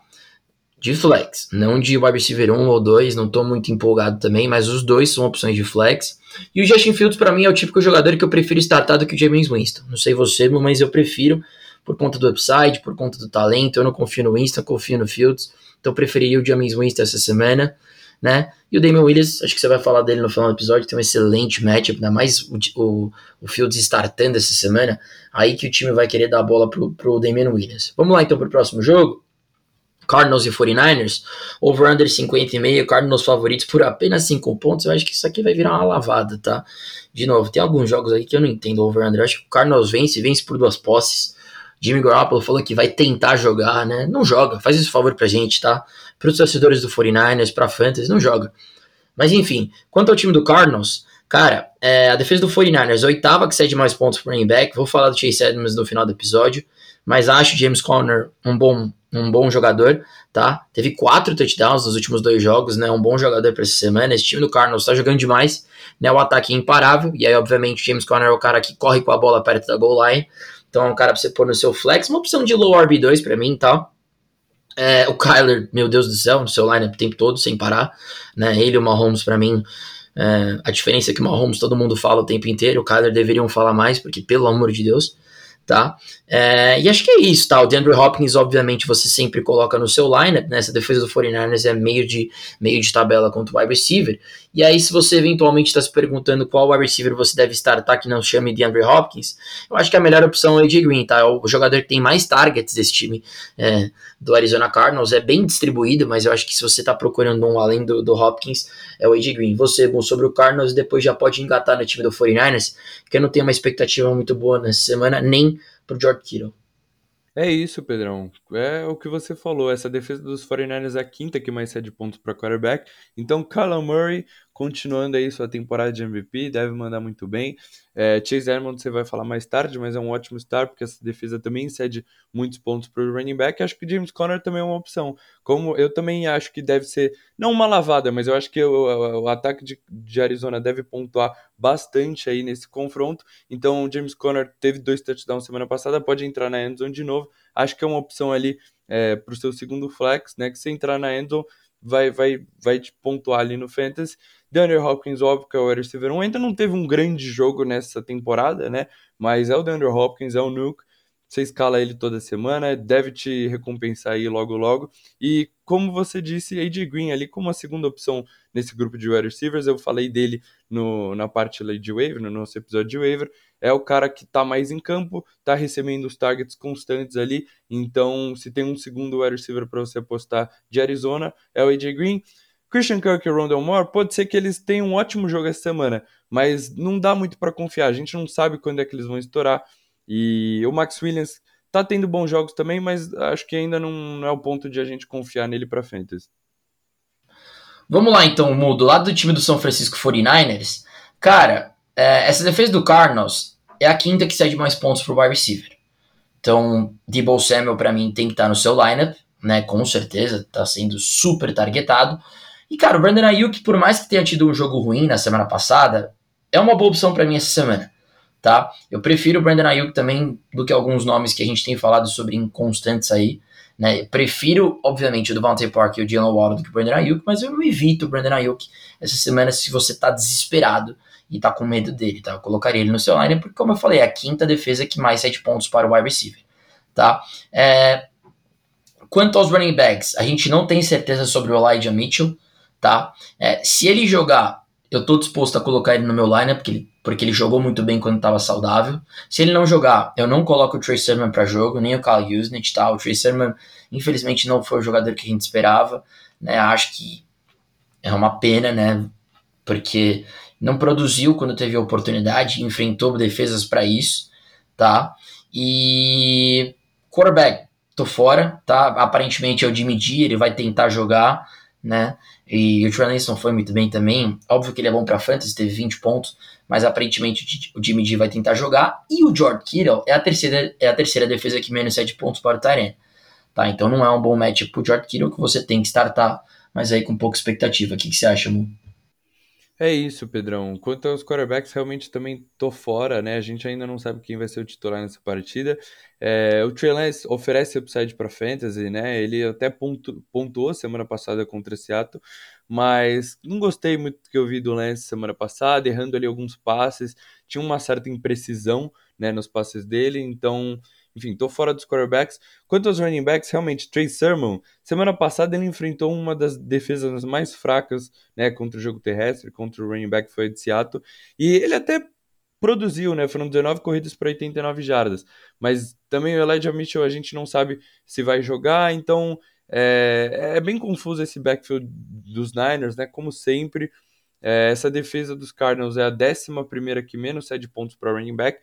De flex, não de wide receiver 1 ou 2, não tô muito empolgado também, mas os dois são opções de flex. E o Justin Fields, para mim, é o típico jogador que eu prefiro startar do que o James Winston. Não sei você, mas eu prefiro por conta do upside, por conta do talento. Eu não confio no Winston, confio no Fields. Então, preferiria o James Winston essa semana né? E o Damian Williams, acho que você vai falar dele no final do episódio, tem um excelente matchup, ainda mais o, o, o Fields startando essa semana, aí que o time vai querer dar a bola pro, pro Damian Williams. Vamos lá então pro próximo jogo? Cardinals e 49ers, over-under 50,5, Cardinals favoritos por apenas 5 pontos, eu acho que isso aqui vai virar uma lavada, tá? De novo, tem alguns jogos aí que eu não entendo over-under, eu acho que o Cardinals vence, vence por duas posses, Jimmy Garoppolo falou que vai tentar jogar, né? Não joga, faz esse favor pra gente, tá? Para os torcedores do 49ers, pra Fantasy, não joga. Mas enfim, quanto ao time do Cardinals, cara, é, a defesa do 49ers, oitava que cede mais pontos pro running back. Vou falar do Chase Edmonds no final do episódio, mas acho James Conner um bom um bom jogador, tá? Teve quatro touchdowns nos últimos dois jogos, né? Um bom jogador para essa semana. Esse time do Cardinals tá jogando demais, né? O ataque é imparável, e aí, obviamente, James Conner é o cara que corre com a bola perto da goal line, então é um cara pra você pôr no seu flex, uma opção de low RB2 para mim, tá? É, o Kyler, meu Deus do céu, no seu lineup o tempo todo, sem parar, né? Ele e o Mahomes, para mim, é, a diferença é que o Mahomes todo mundo fala o tempo inteiro, o Kyler deveriam falar mais, porque pelo amor de Deus, tá? É, e acho que é isso, tá? O DeAndre Hopkins, obviamente, você sempre coloca no seu lineup, né? Essa defesa do 49ers é meio de, meio de tabela contra o wide receiver. E aí, se você eventualmente está se perguntando qual wide receiver você deve tá? que não chame DeAndre Hopkins, eu acho que a melhor opção é o AJ Green, tá? É o jogador que tem mais targets desse time é, do Arizona Cardinals. É bem distribuído, mas eu acho que se você está procurando um além do, do Hopkins, é o AJ Green. Você, bom, sobre o Cardinals, depois já pode engatar no time do 49ers, que eu não tenho uma expectativa muito boa nessa semana, nem pro George Kittle. É isso, Pedrão. É o que você falou. Essa defesa dos 49ers é a quinta que mais cede pontos para quarterback. Então, Kyler Murray continuando aí sua temporada de MVP, deve mandar muito bem. É, Chase Edmonds você vai falar mais tarde, mas é um ótimo start, porque essa defesa também cede muitos pontos para o running back. Acho que James Conner também é uma opção. Como eu também acho que deve ser, não uma lavada, mas eu acho que o, o, o ataque de, de, Arizona deve pontuar bastante aí nesse confronto. Então, James Conner teve dois touchdowns semana passada, pode entrar na endzone de novo. Acho que é uma opção ali é, para o seu segundo flex, né? Que se entrar na endzone vai, vai, vai te pontuar ali no fantasy. DeAndre Hopkins, óbvio que é o receiver 1, ainda não teve um grande jogo nessa temporada, né? Mas é o DeAndre Hopkins, é o Nuke. Você escala ele toda semana, deve te recompensar aí logo logo. E como você disse, AJ Green ali como a segunda opção nesse grupo de wide receivers, eu falei dele no, na parte ali de waiver, no nosso episódio de waiver, é o cara que tá mais em campo, tá recebendo os targets constantes ali, então se tem um segundo wide receiver para você apostar de Arizona, é o AJ Green. Christian Kirk e Rondell Moore, pode ser que eles tenham um ótimo jogo essa semana, mas não dá muito para confiar. A gente não sabe quando é que eles vão estourar. E o Max Williams tá tendo bons jogos também, mas acho que ainda não é o ponto de a gente confiar nele para fantasy. Vamos lá então, Mu, do lado do time do São Francisco 49ers, cara, é, essa defesa do Cardinals é a quinta que cede mais pontos pro wide receiver. Então, Debo Samuel para mim tem que estar tá no seu lineup, né? Com certeza, tá sendo super targetado. E, cara, o Brandon Ayuk, por mais que tenha tido um jogo ruim na semana passada, é uma boa opção para mim essa semana, tá? Eu prefiro o Brandon Ayuk também do que alguns nomes que a gente tem falado sobre inconstantes aí, né? prefiro, obviamente, o Devontae Parker e o Jalen Waddle do que o Brandon Ayuk, mas eu evito o Brandon Ayuk essa semana se você tá desesperado e tá com medo dele, tá? Eu colocaria ele no seu line porque, como eu falei, é a quinta defesa que mais sete pontos para o wide receiver, tá? É... Quanto aos running backs, a gente não tem certeza sobre o Elijah Mitchell, tá? É, se ele jogar, eu tô disposto a colocar ele no meu lineup, porque ele, porque ele jogou muito bem quando estava saudável. Se ele não jogar, eu não coloco o Trey Sermon para jogo, nem o Kyle Usnett, tá? O Trey Sermon, infelizmente, não foi o jogador que a gente esperava, né? Acho que é uma pena, né? Porque não produziu quando teve a oportunidade, enfrentou defesas para isso, tá? E quarterback, tô fora, tá? Aparentemente é o Jimmy G, ele vai tentar jogar, né? E o Trey foi muito bem também. Óbvio que ele é bom para fantasy, teve 20 pontos, mas aparentemente o Jimmy G vai tentar jogar. E o George Kittle é a terceira, é a terceira defesa que menos 7 pontos para o Tyrene. Tá? Então não é um bom match pro George Kittle que você tem que startar, mas aí com pouca expectativa. O que, que você acha, Mu? É isso, Pedrão. Quanto aos quarterbacks, realmente também tô fora, né? A gente ainda não sabe quem vai ser o titular nessa partida. É, o Trey Lance oferece upside para fantasy, né? Ele até pontu, pontuou semana passada contra ato, mas não gostei muito do que eu vi do Lance semana passada, errando ali alguns passes. Tinha uma certa imprecisão, né, nos passes dele, então enfim, tô fora dos quarterbacks. Quanto aos running backs, realmente, Trey Sermon, semana passada ele enfrentou uma das defesas mais fracas, né, contra o jogo terrestre, contra o running back foi de Seattle, e ele até produziu, né, foram 19 corridas para 89 jardas, mas também o Elijah Mitchell a gente não sabe se vai jogar, então é, é bem confuso esse backfield dos Niners, né, como sempre, é, essa defesa dos Cardinals é a décima primeira que menos cede pontos para running back,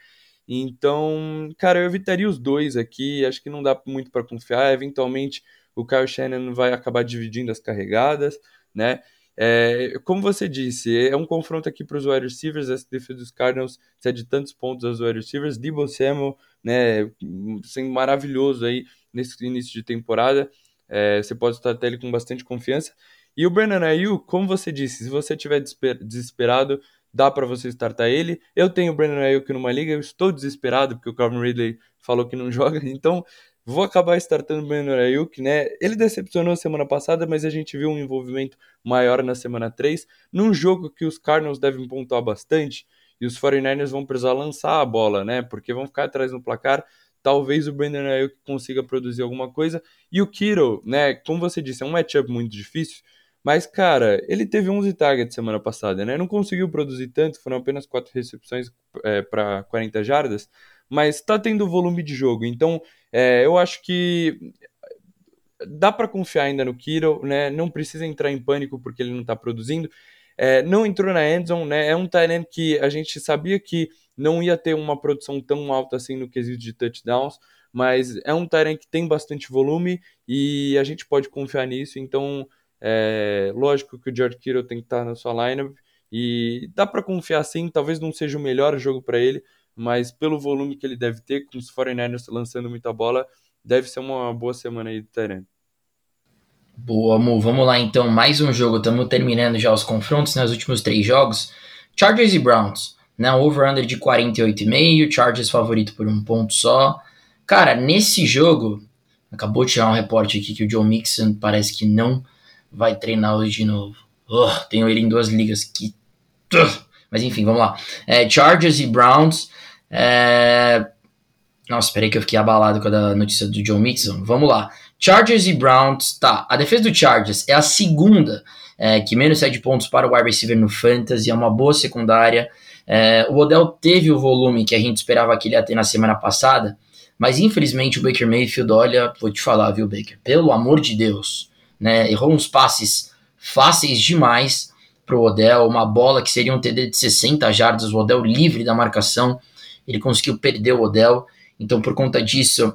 então, cara, eu evitaria os dois aqui. Acho que não dá muito para confiar. Eventualmente, o Kyle Shannon vai acabar dividindo as carregadas, né? É, como você disse, é um confronto aqui para os wide receivers. Essa defesa dos Cardinals cede tantos pontos aos wide receivers. Debo Samuel né, sendo maravilhoso aí nesse início de temporada. É, você pode estar até ele com bastante confiança. E o Brandon Ayuk, como você disse, se você estiver desesperado, dá para você startar ele. Eu tenho o Brandon Ayuk numa liga, eu estou desesperado porque o Calvin Ridley falou que não joga, então vou acabar startando o Brandon Ayuk, né? Ele decepcionou semana passada, mas a gente viu um envolvimento maior na semana 3, num jogo que os Cardinals devem pontuar bastante e os 49ers vão precisar lançar a bola, né? Porque vão ficar atrás no placar. Talvez o Brandon Ayuk consiga produzir alguma coisa. E o Kiro, né? Como você disse, é um matchup muito difícil. Mas, cara, ele teve 11 targets semana passada, né? Não conseguiu produzir tanto, foram apenas 4 recepções é, para 40 jardas, mas tá tendo volume de jogo. Então, é, eu acho que dá para confiar ainda no Kiro, né? Não precisa entrar em pânico porque ele não tá produzindo. É, não entrou na endzone, né? É um tight que a gente sabia que não ia ter uma produção tão alta assim no quesito de touchdowns, mas é um tight que tem bastante volume e a gente pode confiar nisso, então é, lógico que o George Kittle tem que estar na sua lineup e dá para confiar sim, talvez não seja o melhor jogo para ele, mas pelo volume que ele deve ter, com os 49ers lançando muita bola, deve ser uma boa semana aí do Tyrant. Boa, Mu. Vamos lá então, mais um jogo. Estamos terminando já os confrontos, né, os últimos três jogos. Chargers e Browns, né, over-under de 48,5, Chargers favorito por um ponto só. Cara, nesse jogo, acabou de tirar um reporte aqui que o Joe Mixon parece que não vai treinar hoje de novo. Oh, tenho ele em duas ligas que. Mas enfim, vamos lá. É, Chargers e Browns. É... Nossa, peraí que eu fiquei abalado com a notícia do Joe Mixon. Vamos lá. Chargers e Browns. Tá, a defesa do Chargers é a segunda é, que menos cede pontos para o wide receiver no Fantasy. É uma boa secundária. É, o Odell teve o volume que a gente esperava que ele ia ter na semana passada. Mas infelizmente o Baker Mayfield, olha, vou te falar, viu, Baker? Pelo amor de Deus né? Errou uns passes fáceis demais pro Odell, uma bola que seria um TD de 60 jardas, o Odell livre da marcação, ele conseguiu perder o Odell, então por conta disso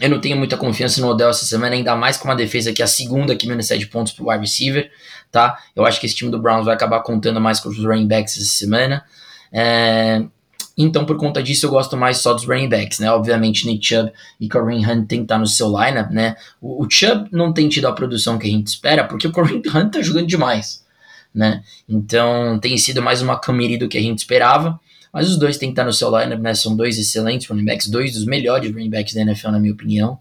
eu não tenho muita confiança no Odell essa semana, ainda mais com uma defesa que é a segunda que menos 7 pontos pro wide receiver, tá? Eu acho que esse time do Browns vai acabar contando mais com os running backs essa semana. É, então, por conta disso, eu gosto mais só dos running backs, né? Obviamente, Nick Chubb e Kareem Hunt tem que estar no seu lineup, né? O, o Chubb não tem tido a produção que a gente espera, porque o Kareem Hunt tá jogando demais, né? Então, tem sido mais uma committee do que a gente esperava. Mas os dois têm que estar no seu lineup, né? São dois excelentes running backs, dois dos melhores running backs da NFL, na minha opinião.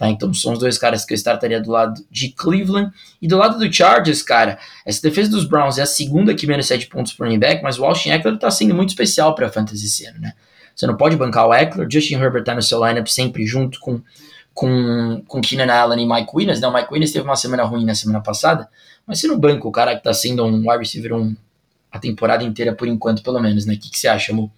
Tá? Então são os dois caras que eu startaria do lado de Cleveland. E do lado do Chargers, cara, essa defesa dos Browns é a segunda que menos 7 pontos por running back, mas o Austin Eckler tá sendo muito especial para fantasy esse ano, né? Você não pode bancar o Eckler, Justin Herbert tá no seu lineup sempre junto com com, com Keenan Allen e Mike Williams, né? O Mike Williams teve uma semana ruim na semana passada, mas você não banca o cara que tá sendo um wide receiver um, a temporada inteira por enquanto, pelo menos, né? O que, que você acha, Mo?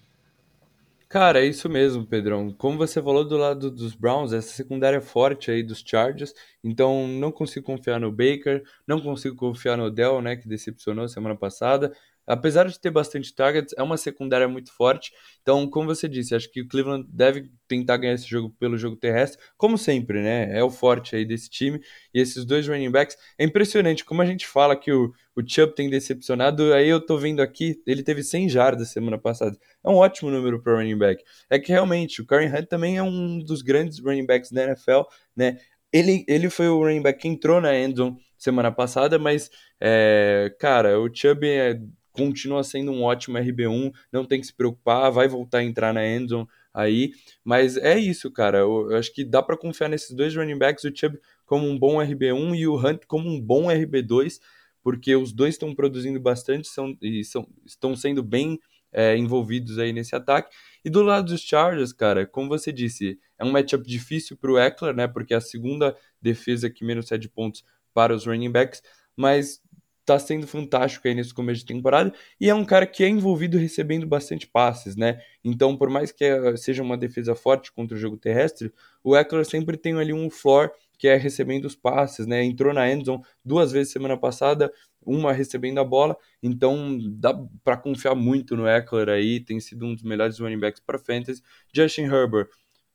Cara, é isso mesmo, Pedrão. Como você falou do lado dos Browns, essa secundária é forte aí dos Chargers, então não consigo confiar no Baker, não consigo confiar no Odell, né, que decepcionou semana passada apesar de ter bastante targets, é uma secundária muito forte. Então, como você disse, acho que o Cleveland deve tentar ganhar esse jogo pelo jogo terrestre, como sempre, né? É o forte aí desse time. E esses dois running backs, é impressionante como a gente fala que o, o Chubb tem decepcionado. Aí eu tô vendo aqui, ele teve 100 jardas semana passada. É um ótimo número para running back. É que realmente o Karen Hunt também é um dos grandes running backs da NFL, né? Ele, ele foi o running back que entrou na endzone semana passada, mas, é, cara, o Chubb é continua sendo um ótimo RB1, não tem que se preocupar, vai voltar a entrar na endzone aí, mas é isso, cara, eu, eu acho que dá para confiar nesses dois running backs, o Chubb como um bom RB1 e o Hunt como um bom RB2, porque os dois estão produzindo bastante são, e são, estão sendo bem é, envolvidos aí nesse ataque. E do lado dos Chargers, cara, como você disse, é um matchup difícil para o Eckler, né? Porque é a segunda defesa que menos cede pontos para os running backs, mas tá sendo fantástico aí nesse começo de temporada e é um cara que é envolvido recebendo bastante passes, né? Então, por mais que eh, seja uma defesa forte contra o jogo terrestre, o Eckler sempre tem ali um floor que é recebendo os passes, né? Entrou na endzone duas vezes semana passada, uma recebendo a bola, então dá para confiar muito no Eckler aí, tem sido um dos melhores running backs para fantasy. Justin Herbert,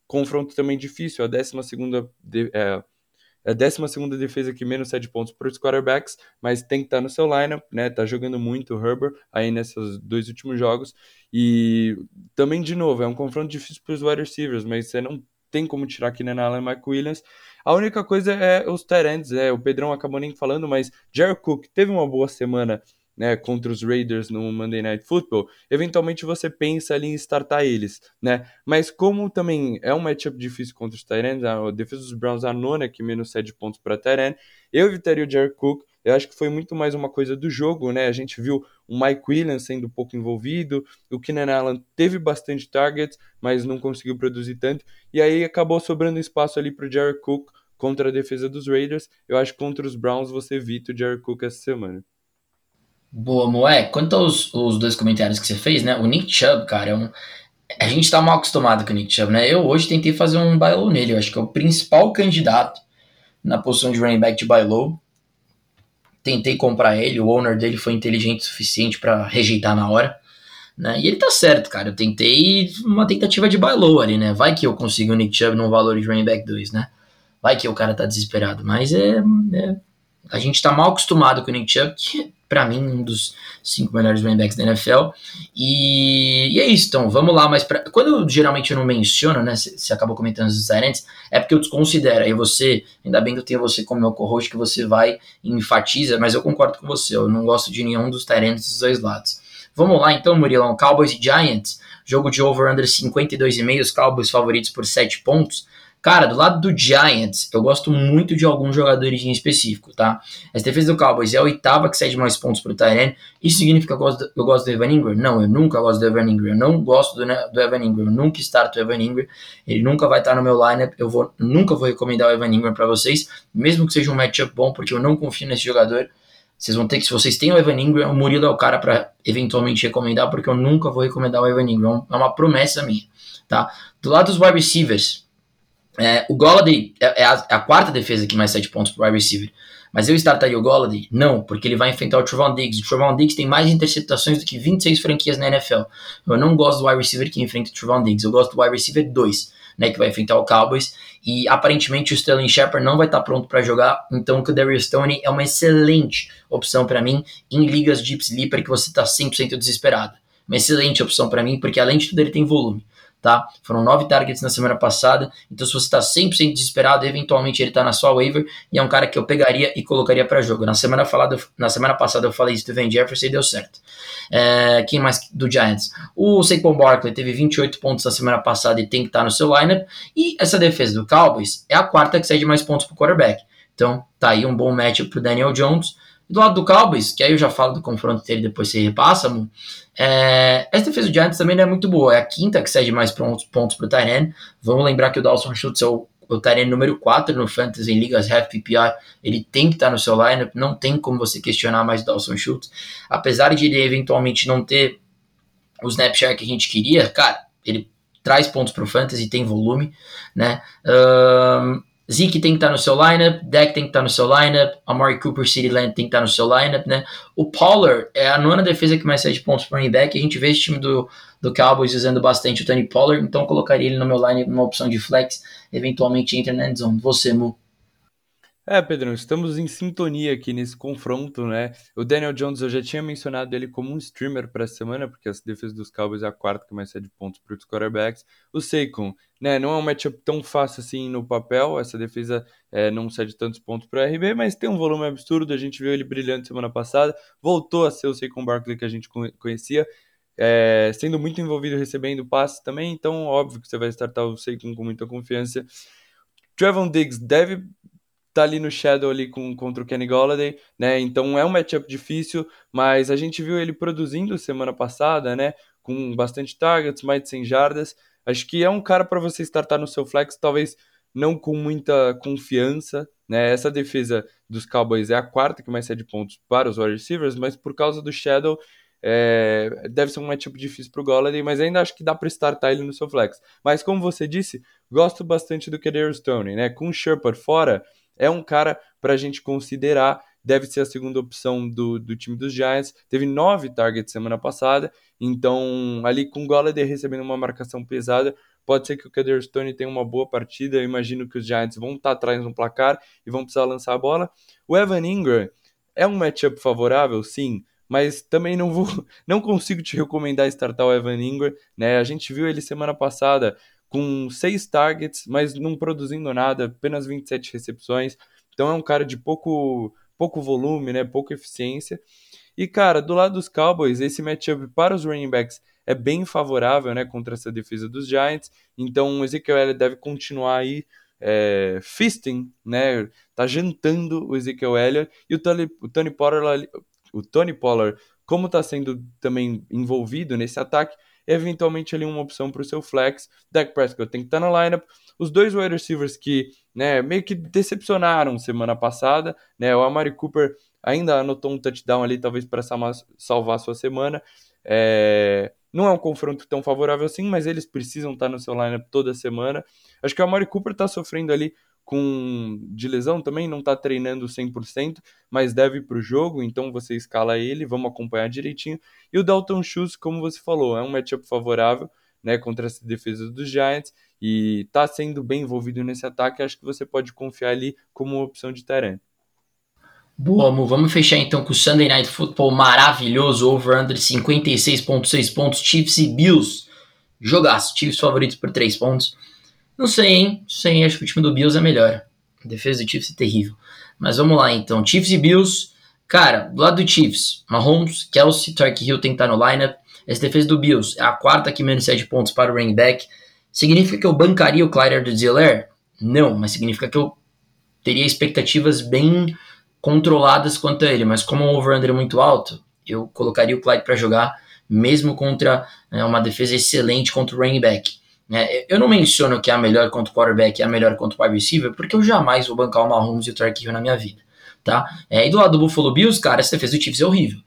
confronto também difícil, a 12 segunda é, é a 12 defesa que menos 7 pontos para os quarterbacks, mas tem que estar tá no seu lineup, né? Tá jogando muito o Herbert aí nesses dois últimos jogos. E também, de novo, é um confronto difícil para os wide receivers, mas você não tem como tirar aqui na Allen Mike Williams. A única coisa é os Tyrants, né? O Pedrão acabou nem falando, mas Jared Cook teve uma boa semana né, contra os Raiders no Monday Night Football, eventualmente você pensa ali em startar eles, né? Mas como também é um matchup difícil contra os Tyrants, a defesa dos Browns a nona, que menos 7 pontos para Tyrant, eu evitaria o Jared Cook, eu acho que foi muito mais uma coisa do jogo, né? A gente viu o Mike Williams sendo pouco envolvido, o Keenan Allen teve bastante targets, mas não conseguiu produzir tanto, e aí acabou sobrando espaço ali para o Jared Cook contra a defesa dos Raiders. Eu acho que contra os Browns você evita o Jared Cook essa semana. Boa, Moé. Quanto aos os dois comentários que você fez, né? O Nick Chubb, cara, é um, a gente tá mal acostumado com o Nick Chubb, né? Eu hoje tentei fazer um buy low nele. Eu acho que é o principal candidato na posição de running back de buy low. Tentei comprar ele, o owner dele foi inteligente o suficiente para rejeitar na hora. Né? E ele tá certo, cara. Eu tentei uma tentativa de buy low ali, né? Vai que eu consigo o Nick Chubb num valor de running back 2, né? Vai que o cara tá desesperado. Mas é, é a gente tá mal acostumado com o Nick Chubb, que para mim, um dos cinco melhores running backs da NFL. E, e é isso, então, vamos lá. Mas pra, quando eu, geralmente eu não menciono, né? Você acabou comentando os diferentes, é porque eu desconsidero. Aí você, ainda bem que eu tenho você como meu co-host, que você vai e enfatiza, mas eu concordo com você. Eu não gosto de nenhum dos Tyrants dos dois lados. Vamos lá, então, Murilão. Cowboys e Giants. Jogo de over-under 52,5. Os Cowboys favoritos por 7 pontos. Cara, do lado do Giants, eu gosto muito de alguns jogadores em específico, tá? Essa defesa do Cowboys é a oitava que cede mais pontos pro Tyrene. Isso significa que eu gosto, do, eu gosto do Evan Ingram? Não, eu nunca gosto do Evan Ingram. Eu não gosto do, né, do Evan Ingram. Eu nunca starto o Evan Ingram. Ele nunca vai estar no meu lineup. Eu vou, nunca vou recomendar o Evan Ingram para vocês, mesmo que seja um matchup bom, porque eu não confio nesse jogador. Vocês vão ter que, se vocês têm o Evan Ingram, o Murilo é o cara para eventualmente recomendar, porque eu nunca vou recomendar o Evan Ingram. É uma promessa minha, tá? Do lado dos wide receivers, é, o Golladay é, é, a, é, a, quarta defesa que mais 7 pontos para o wide receiver. Mas eu startaria o Golladay? Não, porque ele vai enfrentar o Trevon Diggs. O Trevon Diggs tem mais interceptações do que 26 franquias na NFL. Eu não gosto do wide receiver que enfrenta o Trevon Diggs. Eu gosto do wide receiver 2, né, que vai enfrentar o Cowboys. E aparentemente o Sterling Shepard não vai estar pronto para jogar. Então o Kadarius Stone é uma excelente opção para mim em ligas Deep Sleeper que você está 100% desesperado. Uma excelente opção para mim, porque além de tudo ele tem volume tá? Foram nove targets na semana passada, então se você está 100% desesperado, eventualmente ele está na sua waiver e é um cara que eu pegaria e colocaria para jogo. Na semana, falada, na semana passada eu falei isso do Van Jefferson e deu certo. É, quem mais do Giants? O Saquon Barkley teve 28 pontos na semana passada e tem que estar tá no seu lineup, e essa defesa do Cowboys é a quarta que cede mais pontos para o quarterback. Então tá aí um bom match para Daniel Jones. Do lado do Cowboys, que aí eu já falo do confronto dele, depois você repassa, mano. É, essa defesa do Giants também não é muito boa. É a quinta que cede mais pontos, pontos para o Tyrion. Vamos lembrar que o Dawson Schultz é o, o Tyrion número 4 no Fantasy em ligas half PPR. Ele tem que estar no seu lineup. Não tem como você questionar mais o Dawson Schultz. Apesar de ele eventualmente não ter o snap share que a gente queria, cara, ele traz pontos para o Fantasy, tem volume, né? Um, Zeke tem que estar no seu lineup, Deck tem que estar no seu lineup, Amari Cooper, City Land tem que estar no seu lineup, né? O Pollard é a nona defesa que mais cede pontos para running back. A gente vê esse time do, do Cowboys usando bastante o Tony Pollard, então colocaria ele no meu lineup numa opção de flex, eventualmente entra na endzone. Você, Mu. É, Pedrão, estamos em sintonia aqui nesse confronto, né? O Daniel Jones, eu já tinha mencionado ele como um streamer para a semana, porque a defesa dos Cowboys é a quarta que mais cede pontos para os quarterbacks. O Saquon, né, não é um matchup tão fácil assim no papel, essa defesa é, não cede tantos pontos para o RB, mas tem um volume absurdo, a gente viu ele brilhando semana passada, voltou a ser o Saquon Barkley que a gente conhecia, é, sendo muito envolvido recebendo passes também, então óbvio que você vai startar o Saquon com muita confiança. Trevon Diggs deve tá ali no Shadow ali com, contra o Kenny Golladay, né? Então é um matchup difícil, mas a gente viu ele produzindo semana passada, né? Com bastante targets, mais de 100 jardas. Acho que é um cara para você startar no seu flex, talvez não com muita confiança, né? Essa defesa dos Cowboys é a quarta que mais cede pontos para os wide receivers, mas por causa do Shadow é, deve ser um matchup difícil para o Golladay, mas ainda acho que dá para startar ele no seu flex. Mas como você disse, gosto bastante do Kader Stone, né? Com o Sherpa fora, é um cara para a gente considerar. Deve ser a segunda opção do, do time dos Giants. Teve nove targets semana passada, então ali com o Golladay recebendo uma marcação pesada, Pode ser que o Kader Stone tenha uma boa partida. Eu imagino que os Giants vão estar atrás no placar e vão precisar lançar a bola. O Evan Ingram é um matchup favorável, sim, mas também não vou, não consigo te recomendar startar o Evan Ingram, né? A gente viu ele semana passada com seis targets, mas não produzindo nada, apenas 27 recepções. Então é um cara de pouco, pouco volume, né? Pouca eficiência. E, cara, do lado dos Cowboys, esse matchup para os running backs é bem favorável, né, contra essa defesa dos Giants. Então, o Ezekiel Elliott deve continuar aí é, feasting, né, tá jantando o Ezekiel Elliott. E o Tony, o Tony Pollard, o Tony Pollard, como está sendo também envolvido nesse ataque, eventualmente ali uma opção para o seu flex. Dak Prescott tem que estar tá na lineup. Os dois wide receivers que né, meio que decepcionaram semana passada, né, o Amari Cooper ainda anotou um touchdown ali, talvez para salvar a sua semana. É... Não é um confronto tão favorável assim, mas eles precisam estar no seu lineup toda semana. Acho que o Amari Cooper está sofrendo ali com de lesão também, não está treinando 100%, mas deve para o jogo, então você escala ele, vamos acompanhar direitinho. E o Dalton Schultz, como você falou, é um matchup favorável né, contra essa defesa dos Giants e está sendo bem envolvido nesse ataque, acho que você pode confiar ali como opção de terreno. Boa, Mu. Vamos fechar então com o Sunday Night Football maravilhoso, over-under 56.6 pontos, Chiefs e Bills. Jogaço, Chiefs favoritos por 3 pontos. Não sei, hein? Sei, acho que o time do Bills é melhor. A defesa do Chiefs é terrível. Mas vamos lá então, Chiefs e Bills. Cara, do lado do Chiefs, Mahomes, Kelsey, Tark Hill tem que estar no lineup. Essa defesa do Bills é a quarta que menos 7 pontos para o running back. Significa que eu bancaria o Clyde do Ziller? Não, mas significa que eu teria expectativas bem controladas quanto a ele, mas como o over-under é muito alto, eu colocaria o Clyde para jogar, mesmo contra né, uma defesa excelente contra o running back. É, eu não menciono que é a melhor contra o quarterback e é a melhor contra o wide receiver, porque eu jamais vou bancar o Mahomes e o Tark Hill na minha vida, tá? É, e do lado do Buffalo Bills, cara, essa defesa do Chiefs é horrível.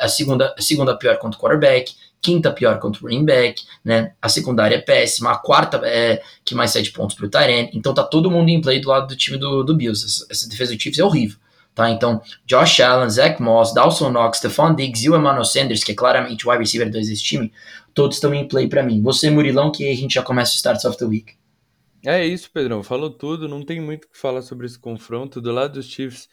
A segunda, a segunda pior contra o quarterback, quinta pior contra o running back, né? A secundária é péssima, a quarta é que mais sete pontos pro Tyrant. Então tá todo mundo em play do lado do time do, do Bills. Essa, essa defesa do Chiefs é horrível. Tá? Então, Josh Allen, Zach Moss, Dawson Knox, Stephon Diggs e o Emmanuel Sanders, que é claramente o wide receiver 2 desse time, todos estão em play para mim. Você, Murilão, que a gente já começa o Starts of the Week. É isso, Pedrão. Falou tudo. Não tem muito o que falar sobre esse confronto. Do lado dos Chiefs,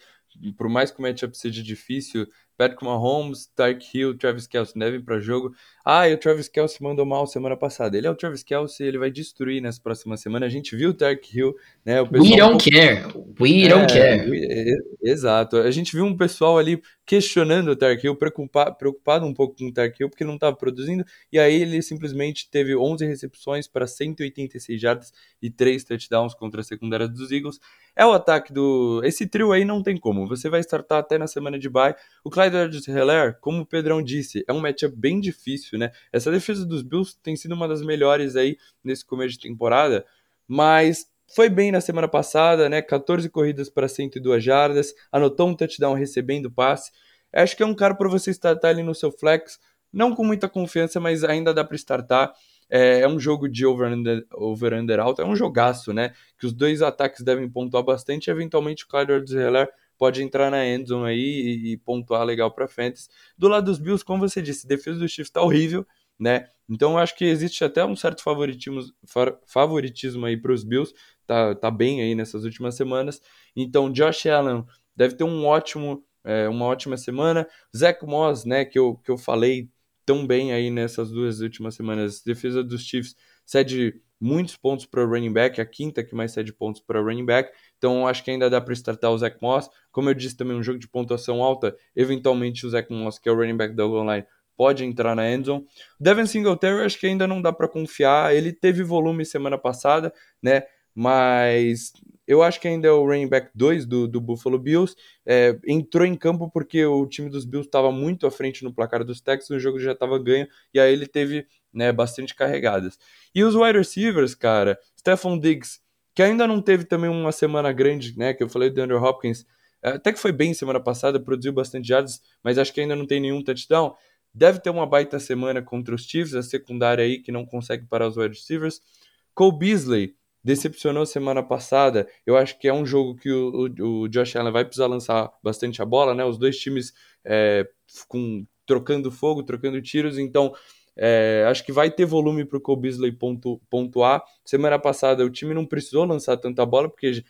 por mais que o matchup seja difícil, Patrick Mahomes, Tyreek Hill, Travis Kelce devem para jogo. Ah, e o Travis Kelce mandou mal semana passada. Ele é o Travis Kelce, ele vai destruir nessa próxima semana. A gente viu o Tyreek Hill, né? O pessoal We don't care. We é, don't care. É, exato. A gente viu um pessoal ali questionando o Tyreek Hill, preocupado, preocupado um pouco com o Tyreek Hill, porque não estava produzindo. E aí ele simplesmente teve 11 recepções para 186 jardas e 3 touchdowns contra a secundária dos Eagles. É o ataque do... Esse trio aí não tem como. Você vai startar até na semana de bye. O Clyde Edwards-Helaire, como o Pedrão disse, é um matchup bem difícil né? Essa defesa dos Bills tem sido uma das melhores aí nesse começo de temporada, mas foi bem na semana passada, né? 14 corridas para 102 jardas, anotou um touchdown recebendo passe. Acho que é um cara para você startar ali no seu flex, não com muita confiança, mas ainda dá para startar. É, é, um jogo de over-under over -under alto, é um jogaço, né? Que os dois ataques devem pontuar bastante. Eventualmente o Clyde Edwards-Helaire pode entrar na endzone aí e, e pontuar legal para frente. Do lado dos Bills, como você disse, a defesa do Chiefs está horrível, né? Então eu acho que existe até um certo favoritismo, favoritismo aí para os Bills, tá, tá bem aí nessas últimas semanas. Então Josh Allen deve ter um ótimo, é, uma ótima semana. Zach Moss, né, que eu, que eu falei tão bem aí nessas duas últimas semanas. Defesa dos Chiefs cede muitos pontos para o running back, a quinta que mais cede pontos para o running back. Então acho que ainda dá para startar o Zach Moss. Como eu disse também, um jogo de pontuação alta, eventualmente o Zach Moss, que é o running back da online, pode entrar na endzone. Devin Singletary acho que ainda não dá para confiar. Ele teve volume semana passada, né? Mas eu acho que ainda é o running back 2 do, do Buffalo Bills. É, entrou em campo porque o time dos Bills estava muito à frente no placar dos Texans, o jogo já estava ganho, e aí ele teve né, bastante carregadas. E os wide receivers, cara, Stephon Diggs que ainda não teve também uma semana grande, né? Que eu falei do Andrew Hopkins, é, até que foi bem semana passada, produziu bastante yards, mas acho que ainda não tem nenhum touchdown. Deve ter uma baita semana contra os Chiefs, a secundária aí que não consegue parar os wide receivers. Cole Beasley decepcionou semana passada. Eu acho que é um jogo que o, o, o Josh Allen vai precisar lançar bastante a bola, né? Os dois times é, com trocando fogo, trocando tiros, então É, acho que vai ter volume para o Cole Beasley pontu, pontuar. Semana passada o time não precisou lançar tanta bola, porque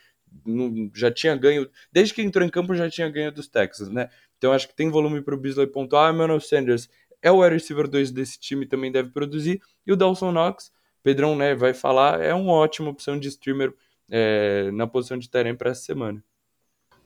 já tinha ganho, desde que entrou em campo já tinha ganho dos Texas, né? Então acho que tem volume para o Beasley pontuar. Emmanuel Sanders é o wide receiver 2 desse time, também deve produzir. E o Dawson Knox, Pedrão né, vai falar, é uma ótima opção de streamer é, na posição de terem para essa semana.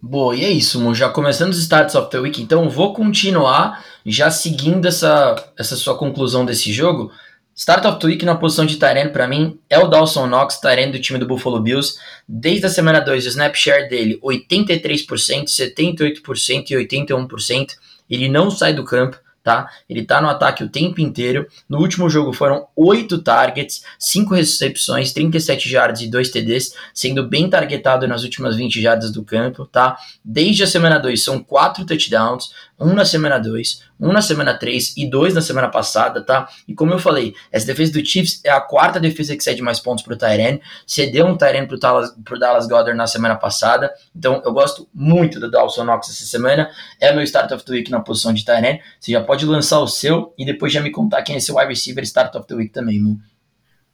Boa, e é isso, Mo. Já começando os starts of the week, então vou continuar já seguindo essa, essa sua conclusão desse jogo. Start of the week na posição de Tyrene, para mim, é o Dawson Knox, Tyrene do time do Buffalo Bills. Desde a semana 2, o snap share dele, 83%, 78% e 81%. Ele não sai do campo tá? Ele tá no ataque o tempo inteiro. No último jogo foram 8 targets, 5 recepções, 37 jardas e 2 TDs, sendo bem targetado nas últimas 20 jardas do campo, tá? Desde a semana 2 são 4 touchdowns, um na semana 2, um na semana 3 e dois na semana passada, tá? E como eu falei, essa defesa do Chiefs é a quarta defesa que cede mais pontos pro Tyren, cedeu um Tyren pro Dallas, pro Dallas Goddard na semana passada, então eu gosto muito do Dawson Knox essa semana, é meu start of the week na posição de Tyren, você já pode lançar o seu e depois já me contar quem é seu wide receiver start of the week também, mano.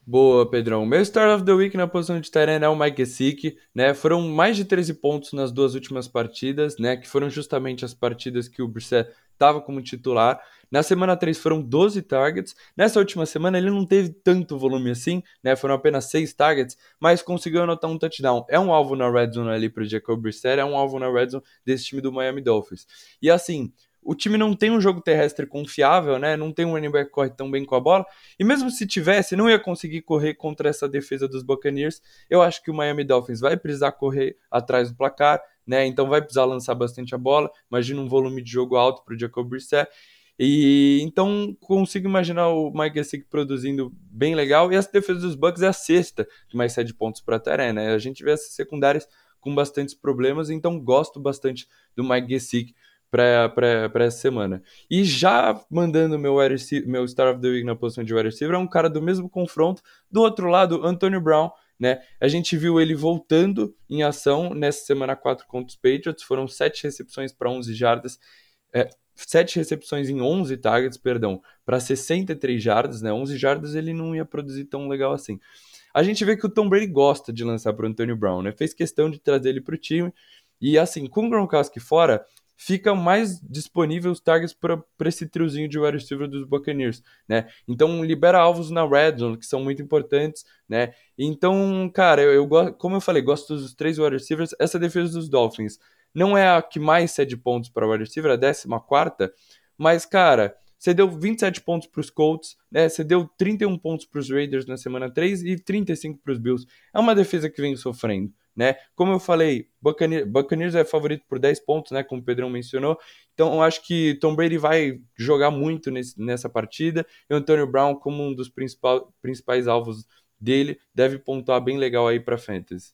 Boa, Pedrão. Meu Start of the Week na posição de Tyrene é o Mike Gesicki, né? Foram mais de 13 pontos nas duas últimas partidas, né? Que foram justamente as partidas que o Brissett estava como titular. Na semana 3 foram 12 targets. Nessa última semana ele não teve tanto volume assim, né? Foram apenas 6 targets, mas conseguiu anotar um touchdown. É um alvo na red zone ali para o Jacob Brissett, é um alvo na red zone desse time do Miami Dolphins. E assim, o time não tem um jogo terrestre confiável, né? Não tem um running back que corre tão bem com a bola. E mesmo se tivesse, não ia conseguir correr contra essa defesa dos Buccaneers. Eu acho que o Miami Dolphins vai precisar correr atrás do placar, né? Então vai precisar lançar bastante a bola. Imagina um volume de jogo alto para o Jacob Brissett. E então consigo imaginar o Mike Gesicki produzindo bem legal. E a defesa dos Bucks é a sexta que mais cede pontos para a Teré, né? A gente vê essas secundárias com bastantes problemas, então gosto bastante do Mike Gesicki para essa semana. E já mandando meu, meu Star of the Week na posição de wide receiver, é um cara do mesmo confronto. Do outro lado, Antonio Brown, né? A gente viu ele voltando em ação nessa semana 4 contra os Patriots. Foram 7 recepções para 11 jardas. É, 7 recepções em 11 targets, perdão, para 63 jardas, né? 11 jardas ele não ia produzir tão legal assim. A gente vê que o Tom Brady gosta de lançar para o Antonio Brown, né? Fez questão de trazer ele para o time. E assim, com o Gronkowski fora, fica mais disponível os targets para esse triozinho de wide receiver dos Buccaneers, né? Então libera alvos na red zone, que são muito importantes, né? Então, cara, eu, eu gosto, como eu falei, gosto dos três wide receivers. Essa defesa dos Dolphins não é a que mais cede pontos para wide receiver, a 14 quarta, mas, cara, você deu 27 pontos para os Colts, né? Você deu 31 pontos para os Raiders na semana 3 e 35 para os Bills. É uma defesa que vem sofrendo né? Como eu falei, Buccaneers, Buccaneers é favorito por 10 pontos, né? Como o Pedrão mencionou. Então eu acho que Tom Brady vai jogar muito nesse, nessa partida. E o Antonio Brown, como um dos principal, principais alvos dele, deve pontuar bem legal aí para Fantasy.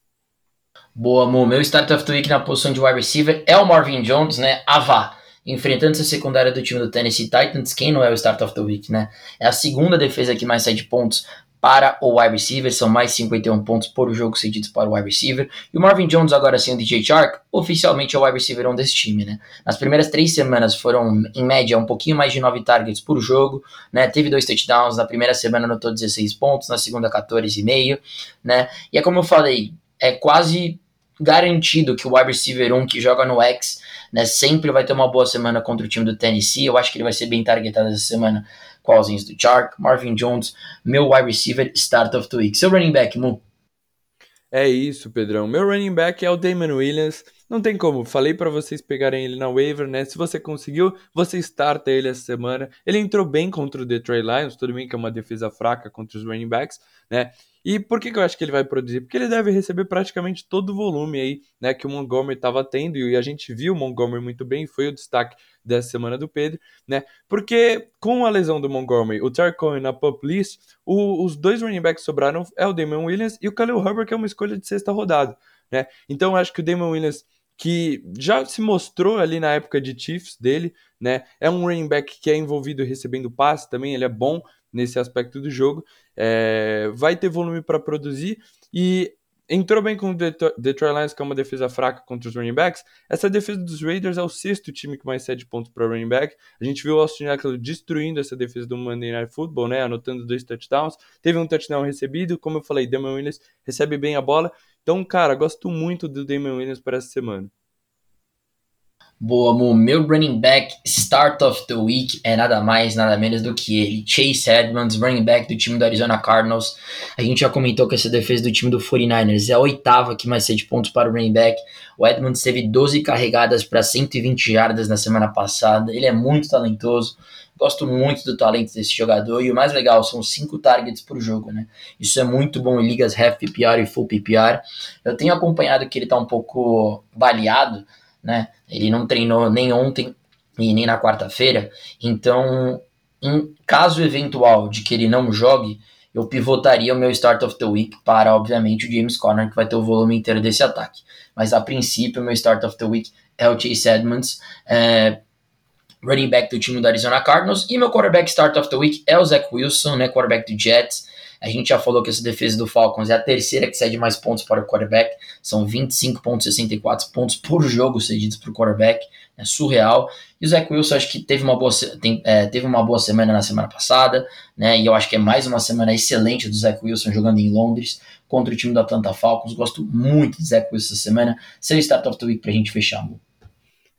Boa, amor. Meu start of the week na posição de wide receiver é o Marvin Jones, né? Avá. Enfrentando essa secundária do time do Tennessee Titans, quem não é o start of the week, né? É a segunda defesa que mais sai de pontos para o wide receiver, são mais 51 pontos por jogo cedidos para o wide receiver. E o Marvin Jones, agora sem o DJ Chark, oficialmente é o wide receiver 1 desse time, né? Nas primeiras três semanas foram, em média, um pouquinho mais de 9 targets por jogo, né? Teve dois touchdowns, na primeira semana anotou 16 pontos, na segunda 14,5, né? E é como eu falei, é quase garantido que o wide receiver 1 que joga no X, né, sempre vai ter uma boa semana contra o time do Tennessee. Eu acho que ele vai ser bem targetado essa semana ausência do Chark, Marvin Jones, meu wide receiver start of the week. Seu running back, Mu? É isso, Pedrão. Meu running back é o Damon Williams. Não tem como, falei para vocês pegarem ele na waiver, né? Se você conseguiu, você starta ele essa semana. Ele entrou bem contra o Detroit Lions, tudo bem que é uma defesa fraca contra os running backs, né? E por que, que eu acho que ele vai produzir? Porque ele deve receber praticamente todo o volume aí, né, que o Montgomery estava tendo, e a gente viu o Montgomery muito bem, foi o destaque dessa semana do Pedro, né? Porque com a lesão do Montgomery, o Cohen na pup list, o, os dois running backs sobraram é o Damon Williams e o Khalil Herbert, que é uma escolha de sexta rodada, né? Então eu acho que o Damon Williams que já se mostrou ali na época de Chiefs dele, né? É um running back que é envolvido recebendo passe também, ele é bom nesse aspecto do jogo, é, vai ter volume para produzir e entrou bem com o Detroit Lions, que é uma defesa fraca contra os running backs. Essa defesa dos Raiders é o sexto time que mais cede pontos para running back. A gente viu o Austin Eckler destruindo essa defesa do Monday Night Football, né? Anotando dois touchdowns. Teve um touchdown recebido, como eu falei, Damon Williams recebe bem a bola. Então, cara, gosto muito do Damon Williams para essa semana. Boa, Mu. Meu running back start of the week é nada mais, nada menos do que ele. Chase Edmonds, running back do time do Arizona Cardinals. A gente já comentou que essa defesa do time do 49ers é a oitava que mais de pontos para o running back. O Edmonds teve 12 carregadas para 120 jardas na semana passada. Ele é muito talentoso. Gosto muito do talento desse jogador. E o mais legal, são 5 targets por jogo, né? Isso é muito bom em ligas half PPR e full PPR. Eu tenho acompanhado que ele está um pouco baleado né? Ele não treinou nem ontem e nem na quarta-feira. Então, em caso eventual de que ele não jogue, eu pivotaria o meu start of the week para, obviamente, o James Conner, que vai ter o volume inteiro desse ataque. Mas a princípio, o meu start of the week é o Chase Edmonds, é, running back do time do Arizona Cardinals, e meu quarterback start of the week é o Zach Wilson, né, quarterback do Jets. A gente já falou que essa defesa do Falcons é a terceira que cede mais pontos para o quarterback. São 25,64 pontos por jogo cedidos para o quarterback. É surreal. E o Zach Wilson acho que teve uma boa, tem, é, teve uma boa semana na semana passada, né? E eu acho que é mais uma semana excelente do Zach Wilson jogando em Londres contra o time do Atlanta Falcons. Gosto muito de Zach Wilson essa semana. Seu start of the week para a gente fechar, amor.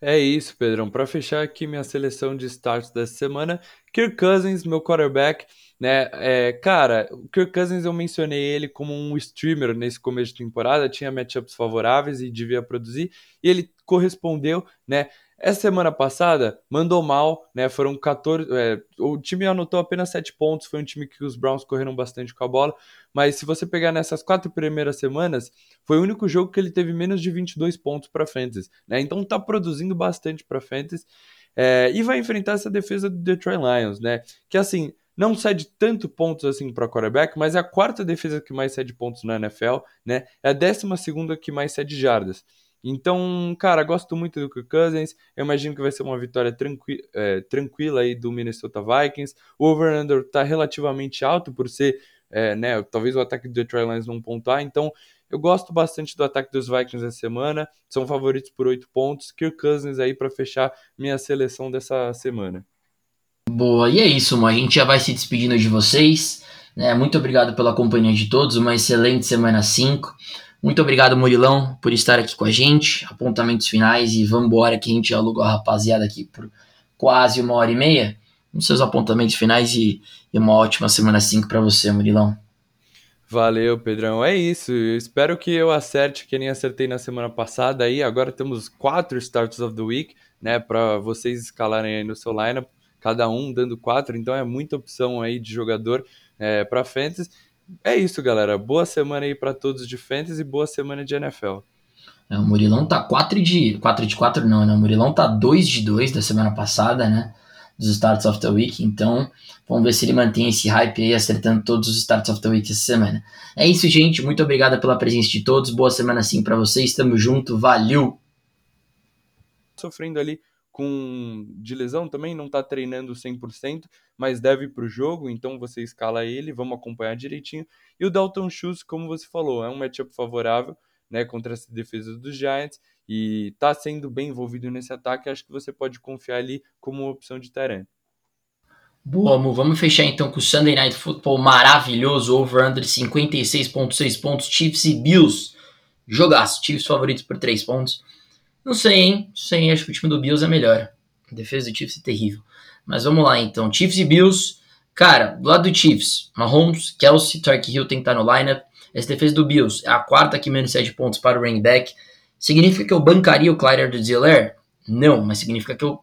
É isso, Pedrão. Para fechar aqui minha seleção de starts dessa semana, Kirk Cousins, meu quarterback, né? É, cara, o Kirk Cousins eu mencionei ele como um streamer nesse começo de temporada, tinha matchups favoráveis e devia produzir, e ele correspondeu, né? Essa semana passada mandou mal, né? Foram 14. É, o time anotou apenas 7 pontos. Foi um time que os Browns correram bastante com a bola. Mas se você pegar nessas quatro primeiras semanas, foi o único jogo que ele teve menos de 22 pontos para Fantasy. Né? Então tá produzindo bastante para Fantasy. É, e vai enfrentar essa defesa do Detroit Lions, né? Que assim, não cede tanto pontos assim para quarterback, mas é a quarta defesa que mais cede pontos na NFL, né? É a décima segunda que mais cede jardas. Então, cara, gosto muito do Kirk Cousins. Eu imagino que vai ser uma vitória tranqui é, tranquila aí do Minnesota Vikings. O over-under tá relativamente alto por ser, é, né, talvez o ataque do Detroit Lions não pontuar. Então, eu gosto bastante do ataque dos Vikings essa semana. São favoritos por 8 pontos. Kirk Cousins aí para fechar minha seleção dessa semana. Boa, e é isso, a gente já vai se despedindo de vocês. Né? Muito obrigado pela companhia de todos. Uma excelente semana 5. Muito obrigado, Murilão, por estar aqui com a gente. Apontamentos finais e vamos embora que a gente alugou a rapaziada aqui por quase uma hora e meia. Os seus apontamentos finais e, e uma ótima semana 5 para você, Murilão. Valeu, Pedrão. É isso. Eu espero que eu acerte que nem acertei na semana passada aí. Agora temos quatro starts of the week, né, para vocês escalarem aí no seu lineup, cada um dando quatro. Então é muita opção aí de jogador é, para fantasy. É isso, galera. Boa semana aí para todos de Fantasy e boa semana de NFL. É, o Murilão tá 4 de 4 de 4 não, né? O Murilão tá 2 de 2 da semana passada, né? Dos Starts of the Week. Então, vamos ver se ele mantém esse hype aí, acertando todos os Starts of the Week essa semana. É isso, gente. Muito obrigado pela presença de todos. Boa semana sim para vocês. Tamo junto. Valeu! Sofrendo ali com de lesão também, não está treinando 100%, mas deve para o jogo, então você escala ele, vamos acompanhar direitinho. E o Dalton Schultz, como você falou, é um matchup favorável né, contra essa defesa dos Giants e está sendo bem envolvido nesse ataque, acho que você pode confiar ali como opção de terreno. Boa, Mu. Vamos fechar então com o Sunday Night Football maravilhoso, over-under 56.6 pontos, Chiefs e Bills. Jogaço, Chiefs favoritos por 3 pontos. Não sei, hein? Sei, acho que o time do Bills é melhor. A defesa do Chiefs é terrível. Mas vamos lá, então. Chiefs e Bills. Cara, do lado do Chiefs, Mahomes, Kelsey, Tark Hill tem que estar no lineup. Essa defesa do Bills é a quarta que menos 7 pontos para o running back. Significa que eu bancaria o Clyde do Ziller? Não, mas significa que eu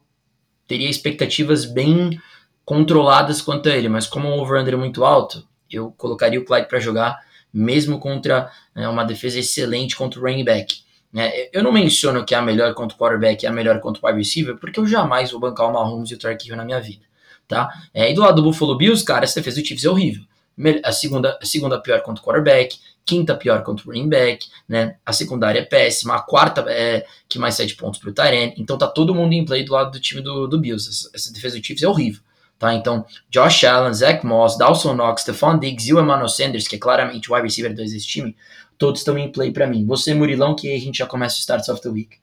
teria expectativas bem controladas quanto a ele. Mas como o over-under é muito alto, eu colocaria o Clyde para jogar, mesmo contra né, uma defesa excelente contra o running back. É, eu não menciono que é a melhor contra o quarterback e a melhor contra o wide receiver, porque eu jamais vou bancar o Mahomes e o Hill na minha vida, tá? É, e do lado do Buffalo Bills, cara, essa defesa do Chiefs é horrível. A segunda, a segunda pior contra o quarterback, quinta pior contra o running back, né? A secundária é péssima, a quarta é que mais sete pontos pro Tyrene. Então tá todo mundo em play do lado do time do, do Bills. Essa, essa defesa do Chiefs é horrível. Tá? Então, Josh Allen, Zach Moss, Dawson Knox, Stephon Diggs e o Emmanuel Sanders, que é claramente o wide receiver 2 desse time, todos estão em play para mim. Você, Murilão, que a gente já começa o Starts of the Week.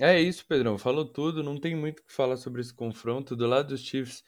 É isso, Pedrão. Falou tudo. Não tem muito o que falar sobre esse confronto. Do lado dos Chiefs,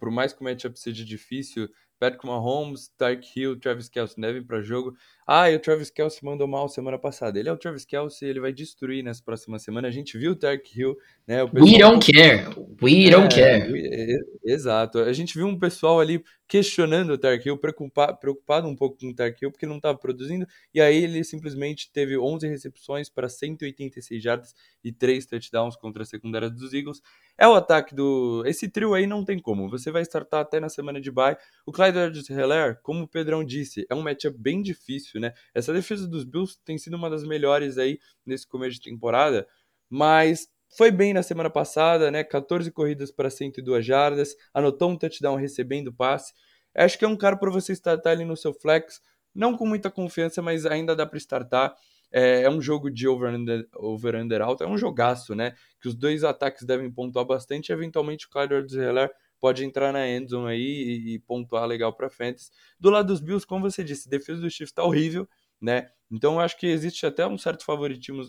por mais que o matchup seja difícil, Patrick Mahomes, Tyreek Hill, Travis Kelce devem para jogo. Ah, e o Travis Kelce mandou mal semana passada. Ele é o Travis Kelce, ele vai destruir nessa próxima semana. A gente viu o Tyreek Hill, né? O pessoal... We don't care. We don't é, care. Exato. A gente viu um pessoal ali questionando o Tyreek Hill, preocupado, preocupado um pouco com o Tyreek Hill, porque não estava produzindo. E aí ele simplesmente teve 11 recepções para 186 jardas e 3 touchdowns contra a secundária dos Eagles. É o ataque do... Esse trio aí não tem como. Você vai startar até na semana de bye. O Clyde Edwards-Helaire, como o Pedrão disse, é um matchup bem difícil né? Essa defesa dos Bills tem sido uma das melhores aí nesse começo de temporada, mas foi bem na semana passada, né? 14 corridas para 102 jardas, anotou um touchdown recebendo passe. Acho que é um cara para você startar ali no seu flex, não com muita confiança, mas ainda dá para startar. É, é, um jogo de over-under over -under alto, é um jogaço, né? Que os dois ataques devem pontuar bastante. Eventualmente o Clyde Edwards-Helaire pode entrar na endzone aí e, e pontuar legal para fantasy. Do lado dos Bills, como você disse, a defesa do Chiefs está horrível, né? Então eu acho que existe até um certo favoritismo,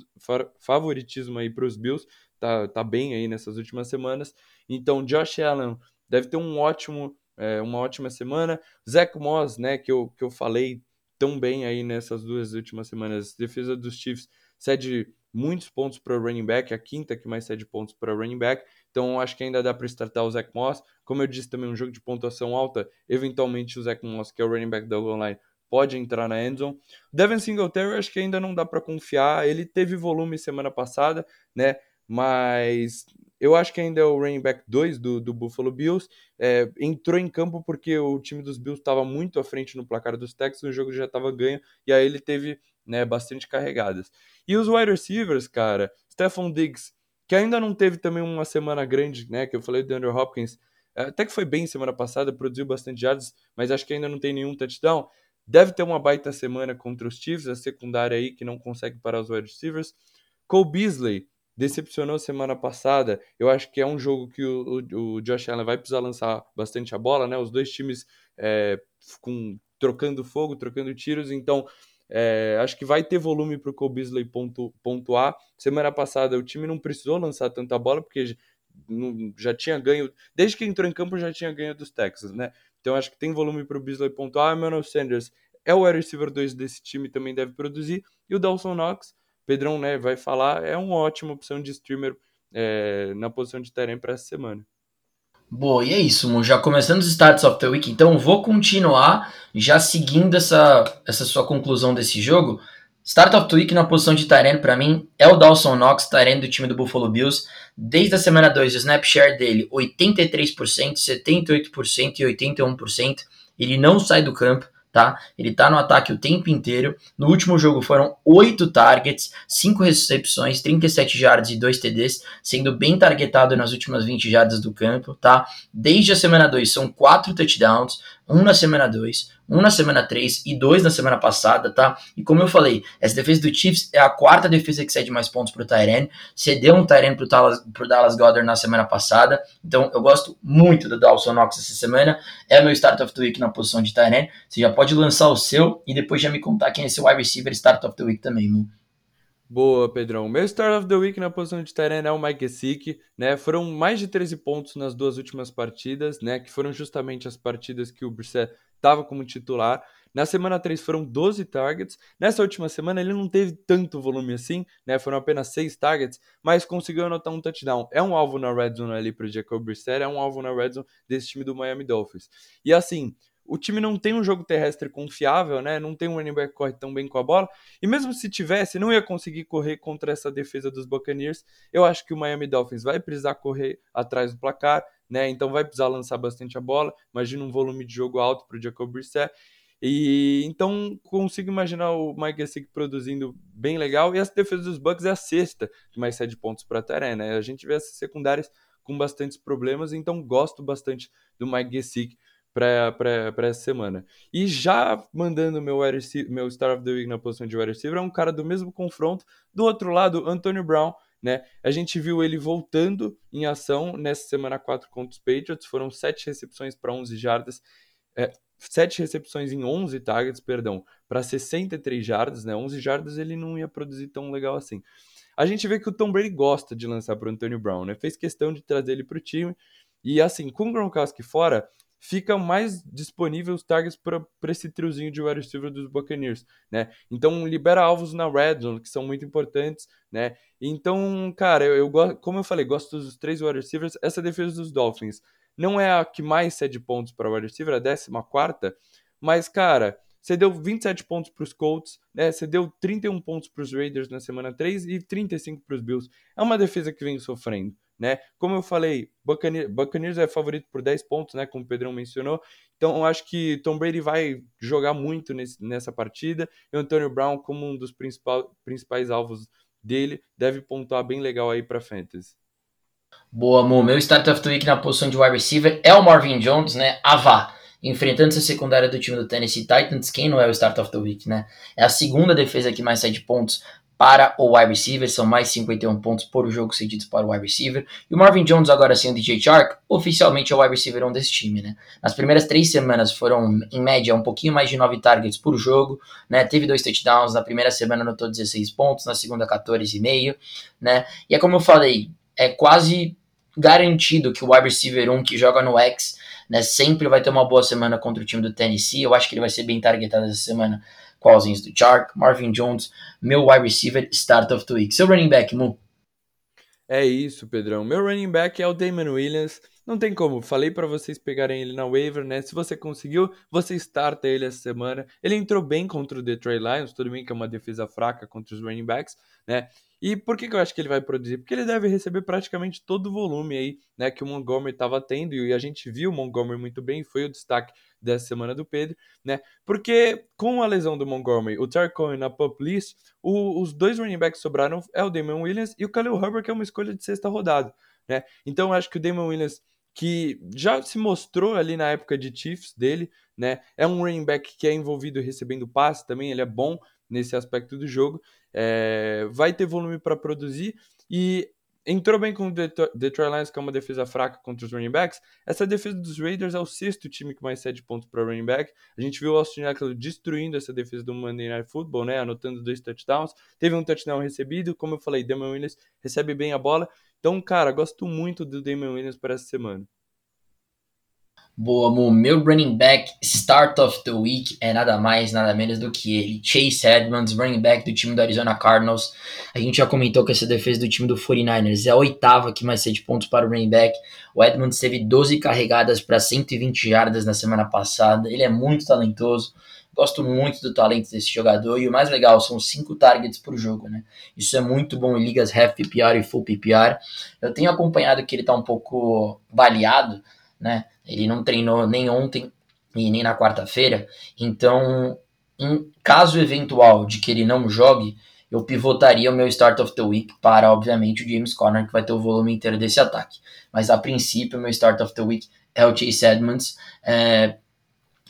favoritismo aí para os Bills, tá, tá bem aí nessas últimas semanas. Então Josh Allen deve ter um ótimo, é, uma ótima semana. Zach Moss, né, que eu, que eu falei tão bem aí nessas duas últimas semanas. Defesa dos Chiefs cede muitos pontos para running back, a quinta que mais cede pontos para running back. Então acho que ainda dá para startar o Zach Moss. Como eu disse também, um jogo de pontuação alta, eventualmente o Zach Moss, que é o running back da online, pode entrar na endzone. Devin Singletary acho que ainda não dá para confiar. Ele teve volume semana passada, né? Mas eu acho que ainda é o running back 2 do, do Buffalo Bills. É, entrou em campo porque o time dos Bills estava muito à frente no placar dos Texans, o jogo já estava ganho, e aí ele teve né, bastante carregadas. E os wide receivers, cara, Stephon Diggs que ainda não teve também uma semana grande, né? Que eu falei do Andrew Hopkins, até que foi bem semana passada, produziu bastante yards, mas acho que ainda não tem nenhum touchdown. Deve ter uma baita semana contra os Chiefs, a secundária aí que não consegue parar os wide receivers. Cole Beasley decepcionou semana passada. Eu acho que é um jogo que o, o, o Josh Allen vai precisar lançar bastante a bola, né? Os dois times é, com, trocando fogo, trocando tiros, então é, acho que vai ter volume para o Cole Beasley pontu, pontuar. Semana passada o time não precisou lançar tanta bola, porque já tinha ganho, desde que entrou em campo já tinha ganho dos Texas, né? Então acho que tem volume para o Beasley pontuar. Emmanuel Sanders é o wide receiver 2 desse time, também deve produzir. E o Dawson Knox, Pedrão né, vai falar, é uma ótima opção de streamer é, na posição de terem para essa semana. Boa, e é isso, já começando os Starts of the Week, então vou continuar já seguindo essa, essa sua conclusão desse jogo. Start of the Week na posição de Tyrene, para mim, é o Dawson Knox, Tyrene do time do Buffalo Bills. Desde a semana 2, o snap dele, 83%, 78% e 81%. Ele não sai do campo tá? Ele tá no ataque o tempo inteiro. No último jogo foram 8 targets, 5 recepções, 37 jardas e 2 TDs, sendo bem targetado nas últimas 20 jardas do campo, tá? Desde a semana 2 são 4 touchdowns, um na semana 2, um na semana 3 e dois na semana passada, tá? E como eu falei, essa defesa do Chiefs é a quarta defesa que cede mais pontos pro Tyren, cedeu um Tyren pro Dallas, pro Dallas Goddard na semana passada, então eu gosto muito do Dawson Knox essa semana, é meu start of the week na posição de Tyren, você já pode lançar o seu e depois já me contar quem é seu wide receiver start of the week também, mano. Boa, Pedrão. Meu start of the week na posição de Tyrene é o Mike Gesicki, né? Foram mais de 13 pontos nas duas últimas partidas, né? Que foram justamente as partidas que o Brissett estava como titular. Na semana 3 foram 12 targets. Nessa última semana ele não teve tanto volume assim, né? Foram apenas 6 targets, mas conseguiu anotar um touchdown. É um alvo na red zone ali para o Jacob Brissett, é um alvo na red zone desse time do Miami Dolphins. E assim, o time não tem um jogo terrestre confiável, né? Não tem um running back que corre tão bem com a bola. E mesmo se tivesse, não ia conseguir correr contra essa defesa dos Buccaneers. Eu acho que o Miami Dolphins vai precisar correr atrás do placar, né? Então vai precisar lançar bastante a bola. Imagina um volume de jogo alto para o Jacob Brissett. E então consigo imaginar o Mike Gesicki produzindo bem legal. E essa defesa dos Bucks é a sexta que mais cede pontos para a né? A gente vê essas secundárias com bastantes problemas, então gosto bastante do Mike Gesicki para essa semana. E já mandando meu, meu Star of the Week na posição de wide receiver, é um cara do mesmo confronto. Do outro lado, Antonio Brown, né? A gente viu ele voltando em ação nessa semana 4 contra os Patriots, foram 7 recepções para 11 jardas. É, 7 recepções em 11 targets, perdão, para 63 jardas, né? 11 jardas ele não ia produzir tão legal assim. A gente vê que o Tom Brady gosta de lançar para o Antonio Brown, né? Fez questão de trazer ele para o time. E assim, com o Gronkowski fora, fica mais disponível os targets para esse triozinho de wide receiver dos Buccaneers, né? Então libera alvos na red zone, que são muito importantes, né? Então, cara, eu, eu como eu falei, gosto dos três wide receivers. Essa defesa dos Dolphins não é a que mais cede pontos para wide receiver, a 14 quarta, mas, cara, você deu 27 pontos para os Colts, né? Você deu 31 pontos para os Raiders na semana 3 e 35 para os Bills. É uma defesa que vem sofrendo né? Como eu falei, Buccaneers, Buccaneers é favorito por 10 pontos, né? Como o Pedrão mencionou. Então, eu acho que Tom Brady vai jogar muito nesse, nessa partida. E o Antonio Brown, como um dos principal, principais alvos dele, deve pontuar bem legal aí para Fantasy. Boa, Mo. Meu start of the week na posição de wide receiver é o Marvin Jones, né? Avá. Enfrentando essa secundária do time do Tennessee Titans, quem não é o start of the week, né? É a segunda defesa que mais de pontos para o wide receiver, são mais 51 pontos por jogo cedidos para o wide receiver. E o Marvin Jones, agora sim, o DJ Shark, oficialmente é o wide receiver 1 desse time, né? Nas primeiras três semanas foram, em média, um pouquinho mais de 9 targets por jogo, né? Teve dois touchdowns, na primeira semana anotou 16 pontos, na segunda 14,5, né? E é como eu falei, é quase garantido que o wide receiver 1 que joga no X, né, sempre vai ter uma boa semana contra o time do Tennessee. Eu acho que ele vai ser bem targetado essa semana ausência do Chark, Marvin Jones, meu wide receiver, start of the week. Seu running back, Mu? É isso, Pedrão. Meu running back é o Damon Williams. Não tem como, falei para vocês pegarem ele na waiver, né? Se você conseguiu, você starta ele essa semana. Ele entrou bem contra o Detroit Lions, tudo bem que é uma defesa fraca contra os running backs, né? E por que, que eu acho que ele vai produzir? Porque ele deve receber praticamente todo o volume aí, né, que o Montgomery estava tendo, e a gente viu o Montgomery muito bem, foi o destaque dessa semana do Pedro, né? Porque com a lesão do Montgomery, o Cohen na pup list, o, os dois running backs sobraram é o Damon Williams e o Khalil Herbert, que é uma escolha de sexta rodada, né? Então eu acho que o Damon Williams que já se mostrou ali na época de Chiefs dele, né? É um running back que é envolvido recebendo passe também, ele é bom nesse aspecto do jogo, é, vai ter volume para produzir e entrou bem com o Detroit Lions, que é uma defesa fraca contra os running backs. Essa defesa dos Raiders é o sexto time que mais cede pontos para running back. A gente viu o Austin Eckler destruindo essa defesa do Monday Night Football, né? Anotando dois touchdowns. Teve um touchdown recebido, como eu falei, Damon Williams recebe bem a bola. Então, cara, gosto muito do Damon Williams para essa semana. Boa, Mo. Meu running back start of the week é nada mais, nada menos do que ele. Chase Edmonds, running back do time do Arizona Cardinals. A gente já comentou que essa defesa do time do 49ers é a oitava que mais cede pontos para o running back. O Edmonds teve 12 carregadas para 120 jardas na semana passada. Ele é muito talentoso. Gosto muito do talento desse jogador. E o mais legal, são 5 targets por jogo, né? Isso é muito bom em ligas half PPR e full PPR. Eu tenho acompanhado que ele está um pouco baleado, né? Ele não treinou nem ontem e nem na quarta-feira. Então, em caso eventual de que ele não jogue, eu pivotaria o meu start of the week para, obviamente, o James Conner, que vai ter o volume inteiro desse ataque. Mas a princípio, o meu start of the week é o Chase Edmonds, é,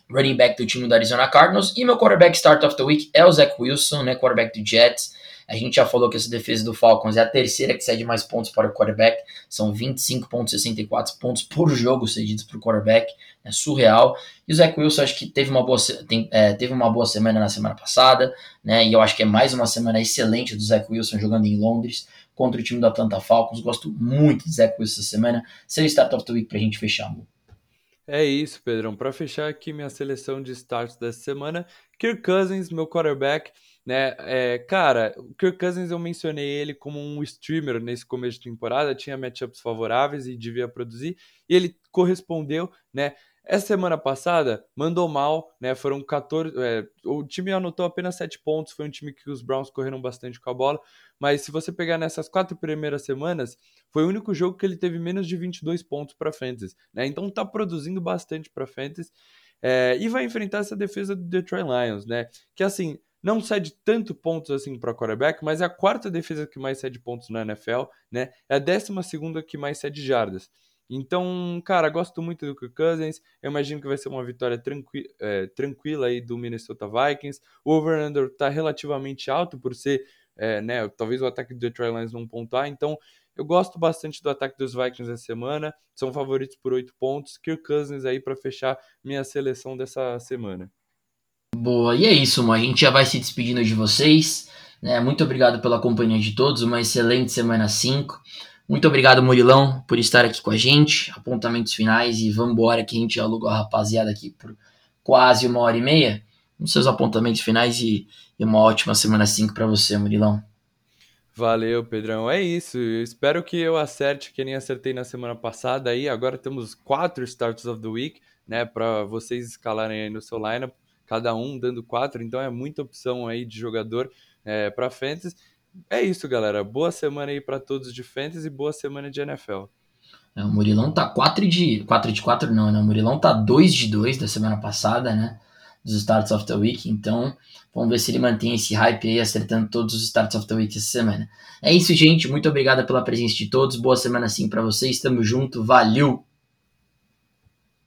running back do time do Arizona Cardinals. E meu quarterback start of the week é o Zach Wilson, né, quarterback do Jets. A gente já falou que essa defesa do Falcons é a terceira que cede mais pontos para o quarterback. São 25,64 pontos por jogo cedidos para o quarterback. É surreal. E o Zach Wilson acho que teve uma boa, tem, é, teve uma boa semana na semana passada. Né? E eu acho que é mais uma semana excelente do Zach Wilson jogando em Londres contra o time do Atlanta Falcons. Gosto muito de Zach Wilson essa semana. Seu start of the week para a gente fechar, amor. É isso, Pedrão. Para fechar aqui minha seleção de starts dessa semana, Kirk Cousins, meu quarterback né? É, cara, o Kirk Cousins eu mencionei ele como um streamer nesse começo de temporada, tinha matchups favoráveis e devia produzir, e ele correspondeu, né? Essa semana passada mandou mal, né? Foram 14. É, o time anotou apenas 7 pontos. Foi um time que os Browns correram bastante com a bola. Mas se você pegar nessas quatro primeiras semanas, foi o único jogo que ele teve menos de 22 pontos para Fantasy, né? Então tá produzindo bastante para Fantasy. É, e vai enfrentar essa defesa do Detroit Lions, né? Que assim, não cede tanto pontos assim para quarterback, mas é a quarta defesa que mais cede pontos na NFL, né? É a décima segunda que mais cede jardas. Então, cara, gosto muito do Kirk Cousins. Eu imagino que vai ser uma vitória tranqui é, tranquila aí do Minnesota Vikings. O over-under tá relativamente alto por ser, é, né? Talvez o ataque do Detroit Lions não pontuar. Então, Eu gosto bastante do ataque dos Vikings essa semana, são favoritos por 8 pontos. Kirk Cousins aí para fechar minha seleção dessa semana. Boa, e é isso, mano. A gente já vai se despedindo de vocês. Né? Muito obrigado pela companhia de todos, uma excelente semana 5. Muito obrigado, Murilão, por estar aqui com a gente. Apontamentos finais e vamos embora que a gente alugou a rapaziada aqui por quase uma hora e meia. Os seus apontamentos finais e, e uma ótima semana 5 para você, Murilão. Valeu, Pedrão. É isso. Eu espero que eu acerte que nem acertei na semana passada aí. Agora temos quatro starts of the week, né, para vocês escalarem aí no seu lineup, cada um dando quatro. Então é muita opção aí de jogador é, para fantasy. É isso, galera. Boa semana aí para todos de fantasy e boa semana de NFL. É, o Murilão tá 4 de 4 de 4 não, né? O Murilão tá 2 de 2 da semana passada, né? Dos starts of the week, então vamos ver se ele mantém esse hype aí, acertando todos os starts of the week essa semana. É isso, gente. Muito obrigado pela presença de todos. Boa semana sim para vocês. Tamo junto. Valeu!